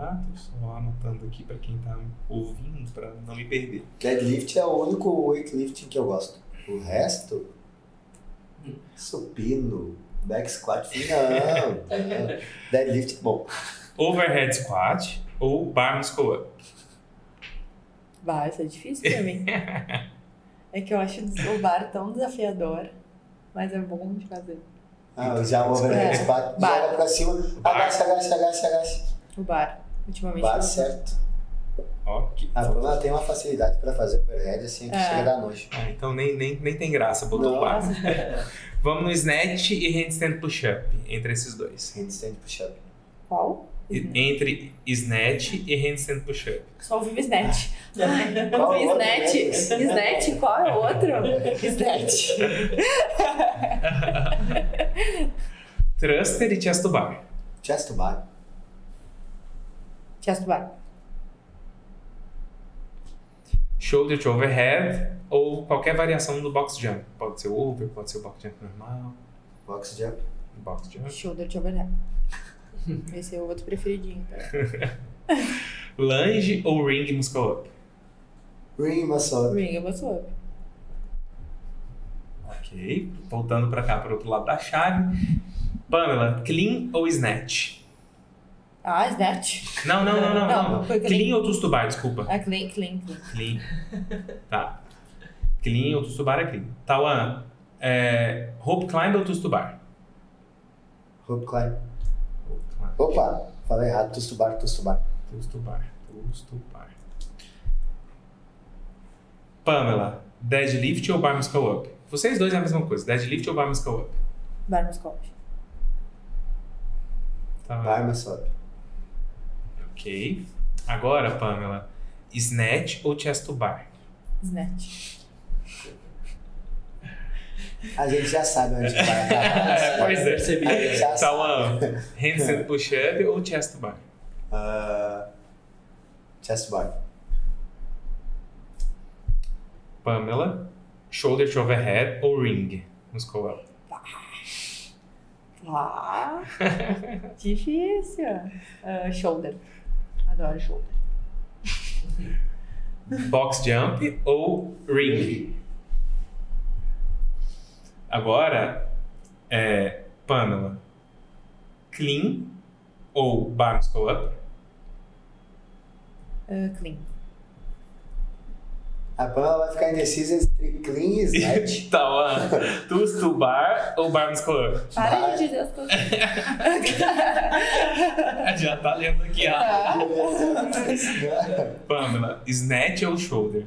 Tá, tô só anotando aqui pra quem tá ouvindo, pra não me perder. Deadlift é o único weightlifting que eu gosto. O resto, supino, back squat, não. não. Deadlift bom. Overhead squat ou bar muscle up? Vai, isso é difícil pra mim. É que eu acho o bar tão desafiador, mas é bom de fazer. Ah, já o overhead É. squat, Bar. joga pra cima, Bar. agacha, agacha, agacha, agacha. O bar. Ultimamente. Bar eu- certo. Ó, que- A Pamela tem uma facilidade pra fazer overhead assim que É. chega a dar nojo. Ah, então nem, nem, nem tem graça, botou o bar. Vamos no snatch e handstand push-up, entre esses dois. Handstand push-up. Qual? Entre snatch e handstand push-up. Só ouvi o Snatch. Ai, Qual ouvi o outro Snatch. Snatch, qual é o outro? Snatch. Thruster e chest to bar. Chest to bar. Chest bar. Shoulder to overhead ou qualquer variação do box jump. Pode ser over, pode ser o box jump normal, Box jump. box jump. Shoulder to overhead. Esse é o outro preferidinho. Tá? Lange ou ring muscle up? Ring muscle up. Ring muscle up. Ok. Voltando pra cá, para outro lado da chave. Pamela, clean ou snatch? Ah, snatch. Não, não, não, não. Não, Clean clean. ou tustubar, desculpa. Ah, clean, clean, clean. Clean. Tá. Clean ou tustubar é clean. Tawan, é, rope climb ou tustubar? Rope climb. Opa, falei errado. Tustubar, tustubar. Tustubar. Tustubar. Pamela, deadlift ou bar muscle up? Vocês dois é a mesma coisa. Deadlift ou bar muscle up? Bar muscle up. Tá. Bar muscle up. Ok. Agora, Pamela, snatch ou chest to bar? Snatch. A gente já sabe onde vai acabar. É, pois é. Percebi. Sabe. Tawan, handstand push-up ou chest to bar? Ah, chest bar. Pamela, shoulder to overhead ou ring? Muscle up. Ah, difícil. Ah, shoulder. Adoro. Box jump ou ring? Agora, é, Pamela, clean ou bar muscle up? Ah, clean. A Pamela vai ficar indecisa entre clean e snatch. Tawan, twist to bar ou bar muscle up? Para Vai. de dizer as coisas. Já tá lendo aqui, ó. Ah. Pamela, snatch ou shoulder?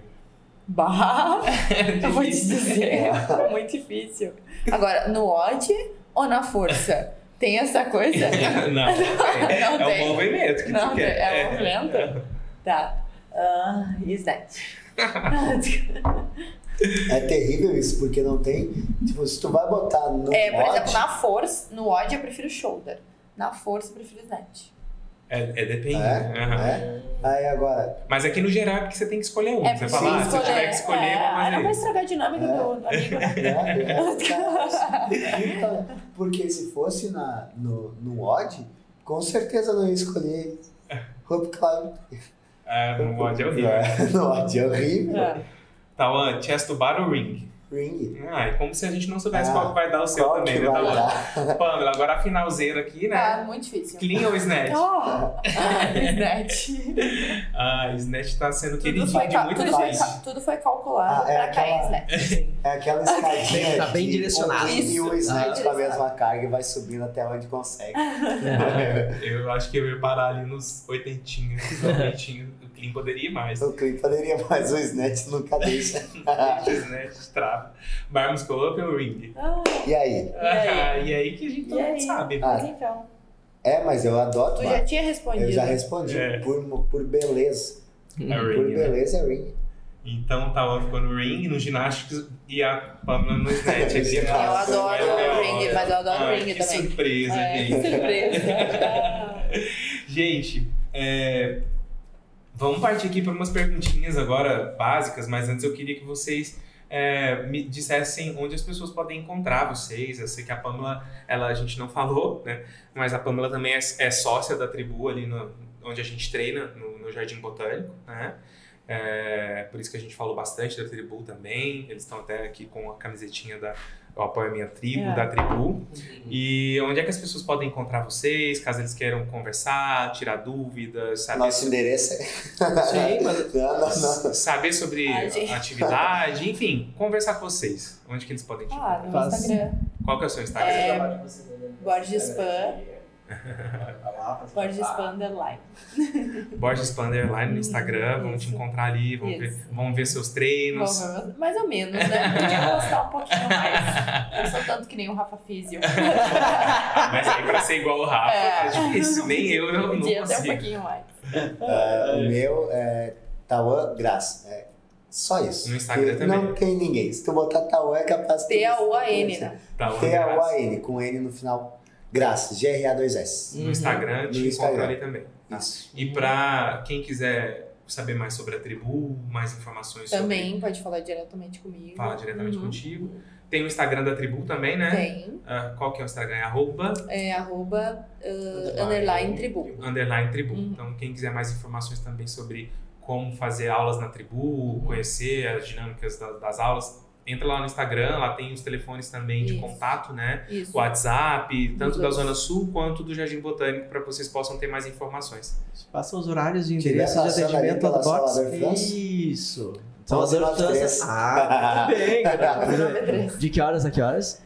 Bah, eu vou te dizer, ficou muito difícil. Agora, no odd ou na força? Tem essa coisa? Não, é, Não é tem. o movimento que Não tu tem, quer. é o movimento? Tá. Ah, e snatch. É terrível isso, porque não tem. Tipo, se tu vai botar no É, por mod, exemplo, na força, no odd eu prefiro shoulder. Na força eu prefiro snatch. É, é depende. É? Aham. É? Aí agora, Mas aqui no geral é porque você tem que escolher um. É, você fala, ah, se eu tiver que escolher, é, vou ah, não vai estragar a dinâmica É. do amigo, né? né? Então, porque se fosse na, no, no odd, com certeza não ia escolher Hope Climb. Ah, no mod é horrível. É, no odd é horrível. É. Tawan, chest to bar ou ring? Ring. Ah, é como se a gente não soubesse Ah, qual que vai dar o seu Qual também, que né, dar? Pamela, agora a finalzeira aqui, Ah, né? muito difícil. Clean ou snatch? Oh, snatch. Ah, snatch tá sendo Tudo queridinho de cal- muito tudo, foi, tudo foi calculado Ah, é pra cair em aquela- snatch. É aquela escadinha. Tá bem direcionado. clean E o snatch bem com a mesma carga e vai subindo até onde consegue. Eu acho que eu ia parar ali nos oitentinhos, noventinhos. O clean poderia ir mais. O clean poderia, mas o snatch nunca deixa. snatch, trava. Bar muscle up ou ring? Ah, E aí? aí? Ah, e aí que a gente E todo mundo aí? sabe. né? Ah, mas então, É, mas eu adoto. tu já tinha respondido. Eu já respondi. É. Por, por beleza. É Por ring, né? beleza é ring. Então o Tawan ficou no ring, no ginásticos e a Pamela no snatch. aqui. Eu adoro É, ring, mas eu adoro Ai, ring que também. surpresa, É, gente. que surpresa. Gente, é, vamos partir aqui para umas perguntinhas agora básicas, mas antes eu queria que vocês é, me dissessem onde as pessoas podem encontrar vocês. Eu sei que a Pamela, ela, a gente não falou, né? Mas a Pamela também é, é sócia da tribu ali no, onde a gente treina, no, no Jardim Botânico, né? É, por isso que a gente falou bastante da tribu também. Eles estão até aqui com a camisetinha da Eu Apoio a Minha Tribo, É. da tribu. E onde é que as pessoas podem encontrar vocês, caso eles queiram conversar, tirar dúvidas, saber, Nosso endereço é. Sim, mas Não, não, não. saber sobre Ai, gente. a atividade, enfim, conversar com vocês. Onde que eles podem te Ah, encontrar? no Faz. Instagram. Qual que é o seu Instagram? É, Borges Pan. Borges Pan Underline. Borges Pan Underline no Instagram, vamos te encontrar ali, vamos ver, ver seus treinos. Bom, Mais ou menos, né? Podia postar um pouquinho mais. Eu sou tanto que nem o Rafa Físio. Mas aí pra ser igual o Rafa, É. é difícil, nem eu não, não Podia ter um pouquinho mais. Ah, o meu é Tauan Graça. É só isso. No Instagram também. Não tem ninguém. Se tu botar Tauan é capaz de. T-A-U-A-N, né? Um abraço. T-A-U-A-N, com N no final. Graça, G-R-A-2-S. No Instagram, te No Instagram. ali também. tá? Isso. E pra quem quiser saber mais sobre a tribu, mais informações sobre Também pode falar diretamente comigo. falar diretamente Uhum. contigo. Tem o Instagram da tribu também, né? Tem. Ah, qual que é o Instagram? É arroba É arroba uh, Underline. underline tribu. underline tribu. Uhum. Então, quem quiser mais informações também sobre como fazer aulas na tribu, conhecer as dinâmicas da- das aulas, entra lá no Instagram, lá tem os telefones também de Isso. contato, né? Isso. WhatsApp, tanto da. Zona Sul quanto do Jardim Botânico, para que vocês possam ter mais informações. Passa os horários e endereços de atendimento do box. Isso. Nós três. França. Ah, bem, cara. De que horas a que horas?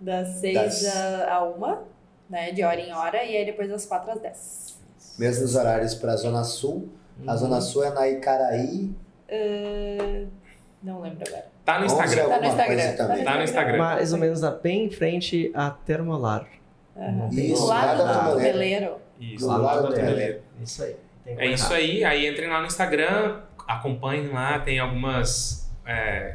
Das seis Das- a a uma, né? De hora em hora, e aí depois das quatro às dez. Mesmos horários para a Zona Sul. A Uhum. Zona Sul é na Icaraí. Uh, não lembro agora. Tá no Instagram. Tá no Instagram. também. Tá no Instagram. Mais ou menos na- bem em frente à Termolar. Aham. Isso, Do lado do veleiro. Isso, Do lá lado do Toneleiro. Isso aí. Tem É isso aí. Aí entrem lá no Instagram, acompanhem lá, tem algumas, é,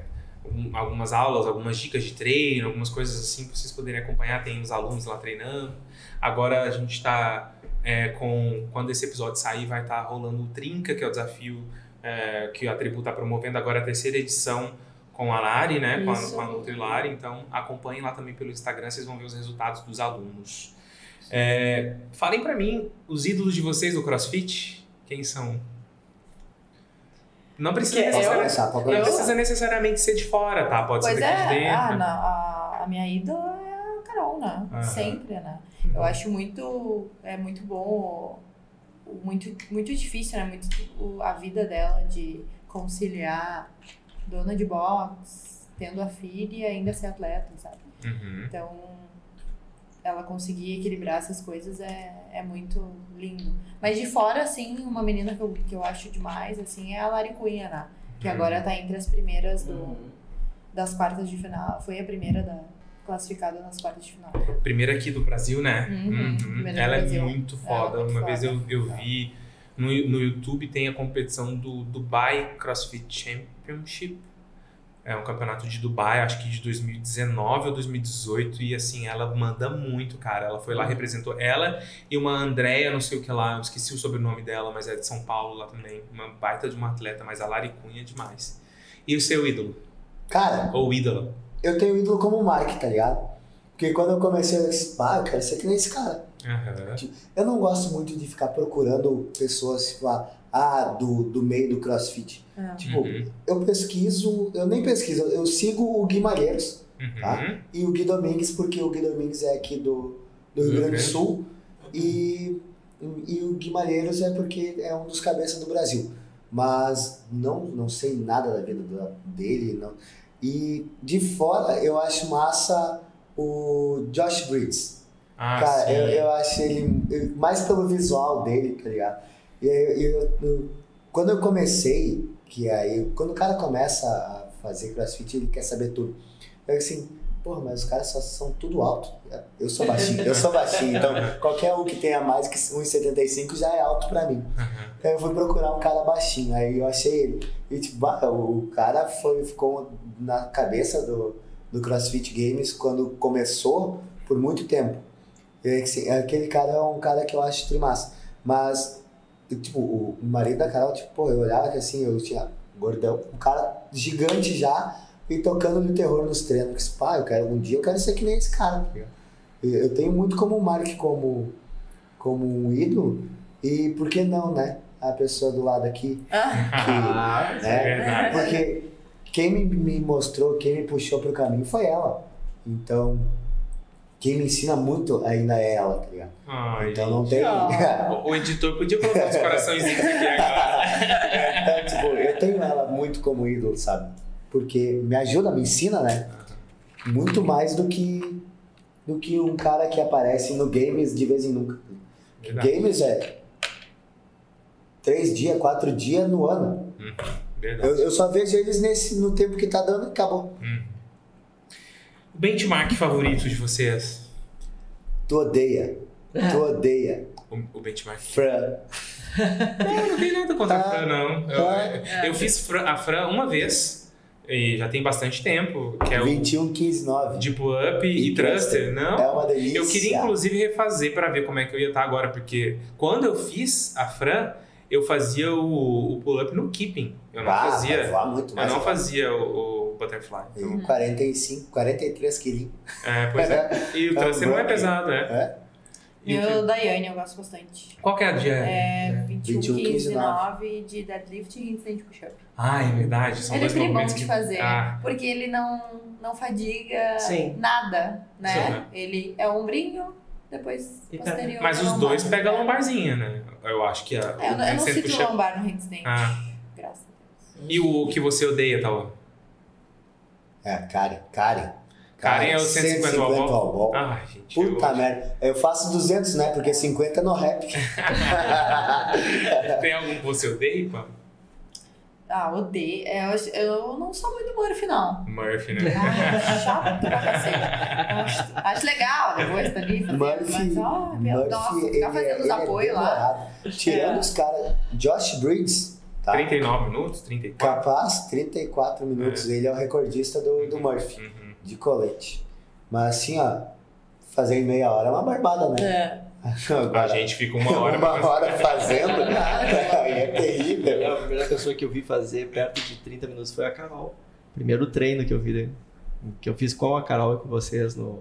um- algumas aulas, algumas dicas de treino, algumas coisas assim para vocês poderem acompanhar. Tem os alunos lá treinando. Agora a gente está com. Quando esse episódio sair, vai estar rolando o Trinca, que é o desafio é, que a tribu está promovendo agora a terceira edição com a Lari, né? Com a, com a Nutrilari. Então acompanhem lá também pelo Instagram, vocês vão ver os resultados dos alunos. É, falem para mim os ídolos de vocês do CrossFit. Quem são? Não precisa, eu- necessariamente, não eu- começar. precisa necessariamente ser de fora, tá? Pode Pois ser daqui de é, dentro. ah, não, a, a minha ídola é a Carol, né? Aham. Sempre, né? Eu acho muito, é muito bom, muito, muito difícil, né? Muito, a vida dela de conciliar dona de box, tendo a filha e ainda ser atleta, sabe? Uhum. Então, ela conseguir equilibrar essas coisas é, é muito lindo. Mas de fora, assim, uma menina que eu, que eu acho demais, assim, é a Lari Cunha, né? Que Uhum. agora tá entre as primeiras do, Uhum. das quartas de final. Foi a primeira da, classificada nas quartas de final. Primeira aqui do Brasil, né? Uhum, do Ela é Brasil. muito Ela é foda. muito Uma vez eu, foda. eu vi no, no YouTube tem a competição do Dubai CrossFit Championship. É um campeonato de Dubai, acho que de 2019 ou 2018. E assim, ela manda muito, cara. Ela foi lá, representou ela e uma Andrea, não sei o que lá, eu esqueci o sobrenome dela, mas é de São Paulo lá também. Uma baita de uma atleta, mas a Lari Cunha é demais. E o seu ídolo? Cara, Ou ídola? eu tenho ídolo como o Mark, tá ligado? Porque quando eu comecei, eu disse, ah, eu quero ser que nem esse cara. Aham. Eu não gosto muito de ficar procurando pessoas, tipo, ah, ah, do, do meio do crossfit. Ah. Tipo, Uhum. eu pesquiso, eu nem pesquiso, eu sigo o Gui Malheiros Uhum. Tá. e o Gui Domingues, porque o Gui Domingues é aqui do, do Rio Grande do Sul e, e o Gui Malheiros é porque é um dos cabeças do Brasil. Mas não, não sei nada da vida dele. Não. E de fora eu acho massa o Josh Briggs. Ah, Cara, sim. eu, eu acho ele mais pelo visual dele, tá ligado? E aí, eu, eu- quando eu comecei, que aí, quando o cara começa a fazer crossfit, ele quer saber tudo. Eu assim, porra, mas os caras só são tudo alto. Eu sou baixinho, eu sou baixinho, então qualquer um que tenha mais que 1,75 já é alto pra mim. Aham. Aí eu fui procurar um cara baixinho, aí eu achei ele. E tipo, o cara foi, ficou na cabeça do, do CrossFit Games quando começou por muito tempo. E, assim, aquele cara é um cara que eu acho trimassa. Mas, tipo, o marido da Carol, tipo, pô, eu olhava que assim, eu tinha gordão, um cara gigante já e tocando de terror nos treinos. Disse, pá, eu quero, um dia eu quero ser que nem esse cara, tá ligado? Eu tenho muito como o Mark como, como um ídolo, e por que não, né? A pessoa do lado aqui, Ah, Isso é verdade. porque quem me, me mostrou, quem me puxou pro caminho foi ela. Então, quem me ensina muito ainda é ela, tá ligado? Ai, Então não tem. O, o editor podia colocar uns coraçõezinhos aqui agora. então, tipo, eu tenho ela muito como ídolo, sabe? Porque me ajuda, me ensina, né? Muito mais do que do que um cara que aparece no games de vez em nunca. Verdade. Games é três dias, quatro dias no ano. Verdade. Eu, eu só vejo eles nesse, no tempo que tá dando e acabou. O benchmark favorito de vocês? Tu odeia. Tu odeia. O, o benchmark. Fran. Não, não tem nada contra a Ah. Fran, não. Eu, Ah. eu fiz a Fran uma vez, e já tem bastante tempo, que é o 21, 15, 9. Deep Up e, E Thruster, não? É uma delícia. Eu queria inclusive refazer para ver como é que eu ia estar agora, porque quando eu fiz a Fran, eu fazia o, o pull-up no keeping. Eu não Ah, vai fazia. voar muito Eu mais. não fazia o, o, Butterfly. E Então, 45, 43 quilinhos. é, pois é. E o É thrust não é pesado, é. É? E o E Daiane eu gosto bastante. Qual que é a dia? É 21, 21, 15, 15, 9 de deadlift e handstand push-up. Ah, é verdade. São Ele é dois bem bom de que... fazer, Ah, porque ele não, não fadiga Sim. nada, né? Sim. Ele é ombrinho, depois E posterior. mas os lombar. dois pegam a lombarzinha, né? Eu acho que a, É, eu, não- eu push-up- lombar no handstand. Ah. Graças a Deus. E o que você odeia, Tauan? É, Karen. Karen. Karen é o 150 wall ball? wall ball. Ai, gente. Puta eu... merda. Eu faço 200, né? Porque 50 é no rap. Tem algum que você odeia, pô? Ah, odeio. É, Eu, não sou muito Murphy, não. Murphy, né? Ah, chato pra cacete. Acho, acho legal depois tá ali fazendo, Murphy, mas, ó, meu, nossa, Murphy, ficar fazendo os ele é apoios lá. Tirando É. os caras. Josh Briggs, tá? 39 minutos? 34? Capaz, 34 minutos. Ele é o recordista do, do Murphy, Uhum. de colete. Mas assim, ó, fazer em meia hora é uma barbada, né? É. A gente fica uma hora. uma hora fazendo, é terrível. A primeira pessoa que eu vi fazer perto de 30 minutos foi a Carol. Primeiro treino que eu vi, que eu fiz com a Carol e com vocês no,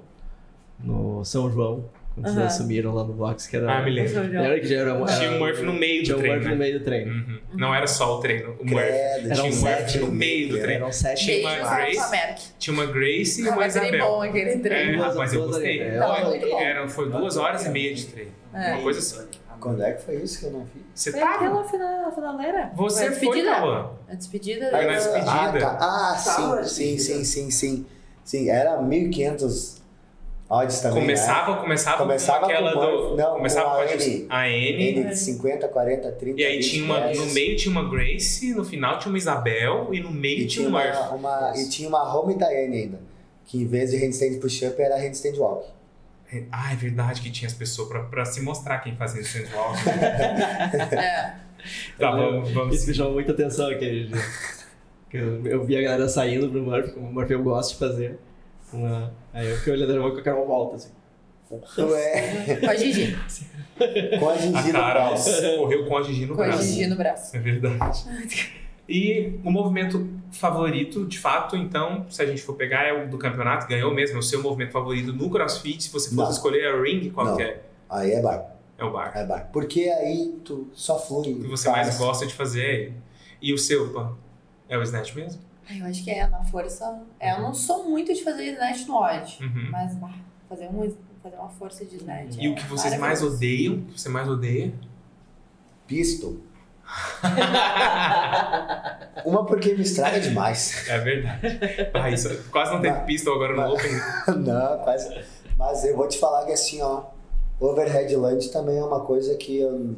no São João, quando vocês Aham. assumiram lá no box, que era. Ah, me lembro. Era que já era, uma- Tinha o era- Murphy no meio do Tinha o treino, Murphy né? no meio do treino. Uhum. Não era só o treino, o Murphy. Credo, Tinha um Murphy no meio do treino. Eram sete Tinha uma Grace. Tinha uma Grace e Ah, uma mas Isabel. bom aquele treino. É, rapaz, eu gostei. Era, foi duas horas e meia de treino. É. Uma coisa assim. Quando é que foi isso que eu não vi? Você Foi tava? aquela final, finaleira. Você Foi a foi, despedida. Tauan. A despedida. Foi na da- despedida. Ah, tá. ah sim, sim, sim, sim, sim. Sim, era 1500 odds também, né? Começava, começava, Começava com aquela com do. Não, começava com com a a, N. a N. N de 50, 40, 30, E aí 20, tinha uma, 10. no meio tinha uma Grace, no final tinha uma Isabel e no meio E tinha tinha um uma, uma, e tinha uma home Diane ainda. Que em vez de handstand push-up era handstand walk. Ah, é verdade que tinha as pessoas pra, pra se mostrar quem fazia esse sensual. É. tá, vamos, vamos. Isso me chamou muita atenção aquele dia. Que Eu, eu vi a galera saindo pro Murphy, como o Murphy eu gosto de fazer. Uma- Aí eu fiquei olhando com a Carol volta, assim. Ué, Com a Gigi. com a A Gigi no cara braço. correu com a Gigi no Com a braço. Gigi no braço. É verdade. E o movimento favorito, de fato, então, se a gente for pegar, é o do campeonato, ganhou mesmo, é o seu movimento favorito no CrossFit. Se você fosse Não. escolher a ring, qual Não. que é? Aí é bar, É o bar. é bar. Porque aí tu só flui. O que você faz. mais gosta de fazer é ele. E o seu, pô? É o snatch mesmo? Ai, eu acho que é na força. É, eu não sou muito de fazer snatch no odd. Uhum. Mas bah, fazer, um, fazer uma força de snatch. E é o que vocês mais odeiam? O que você mais odeia? Pistol. Uma porque me estraga demais. É verdade. Ah, isso, quase não teve pistol agora no mas- Open. Não, quase. Mas eu vou te falar que assim, ó, overhead lunge também é uma coisa que eu,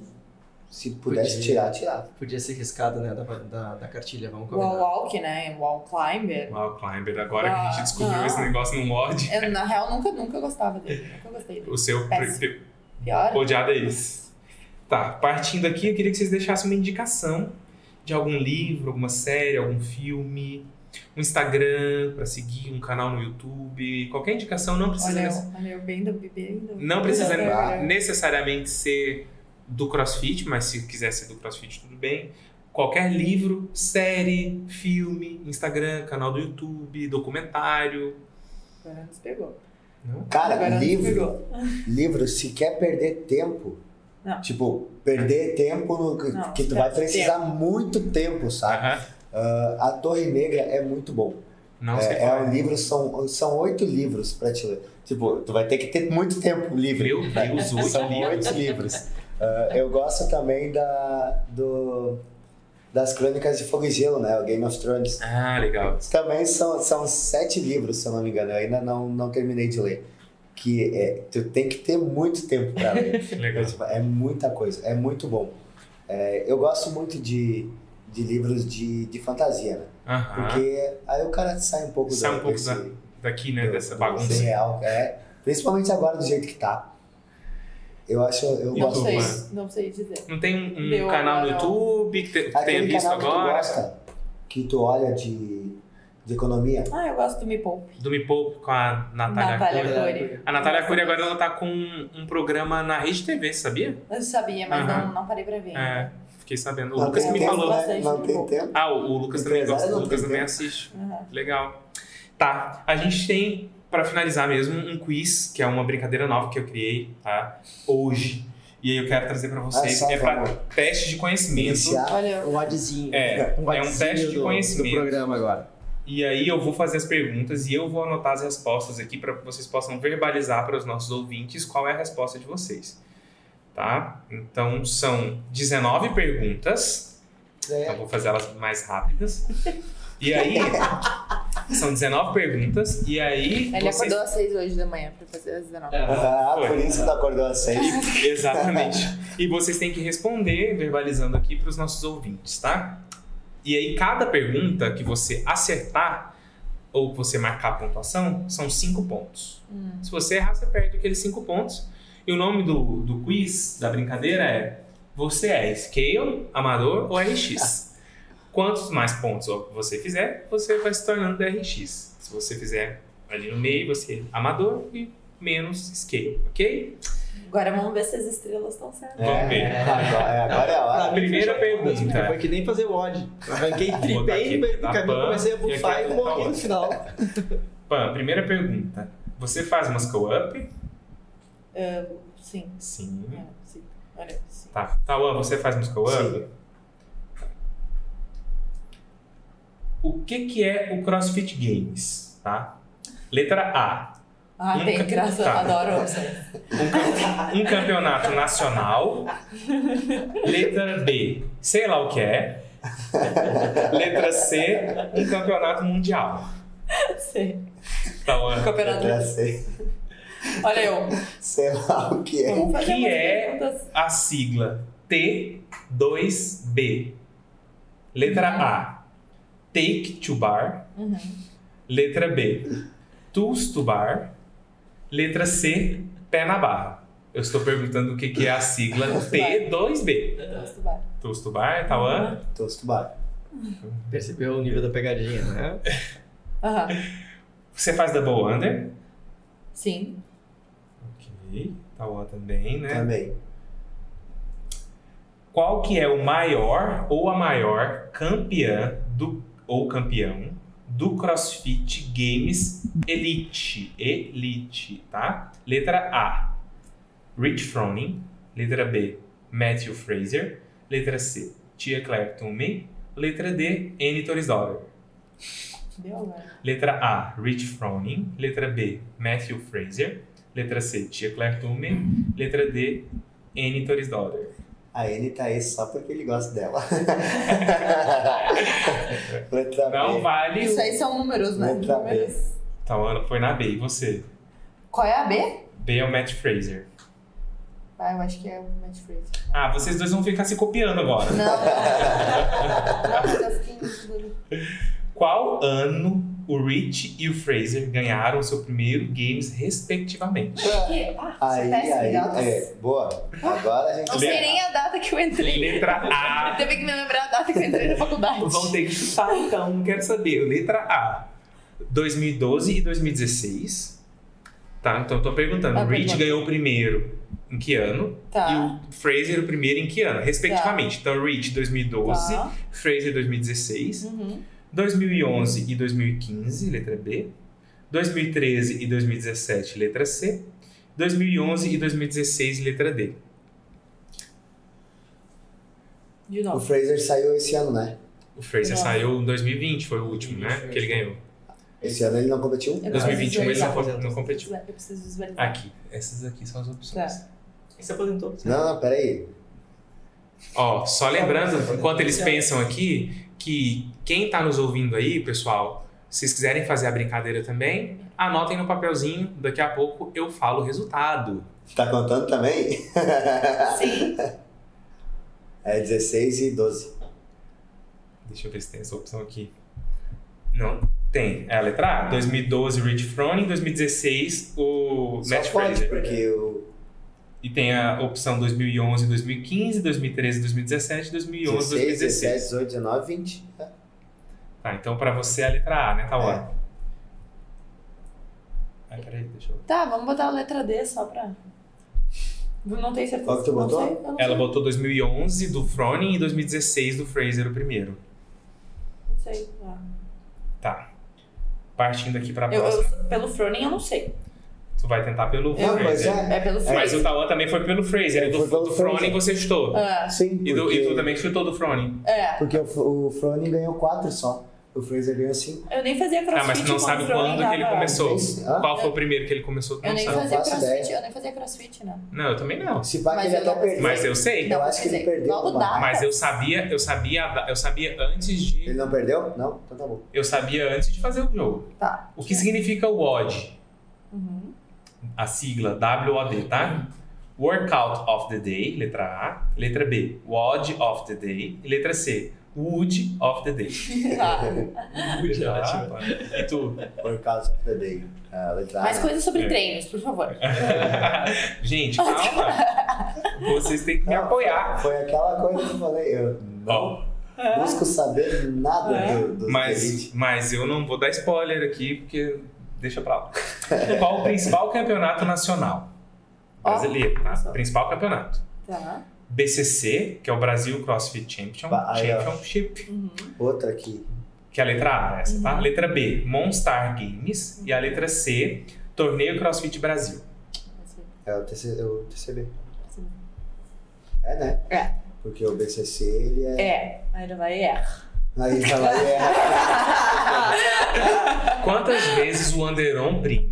se pudesse Podia. tirar, tirava. Podia ser riscado, né, da, da, da cartilha, vamos Wall combinar. walk, né? Wall climber. Wow, Climber, agora que a gente Ah, descobriu não. esse negócio no mod, Eu, na real, nunca, nunca gostava dele. Nunca gostei dele. o seu Péssimo. Pior. odiado é isso. Tá, partindo aqui, eu queria que vocês deixassem uma indicação de algum livro, alguma série, algum filme, um Instagram pra seguir, um canal no YouTube, qualquer indicação, não precisa, Olha, eu, olha, bem do bebê ainda. não precisa necessariamente ser do CrossFit, mas se quiser ser do CrossFit, tudo bem. Qualquer livro, série, filme, Instagram, canal do YouTube, documentário. Agora nos pegou. Não? Cara, Agora livro, pegou. livro, se quer perder tempo, Não. tipo, perder tempo no, que- Não, que tu vai precisar muito tempo, sabe? Ah, a Torre Negra é muito bom. Não É, é um livro, são, são oito livros pra te ler. Tipo, tu vai ter que ter muito tempo livre. Meu Deus, oito São oito livros. Ah, eu gosto também da, do, das Crônicas de Fogo e Gelo, né? O Game of Thrones. Ah, legal. Também são, são sete livros, se eu não me engano. Eu ainda não, não terminei de ler. Que é, tu tem que ter muito tempo pra ler. Legal. Tipo, É muita coisa, é muito bom. É, eu gosto muito de, de livros de, de fantasia, né? Aham. Porque aí o cara sai um pouco Sai do, um pouco desse, da- Daqui, né, do- dessa bagunça. real. É, principalmente agora do jeito que tá. Eu acho, eu E Não tu, gosto sei, mano? não sei dizer. Não tem um, um canal no agora, YouTube que, te, que tenha Aquele visto canal que tu agora? gosta, que tu olha de, de economia. Ah, eu gosto do Me Poupe. Do Me Poupe com a Natália, Natália Cury. Cury. A Natália Cury agora ela tá com um programa na Rede TV, sabia? Eu sabia, mas Aham. não, não parei pra ver. É. fiquei sabendo. O Não Lucas me tempo, falou. né? Não tem tempo. Ah, o, o Lucas também gosta, o Lucas também tempo. assiste. Aham. Legal. Tá, a gente tem, pra finalizar mesmo, um quiz, que é uma brincadeira nova que eu criei, tá? Hoje. E aí eu quero trazer pra vocês. Ah, é vamos teste de conhecimento. Iniciar. Olha, Um oddzinho. É, um é um teste de do- conhecimento. Do programa agora. E aí eu vou fazer as perguntas e eu vou anotar as respostas aqui para que vocês possam verbalizar para os nossos ouvintes qual é a resposta de vocês. Tá? Então são 19 perguntas. Então É. eu vou fazer elas mais rápidas. E aí são 19 perguntas e aí ele vocês... acordou às 6 hoje da manhã pra fazer as 19. Ah, Foi. por isso que acordou às seis. Exatamente. E vocês têm que responder verbalizando aqui para os nossos ouvintes, tá? E aí, cada pergunta que você acertar ou que você marcar a pontuação são cinco pontos. Se você errar, você perde aqueles cinco pontos. E o nome do, do quiz, da brincadeira é Você é Scale, Amador ou RX? Quantos mais pontos você fizer, você vai se tornando DRX. Se você fizer ali no meio, você é Amador e menos Scale, ok? Agora vamos ver se as estrelas estão certas. Vamos ver. Agora, agora é a hora. Mim, primeira pergunta. Foi que nem fazer o odd. Arranquei tripei no meio do caminho, comecei a bufar e tá morri no final. Pan, primeira pergunta. Você faz umas co-up? Sim. Sim. É, sim. Olha, sim. Tá. Tauan, você faz umas co-up? Sim. O que que é o CrossFit Games? Tá? Letra A. Ah, Um tem ca- graça, tá. adoro. Um, um campeonato nacional. Letra B. Sei lá o que é. Letra C. Um campeonato mundial. Sei. Tauan. Campeonato. Letra C. Olha eu. Sei lá o que é. Fazer que é- a sigla T2B. Letra A, Take to Bar. Uhum. Letra B, Tools to Bar. Letra C, Pé na Barra. Eu estou perguntando o que que é a sigla T2B. Gosto bem. Tools to Bar, Tauan? Bar. Percebeu o nível da pegadinha, né? Aham. Você faz Double Under? Sim. Ok, Tauan também, né? Também. Qual que é o maior ou a maior campeã do, ou campeão do CrossFit Games Elite? Elite, tá? Letra A, Rich Froning. Letra B, Matthew Fraser. Letra C, Tia Claire Toomey. Letra D. Deu agora. Letra A, Rich Froning. Letra B, Matthew Fraser. Letra C, Tia Claire Toomey. Letra D, Annie Torisdottir. A N tá aí só porque ele gosta dela. Letra Não B. vale. Isso aí são números, né? Letra B. Números. Então, foi na B. E você? Qual é a B? B é o Matt Fraser. Ah, eu acho que é o Matt Fraser. Ah, vocês dois vão ficar se copiando agora. Não, não. Mas eu fiquei em. Qual ano o Rich e o Fraser ganharam seu primeiro games, respectivamente? Ah, Aí, aí, é, boa. Agora a gente Não sei nem a data que eu entrei. Letra A. Teve que me lembrar a data que eu entrei na faculdade. Vão ter que chutar, então, não quero saber. Letra A. 2012 e 2016. Tá, então eu tô perguntando. Ah, o Rich pergunta. ganhou o primeiro em que ano? Tá. E o Fraser o primeiro em que ano, respectivamente. Então, Rich 2012, Tá. Fraser 2016. Uhum. 2011 e 2015, letra B. 2013 e 2017, letra C. 2011 e 2016, letra D. De O novo. Fraser saiu esse ano, né? O Fraser Nossa. saiu em 2020, foi o último, né? Que ele ganhou. Esse ano ele não competiu? Eu 2021 ele não, não competiu. Eu preciso visualizar. Aqui, essas aqui são as opções. Tá. Você aposentou? Não, não, peraí. Ó, só lembrando, enquanto eles pensam aqui, que quem tá nos ouvindo aí, pessoal, se vocês quiserem fazer a brincadeira também, anotem no papelzinho, daqui a pouco eu falo o resultado. Tá contando também? Sim. É 16 e 12. Deixa eu ver se tem essa opção aqui. Não, tem. É a letra A. 2012, Rich Froning. 2016, o Só Matt pode, Fraser. porque o E tem a opção 2011, 2015, 2013, 2017, 2011, 16, 2016. 17, 18, 19, 20. É. Tá, então pra você é a letra A, né, Tauan? Ai, peraí, deixa eu... Tá, vamos botar a letra D só pra. Não tenho certeza. Qual que tu botou? sei, eu Ela sei. botou 2011 do Froning e 2016 do Fraser o primeiro. Não sei. Ah. Tá. Partindo aqui pra Eu, próxima. eu- pelo Froning eu não sei. Tu vai tentar pelo Não, mas Fraser. é. É pelo É, Froning. Mas o Tawan também foi pelo Fraser. E do, pelo do Froning Fraser. você chutou. Ah, Sim, E, do- e tu também chutou do Froning. é. Porque o, o Froning ganhou 4 só. O Fraser ganhou 5. Eu nem fazia crossfit Ah, mas tu não sabe o Froning quando que ele tava- começou. Hã? Qual foi o primeiro que ele começou? Tu Eu não nem sabe. fazia crossfit, ideia. eu nem fazia crossfit, né? Não, eu também não. Se Mas ele eu até não- perdeu. Mas eu sei. Eu acho que ele perdeu Logo dá. Mas eu sabia, eu sabia, eu sabia antes Ele de. não perdeu? Não? Então tá bom. Eu sabia antes de fazer o jogo. Tá. O que significa WOD? Uhum. A sigla WOD, tá? Workout of the Day, letra A. Letra B, WOD of the Day. E letra C, Wood of the Day. Wood, Ah, ótimo. E tu? Workout of the day. Ah, letra A. Mais coisas sobre É. treinos, por favor. Gente, calma. Vocês têm que me Não, apoiar. Foi aquela coisa que eu falei. Eu não busco saber nada É. do, do mas, mas eu não vou dar spoiler aqui, porque deixa pra lá. Qual o principal campeonato nacional? Brasileiro, tá? Nossa. Principal campeonato. Tá. BCC, que é o Brasil CrossFit Champion, Bah. Championship, Uhum. Outra aqui. que é a letra A, essa, tá? Uhum. Letra B, Monstar Games. E a letra C, Torneio CrossFit Brasil. É o, TC, o TCB. É, né? É. Porque o BCC, ele é... É. Aí vai é. Aí vai é... Quantas vezes o Anderon Primo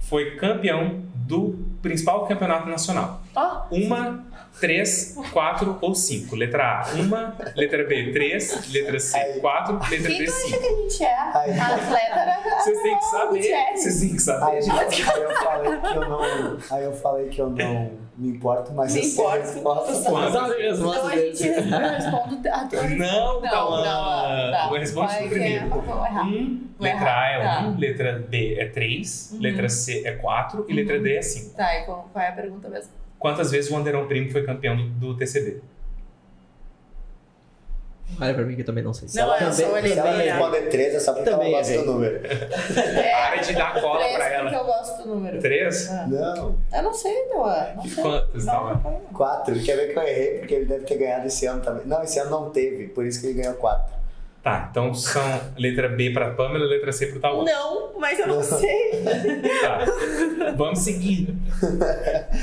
foi campeão do principal campeonato nacional? Ó. Uma, três, quatro ou cinco. Letra A, uma. Letra B, três. Letra C, Aí. quatro. Letra Quem D, tu acha que a gente é? Aí. A atleta. Vocês têm que saber. Gutierrez. Vocês têm que saber. Aí, aí eu falei que eu não... Aí eu falei que eu não me importo, mas Me eu sei a importo. resposta. Tu sabe. Quantas Sabe a resposta Então a gente dele. eu respondo a tua Não, Não, Tauan. não, tá. Eu respondo Vai que é- primeiro. vou errar. Um, Vou letra errar, A é tá. um, letra B é três, Uhum. letra C é quatro e Uhum. letra D é cinco. Tá, e qual, qual é a pergunta mesmo? Quantas vezes o Anderon Primo foi campeão do, do TCB? Olha pra mim que eu também não sei. Se Não, ela, eu sou também, se ela olheira. responder 13, é só porque Também ela gosta do número. Para de dar cola Três, pra ela. eu gosto do número. Três? Ah. Não, Eu não sei, Tauan. Não sei. quantas, Não, não. 4. Quer ver que eu errei? Porque ele deve ter ganhado esse ano também. Não, esse ano não teve, por isso que ele ganhou 4. Tá, então são letra B pra Pamela e letra C pro Tauan. Não, mas eu não sei. Tá. Vamos seguir.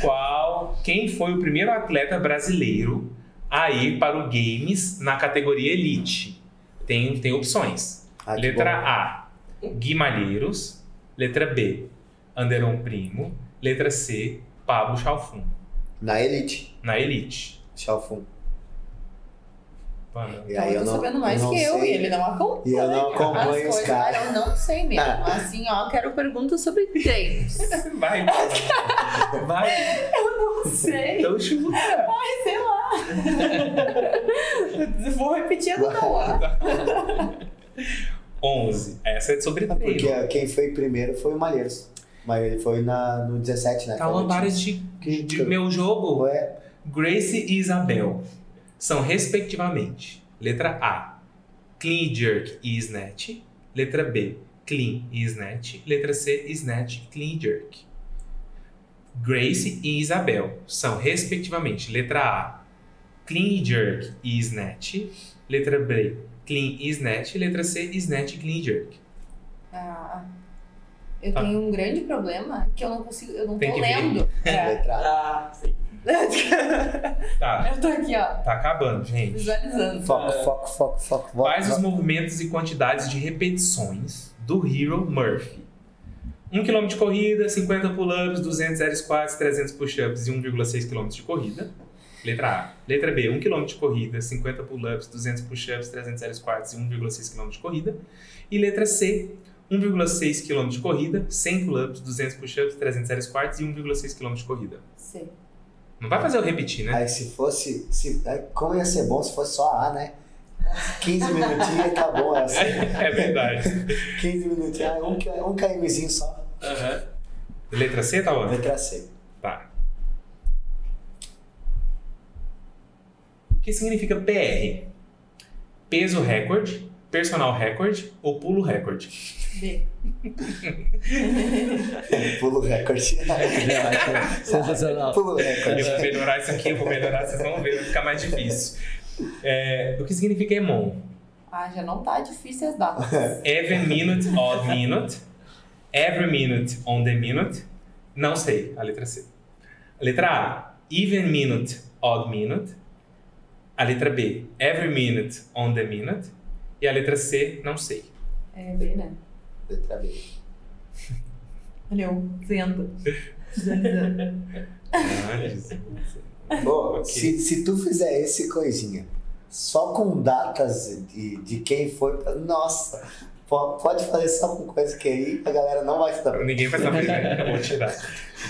Qual, quem foi o primeiro atleta brasileiro a ir para o Games na categoria Elite? Tem, tem opções. Ah, letra bom. A, Guimalheiros. Letra B, Anderon Primo. Letra C, Pablo Chalfun. Na Elite, Na Elite. Xiaofun. Pamela. E Então, aí eu eu tô não, sabendo mais eu não que eu, sei. e ele não acompanha. E eu não as acompanho os coisas. caras. Eu não sei mesmo. Ah. Assim, ó, quero perguntas sobre treinos. Vai, vai. Não sei. Então chuta. Ai, sei lá. Vou repetir a do Tauan. 11. Essa é sobre É Porque treino. quem foi primeiro foi o Malheiros. Mas ele foi na, no 17, né? Várias de, de, de meu jogo. Ué, Grace e Isabel são, respectivamente, letra A, Clean Jerk e Snatch, letra B, Clean e Snatch, letra C, Snatch e Clean Jerk. Grace e Isabel são, respectivamente, letra A, Clean Jerk e Snatch, letra B, Clean e Snatch, letra C, Snatch e Clean Jerk. Ah, eu Tá. tenho um grande problema que eu não consigo, eu não Tem tô lendo. É. letra A. Ah, sim. Tá, eu tô aqui, ó, tá acabando, gente. visualizando. Foco, foco, foco, foco. Volta, Quais os movimentos e quantidades de repetições do Hero Murphy? 1 km de corrida, 50 pull-ups, 200 air squats, 300 push-ups e 1,6 km de corrida. Letra A. Letra B, 1 km de corrida, 50 pull-ups, 200 push-ups, 300 air squats e 1,6 km de corrida. E letra C, 1,6 km de corrida, 100 pull-ups, 200 push-ups, 300 air squats e 1,6 km de corrida. Sei. Não vai fazer eu repetir, né? Aí se fosse. Se, como ia ser bom se fosse só A, né? 15 minutinhos tá bom essa. É verdade. 15 minutinhos, um, um KMzinho só. Aham. Letra C, tá onde? Letra C. Tá. O que significa PR? Peso recorde, personal record ou pulo recorde? B. Pulo recorde. Sensacional. Pulo Eu recorde. vou melhorar isso aqui, eu vou melhorar, vocês vão ver, vai ficar mais difícil. É, o que significa EMON? Ah, já não tá difícil as datas. Every minute, odd minute. Every minute, on the minute. Não sei, a letra C. A letra A, even minute, odd minute. A letra B, every minute, on the minute. E a letra C, não sei. É B, né? Letra B. Olha eu vendo. Ok. se, se tu fizer esse coisinha só com datas de, de quem foi, nossa, po- pode fazer só com coisa que aí a galera não vai saber. Ninguém vai saber, né? Vou tirar.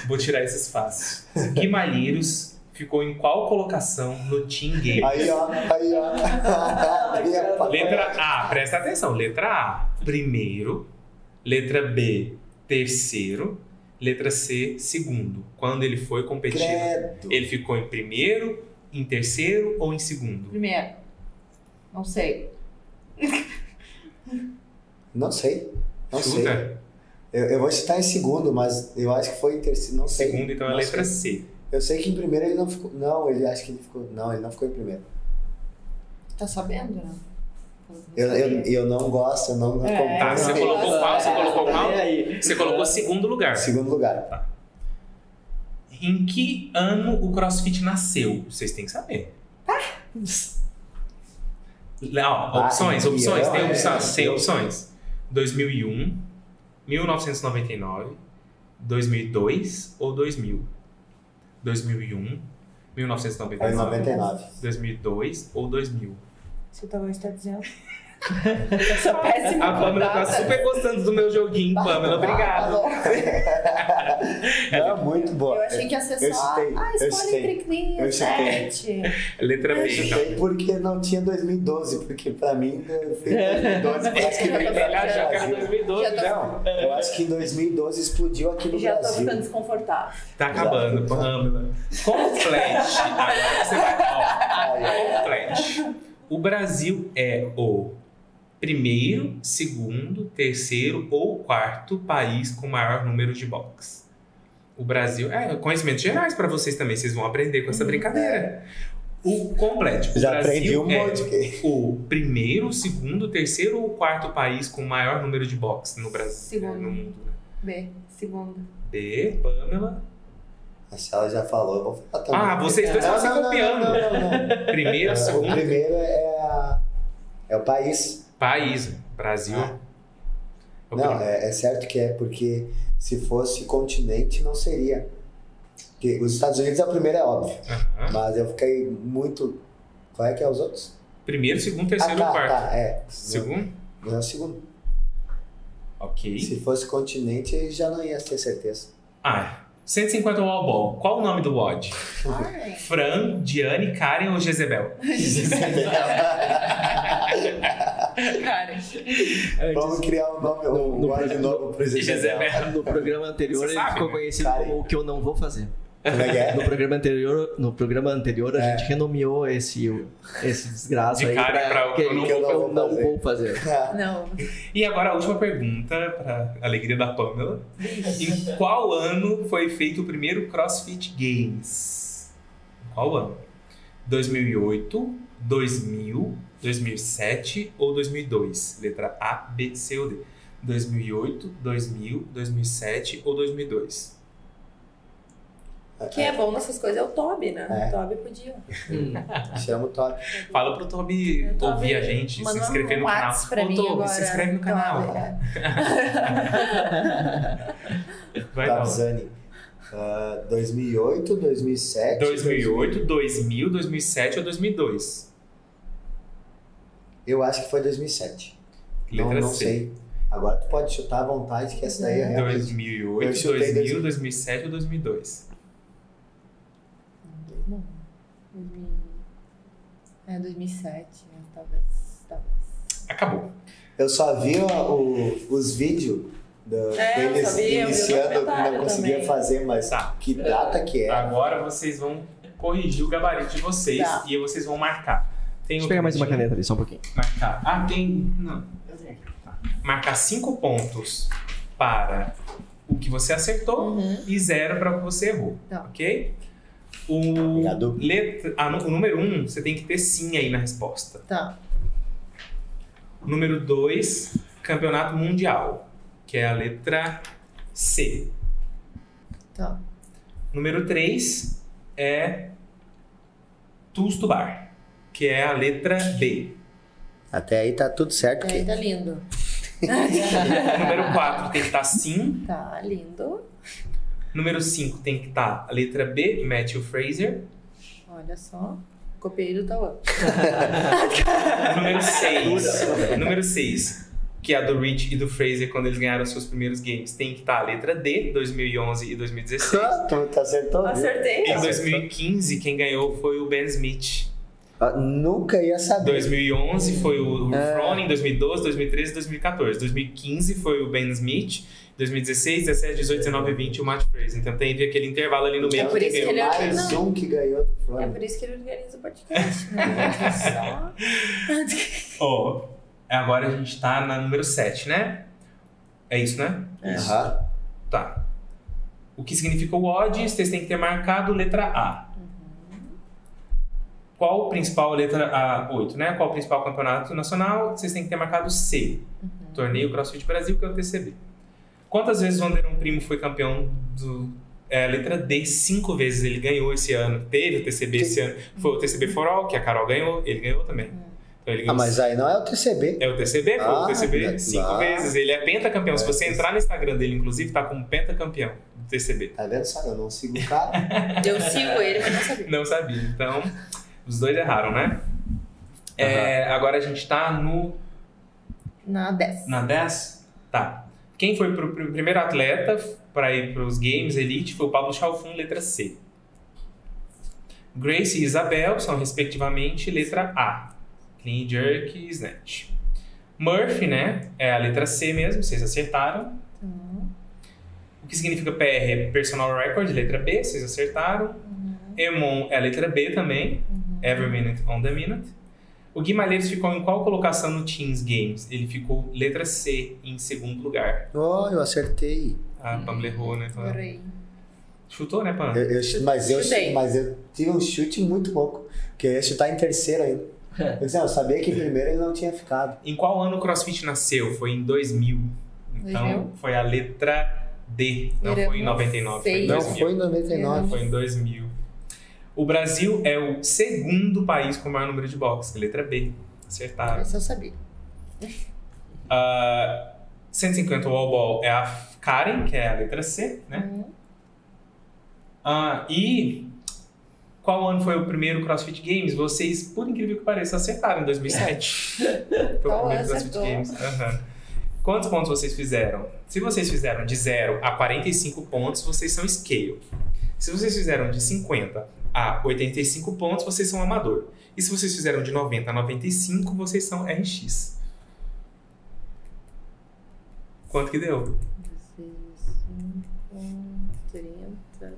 Vou tirar esses fáceis. Que Malheiros ficou em qual colocação no Team Game? Aí, ó, aí, ó. Letra A, presta atenção. Letra A, primeiro. Letra B, terceiro. Letra C, segundo. Quando ele foi competir, Credo. ele ficou em primeiro, em terceiro ou em segundo? Primeiro. Não sei. Não sei. Não sei. Chuta. Eu, eu vou citar em segundo, mas eu acho que foi em terceiro. Não sei. Segundo, então é a letra sei. C. Eu sei que em primeiro ele não ficou. Não, ele acho que ele ficou. Não, ele não ficou em primeiro. Tá sabendo, né? Eu, eu, eu não gosto, eu não É. acompanho. Tá, você Não. colocou qual? Você colocou qual? E aí? Você colocou segundo lugar. Segundo lugar. Em que ano o CrossFit nasceu? Vocês têm que saber. Ó, Ah, opções, opções, tem É, opções, tem opções. 2001, 1999, 2002 ou 2000? 2001, Foi em 1999, 99. 2002 ou 2000? Você talvez está dizendo. Eu sou péssima A com Pamela tá super gostando do meu joguinho, Pamela, obrigado. É muito boa. Eu achei que ia ser Eu só. Ah, eu escolhe entre clean Eu e sete. Letra Eu B, então. chutei porque não tinha 2012, porque pra mim eu em 2012 parece que veio pra que era Brasil. 2012, Já tô- não. Eu acho que em 2012 explodiu aqui no Já tô Brasil. ficando desconfortável. Tá acabando, Pamela. Complete. Agora você vai. Ai, ai, Ó, complete. O Brasil é o primeiro, segundo, terceiro ou quarto país com maior número de box. O Brasil. É, conhecimentos gerais pra vocês também. Vocês vão aprender com essa brincadeira. O complete. O Já Brasil aprendi um é monte. o primeiro, segundo, terceiro ou quarto país com maior número de box no Brasil. Segundo. No mundo. né? B, segunda. B, Pamela. A Shala já falou, eu vou falar também. Ah, vocês dois estão se não, não, copiando. Não, não, não. Primeiro, O segundo, primeiro é, a- é o país. país. Brasil. Ah. É o Não, é, é certo que é, porque se fosse continente não seria. Porque os Estados Unidos é o primeiro, é óbvio. Aham. Mas eu fiquei muito. Qual é que é os outros? Primeiro, segundo, terceiro ah, tá, quarto. tá, é. Segundo? Não é o segundo. Ok. Se fosse continente, já não ia ter certeza. Ah, 150 wall ball. Qual o nome do WOD? Ai. Fran, Diane, Karen ou Jezebel? Cara, Vamos criar um nome, um no programa- novo pro Jezebel. Jezebel. No programa anterior Você ele sabe, ficou né? conhecido Karen. como o que eu não vou fazer. Como é que é? No programa anterior, no programa anterior a É. gente renomeou esse, esse desgraça De aí Karen pra o que que eu não que eu vou não fazer. vou fazer. não. E agora a última pergunta, para alegria da Pamela. Em qual ano foi feito o primeiro CrossFit Games? Em qual ano? 2008, 2000, 2007 ou 2002? Letra A, B, C ou D. 2008, 2000, 2007 ou 2002? Quem é bom nessas coisas é o Toby, né? É. O Toby podia. Hum. Chama o top. Fala pro Toby O Toby ouvir a gente, se inscrever um no canal. Pra Ô, mim Toby, agora. se inscreve no canal. Toby, é. Vai lá. Tabzani. Ah, 2008, 2007. 2008, 2000, 2007 ou 2002? Eu acho que foi 2007. Letra não, não C. sei. Agora tu pode chutar à vontade, que essa daí é realmente. 2008, Eu chutei 2000, 2000. 2007 ou 2002? Não. 2000. É, 2007, né? talvez. talvez. Acabou. Eu só vi o- os vídeos do- É, eu deles o iniciando, não conseguia também. fazer, mas Tá. que data que é? Agora vocês vão corrigir o gabarito de vocês Tá. e vocês vão marcar Tem Deixa eu pegar mais uma caneta ali, só um pouquinho. Marcar. Ah, tem. Não. Tá. Marcar cinco pontos para o que você acertou Uhum. e zero para o que você errou. Tá. Ok? O, Obrigado. letra, ah, no- o número um, você tem que ter sim aí na resposta. Tá. Número dois, campeonato mundial, que é a letra C. Tá. Número 3 é Tustubar, que é a letra B. Até aí tá tudo certo. E aí tá lindo. Número 4 tem que estar sim. Tá lindo. Número 5 tem que estar a letra B, Matthew Fraser. Olha só. Copiei do Tauan. Número 6. número 6, que é a do Rich e do Fraser quando eles ganharam seus primeiros games. Tem que estar a letra D, 2011 e 2016. Ah, tu tu acertou? Acertei. Em 2015, quem ganhou foi o Ben Smith. Ah, nunca ia saber. 2011 foi o É. Froning, 2012, 2013 e 2014. 2015 foi o Ben Smith. 2016, 17, 18, 19 e 20 o Matt Fraser. Então teve aquele intervalo ali no meio É por isso que ele é ganhou. Mais um que ganhou do É Flamengo. por isso que ele organiza o podcast, né? Ó, agora a gente tá na número 7, né? É isso, né? Aham. Tá. O que significa o odd? Vocês têm que ter marcado letra A. Qual o principal letra A? 8, né? Qual o principal campeonato nacional? Vocês têm que ter marcado C. Torneio CrossFit Brasil, que é o TCB. Quantas vezes o Anderon Primo foi campeão do. É, letra D, cinco vezes ele ganhou esse ano. Teve o TCB esse ano. Foi o TCB For All, que a Carol ganhou, ele ganhou também. Então ele Ah, ganhou mas aí não é o TCB. é o TCB, foi Ah, o TCB cinco ah. vezes. Ele é pentacampeão. Se É, você entrar no Instagram dele, inclusive, tá como pentacampeão do TCB. Tá vendo só? Eu não sigo o cara. Eu sigo ele, mas não sabia. Não sabia. Então, os dois erraram, né? É, agora a gente tá no, Na 10. na 10. Tá. Quem foi pro, pro primeiro atleta para ir para os Games Elite foi o Pablo Chalfun, letra C. Grace e Isabel são, respectivamente, letra A. Clean Jerk e Snatch. Murphy, né? É a letra C mesmo, vocês acertaram. O que significa PR é Personal Record, letra B, vocês acertaram. Emon é a letra B também, Every Minute on the Minute. O Guimarães ficou em qual colocação no Teams Games? Ele ficou letra C, em segundo lugar. Oh, eu acertei. A Pamela errou, né? Então, Adorei. Chutou, né, Pam? Eu- eu- mas, eu, Chutei. mas eu tive um chute muito louco. Que eu ia chutar em terceiro ainda. Eu, disse, ah, eu sabia que em primeiro ele não tinha ficado. Em qual ano o CrossFit nasceu? Foi em 2000. Então, 2000? foi a letra D, não Era foi em 99, foi em. Não, 2000. foi em 99. Foi em 2000. O Brasil é o segundo país com o maior número de boxes, letra B. Acertaram. Esse eu sabia. Ah, 150 wall ball é a Karen, que é a letra C, né? Uhum. Ah, e qual ano foi o primeiro CrossFit Games? Vocês, por incrível que pareça, acertaram em 2007. foi o primeiro CrossFit? Games. Aham. Quantos pontos vocês fizeram? Se vocês fizeram de 0 a 45 pontos, vocês são scale. Se vocês fizeram de 50 a 85 pontos, vocês são amador. E se vocês fizeram de 90 a 95, vocês são RX. Quanto que deu? 30.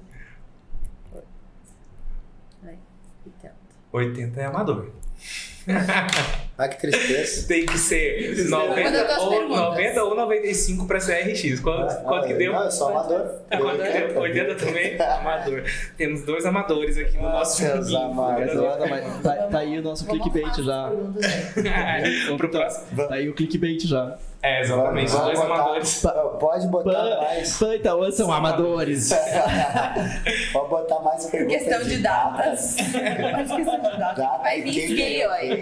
Ai, 80. 80 é amador. Ah, que tristeza. Tem que ser Manda 90 tuas ou, perguntas. 90 ou 95 para ser RX. Quanto, quanto que deu? Não, eu sou amador. Quanto que deu? 80 também? Amador. Temos dois amadores aqui no nosso Seus amados. Nada, mas tá, tá aí o nosso clickbait já. Pro próximo. Tá aí o clickbait já. É, exatamente. Os dois botar- amadores. Pode botar Pan, mais. Pan e Tauan são amadores. Pode botar mais perguntas. Questão de datas. Acho questão de datas. Data Vai vir scale ganhou. aí.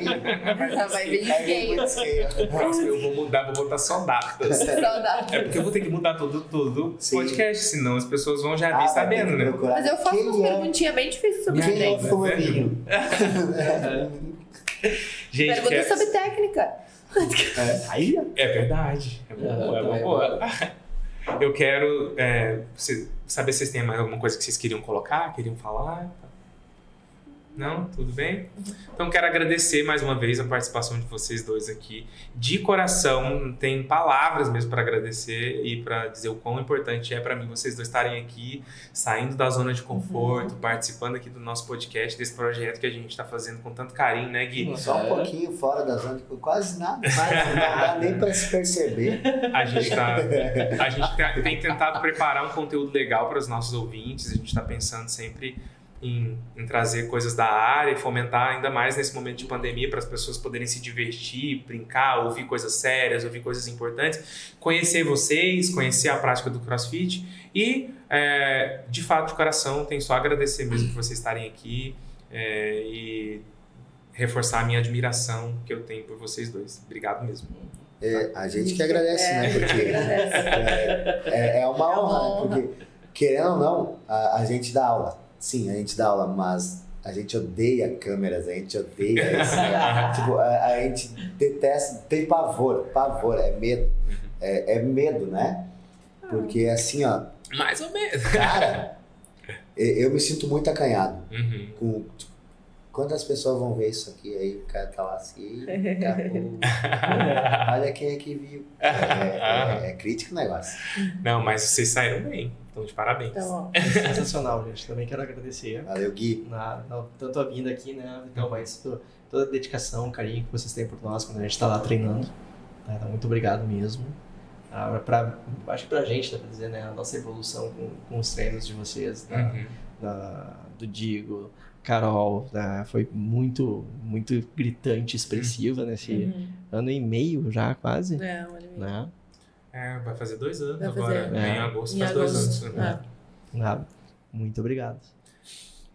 Vai vir Vai scale. Próximo eu vou mudar, vou botar só datas. Só datas. É porque eu vou ter que mudar tudo, tudo Sim. podcast, senão as pessoas vão já Ah, vir vai ter sabendo, né? procurar Mas eu faço quem umas é- perguntinhas bem difíceis sobre Quem é o treino. fulaninho? Gente, Pergunta quer- sobre técnica. Aí, É verdade. É uma boa, é uma É, boa. Eu quero é, saber se vocês têm mais alguma coisa que vocês queriam colocar, queriam falar. Não? Tudo bem? Então quero agradecer mais uma vez a participação de vocês dois aqui. De coração, tem palavras mesmo para agradecer e para dizer o quão importante é para mim vocês dois estarem aqui, saindo da zona de conforto, participando aqui do nosso podcast, desse projeto que a gente está fazendo com tanto carinho, né, Gui? Só um pouquinho fora da zona, de- quase nada, quase não dá nem pra se perceber. A gente, tá, a gente tá- tem tentado preparar um conteúdo legal para os nossos ouvintes, a gente está pensando sempre em, em trazer coisas da área e fomentar ainda mais nesse momento de pandemia para as pessoas poderem se divertir, brincar, ouvir coisas sérias, ouvir coisas importantes, conhecer vocês, conhecer a prática do CrossFit e, é, de fato, de coração, tenho só a agradecer mesmo por vocês estarem aqui é, e reforçar a minha admiração que eu tenho por vocês dois. Obrigado mesmo. É, a gente que agradece, né? É, Porque agradece. é, é- é uma É uma honra, né? honra. Porque, querendo ou não, a, a gente dá aula. Sim, a gente dá aula, mas a gente odeia câmeras, a gente odeia isso. né? tipo, a, a gente detesta, tem pavor, pavor, é medo. É, é medo, né? Porque assim, ó, Mais ou menos. cara, eu me sinto muito acanhado. Uhum. Com, tipo, quantas pessoas vão ver isso aqui? Aí o cara tá lá assim, "Eita, olha quem é que viu. É, é- é crítico o negócio. Não, mas vocês saíram bem. Então, de parabéns. Então, Sensacional, gente. Também quero agradecer. Valeu, Gui. na, na- tanto a vinda aqui, né, Vitão, mas to- toda a dedicação, carinho que vocês têm por nós quando a gente está lá treinando. Tá? Então, muito obrigado mesmo. Ah, pra, acho que pra gente, dá pra dizer, né, a nossa evolução com, com os treinos de vocês, da, Uhum. da- do Digo, Carol, né, foi muito, muito gritante, expressiva nesse uhum. ano e meio já, quase, É, olha aí. né? É, vai fazer dois anos Vai agora. fazer. Em É. agosto Em faz dois agosto, anos. né? Ah, Muito obrigado.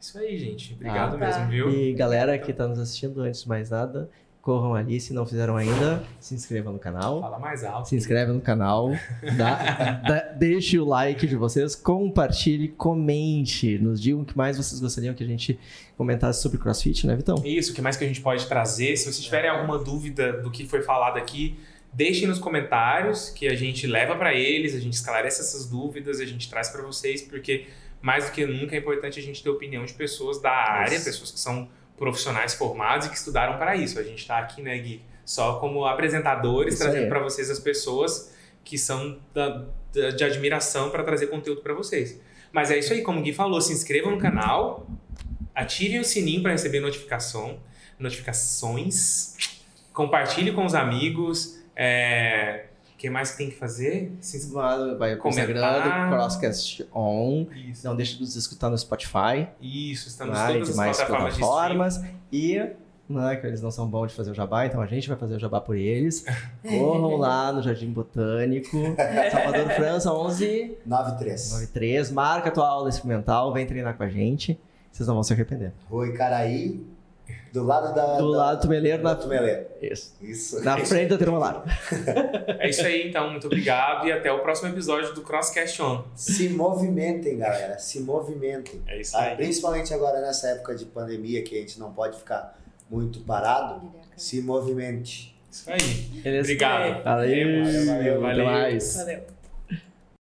Isso aí, gente. Obrigado Ah, mesmo, tá. viu? E galera que tá nos assistindo, antes de mais nada, corram ali, se não fizeram ainda, se inscrevam no canal. Fala mais alto. Se inscreve no canal, dá, dá- deixe o like de vocês, compartilhe, comente, nos digam o que mais vocês gostariam que a gente comentasse sobre CrossFit, né, Vitão? Isso, o que mais que a gente pode trazer? Se vocês tiverem alguma dúvida do que foi falado aqui, deixem nos comentários que a gente leva para eles, a gente esclarece essas dúvidas, a gente traz para vocês, porque mais do que nunca é importante a gente ter opinião de pessoas da área, Isso. pessoas que são profissionais formados e que estudaram para isso. A gente está aqui, né, Gui, só como apresentadores, Isso trazendo aí. para vocês as pessoas que são da- da- de admiração para trazer conteúdo para vocês. Mas é isso aí, como o Gui falou, se inscrevam no canal, ativem o sininho para receber notificação, notificações, compartilhe com os amigos. É... O que mais que tem que fazer? Se Vai vai pro Comentar. Instagram Crosscast On, Isso, não deixe de nos escutar no Spotify, Isso estamos e todas as demais plataformas de plataformas, e né, que eles não são bons de fazer o jabá, então a gente vai fazer o jabá por eles. Corram lá no Jardim Botânico, Salvador França 11 93. 93, marca a tua aula experimental, vem treinar com a gente, vocês não vão se arrepender. Rua Icaraí, do lado da. Do da- lado do Tumeleiro, da na, Tumeleiro. isso, Isso. na frente da Termolar. stream. É isso aí, então. Muito obrigado e até o próximo episódio do Crosscast On. Se movimentem, galera. Se movimentem. É isso Ah, aí. Principalmente agora nessa época de pandemia que a gente não pode ficar muito parado. Se movimente. Isso aí. Beleza? Obrigado. Valeu, Valeu, valeu, valeu. mais. Valeu.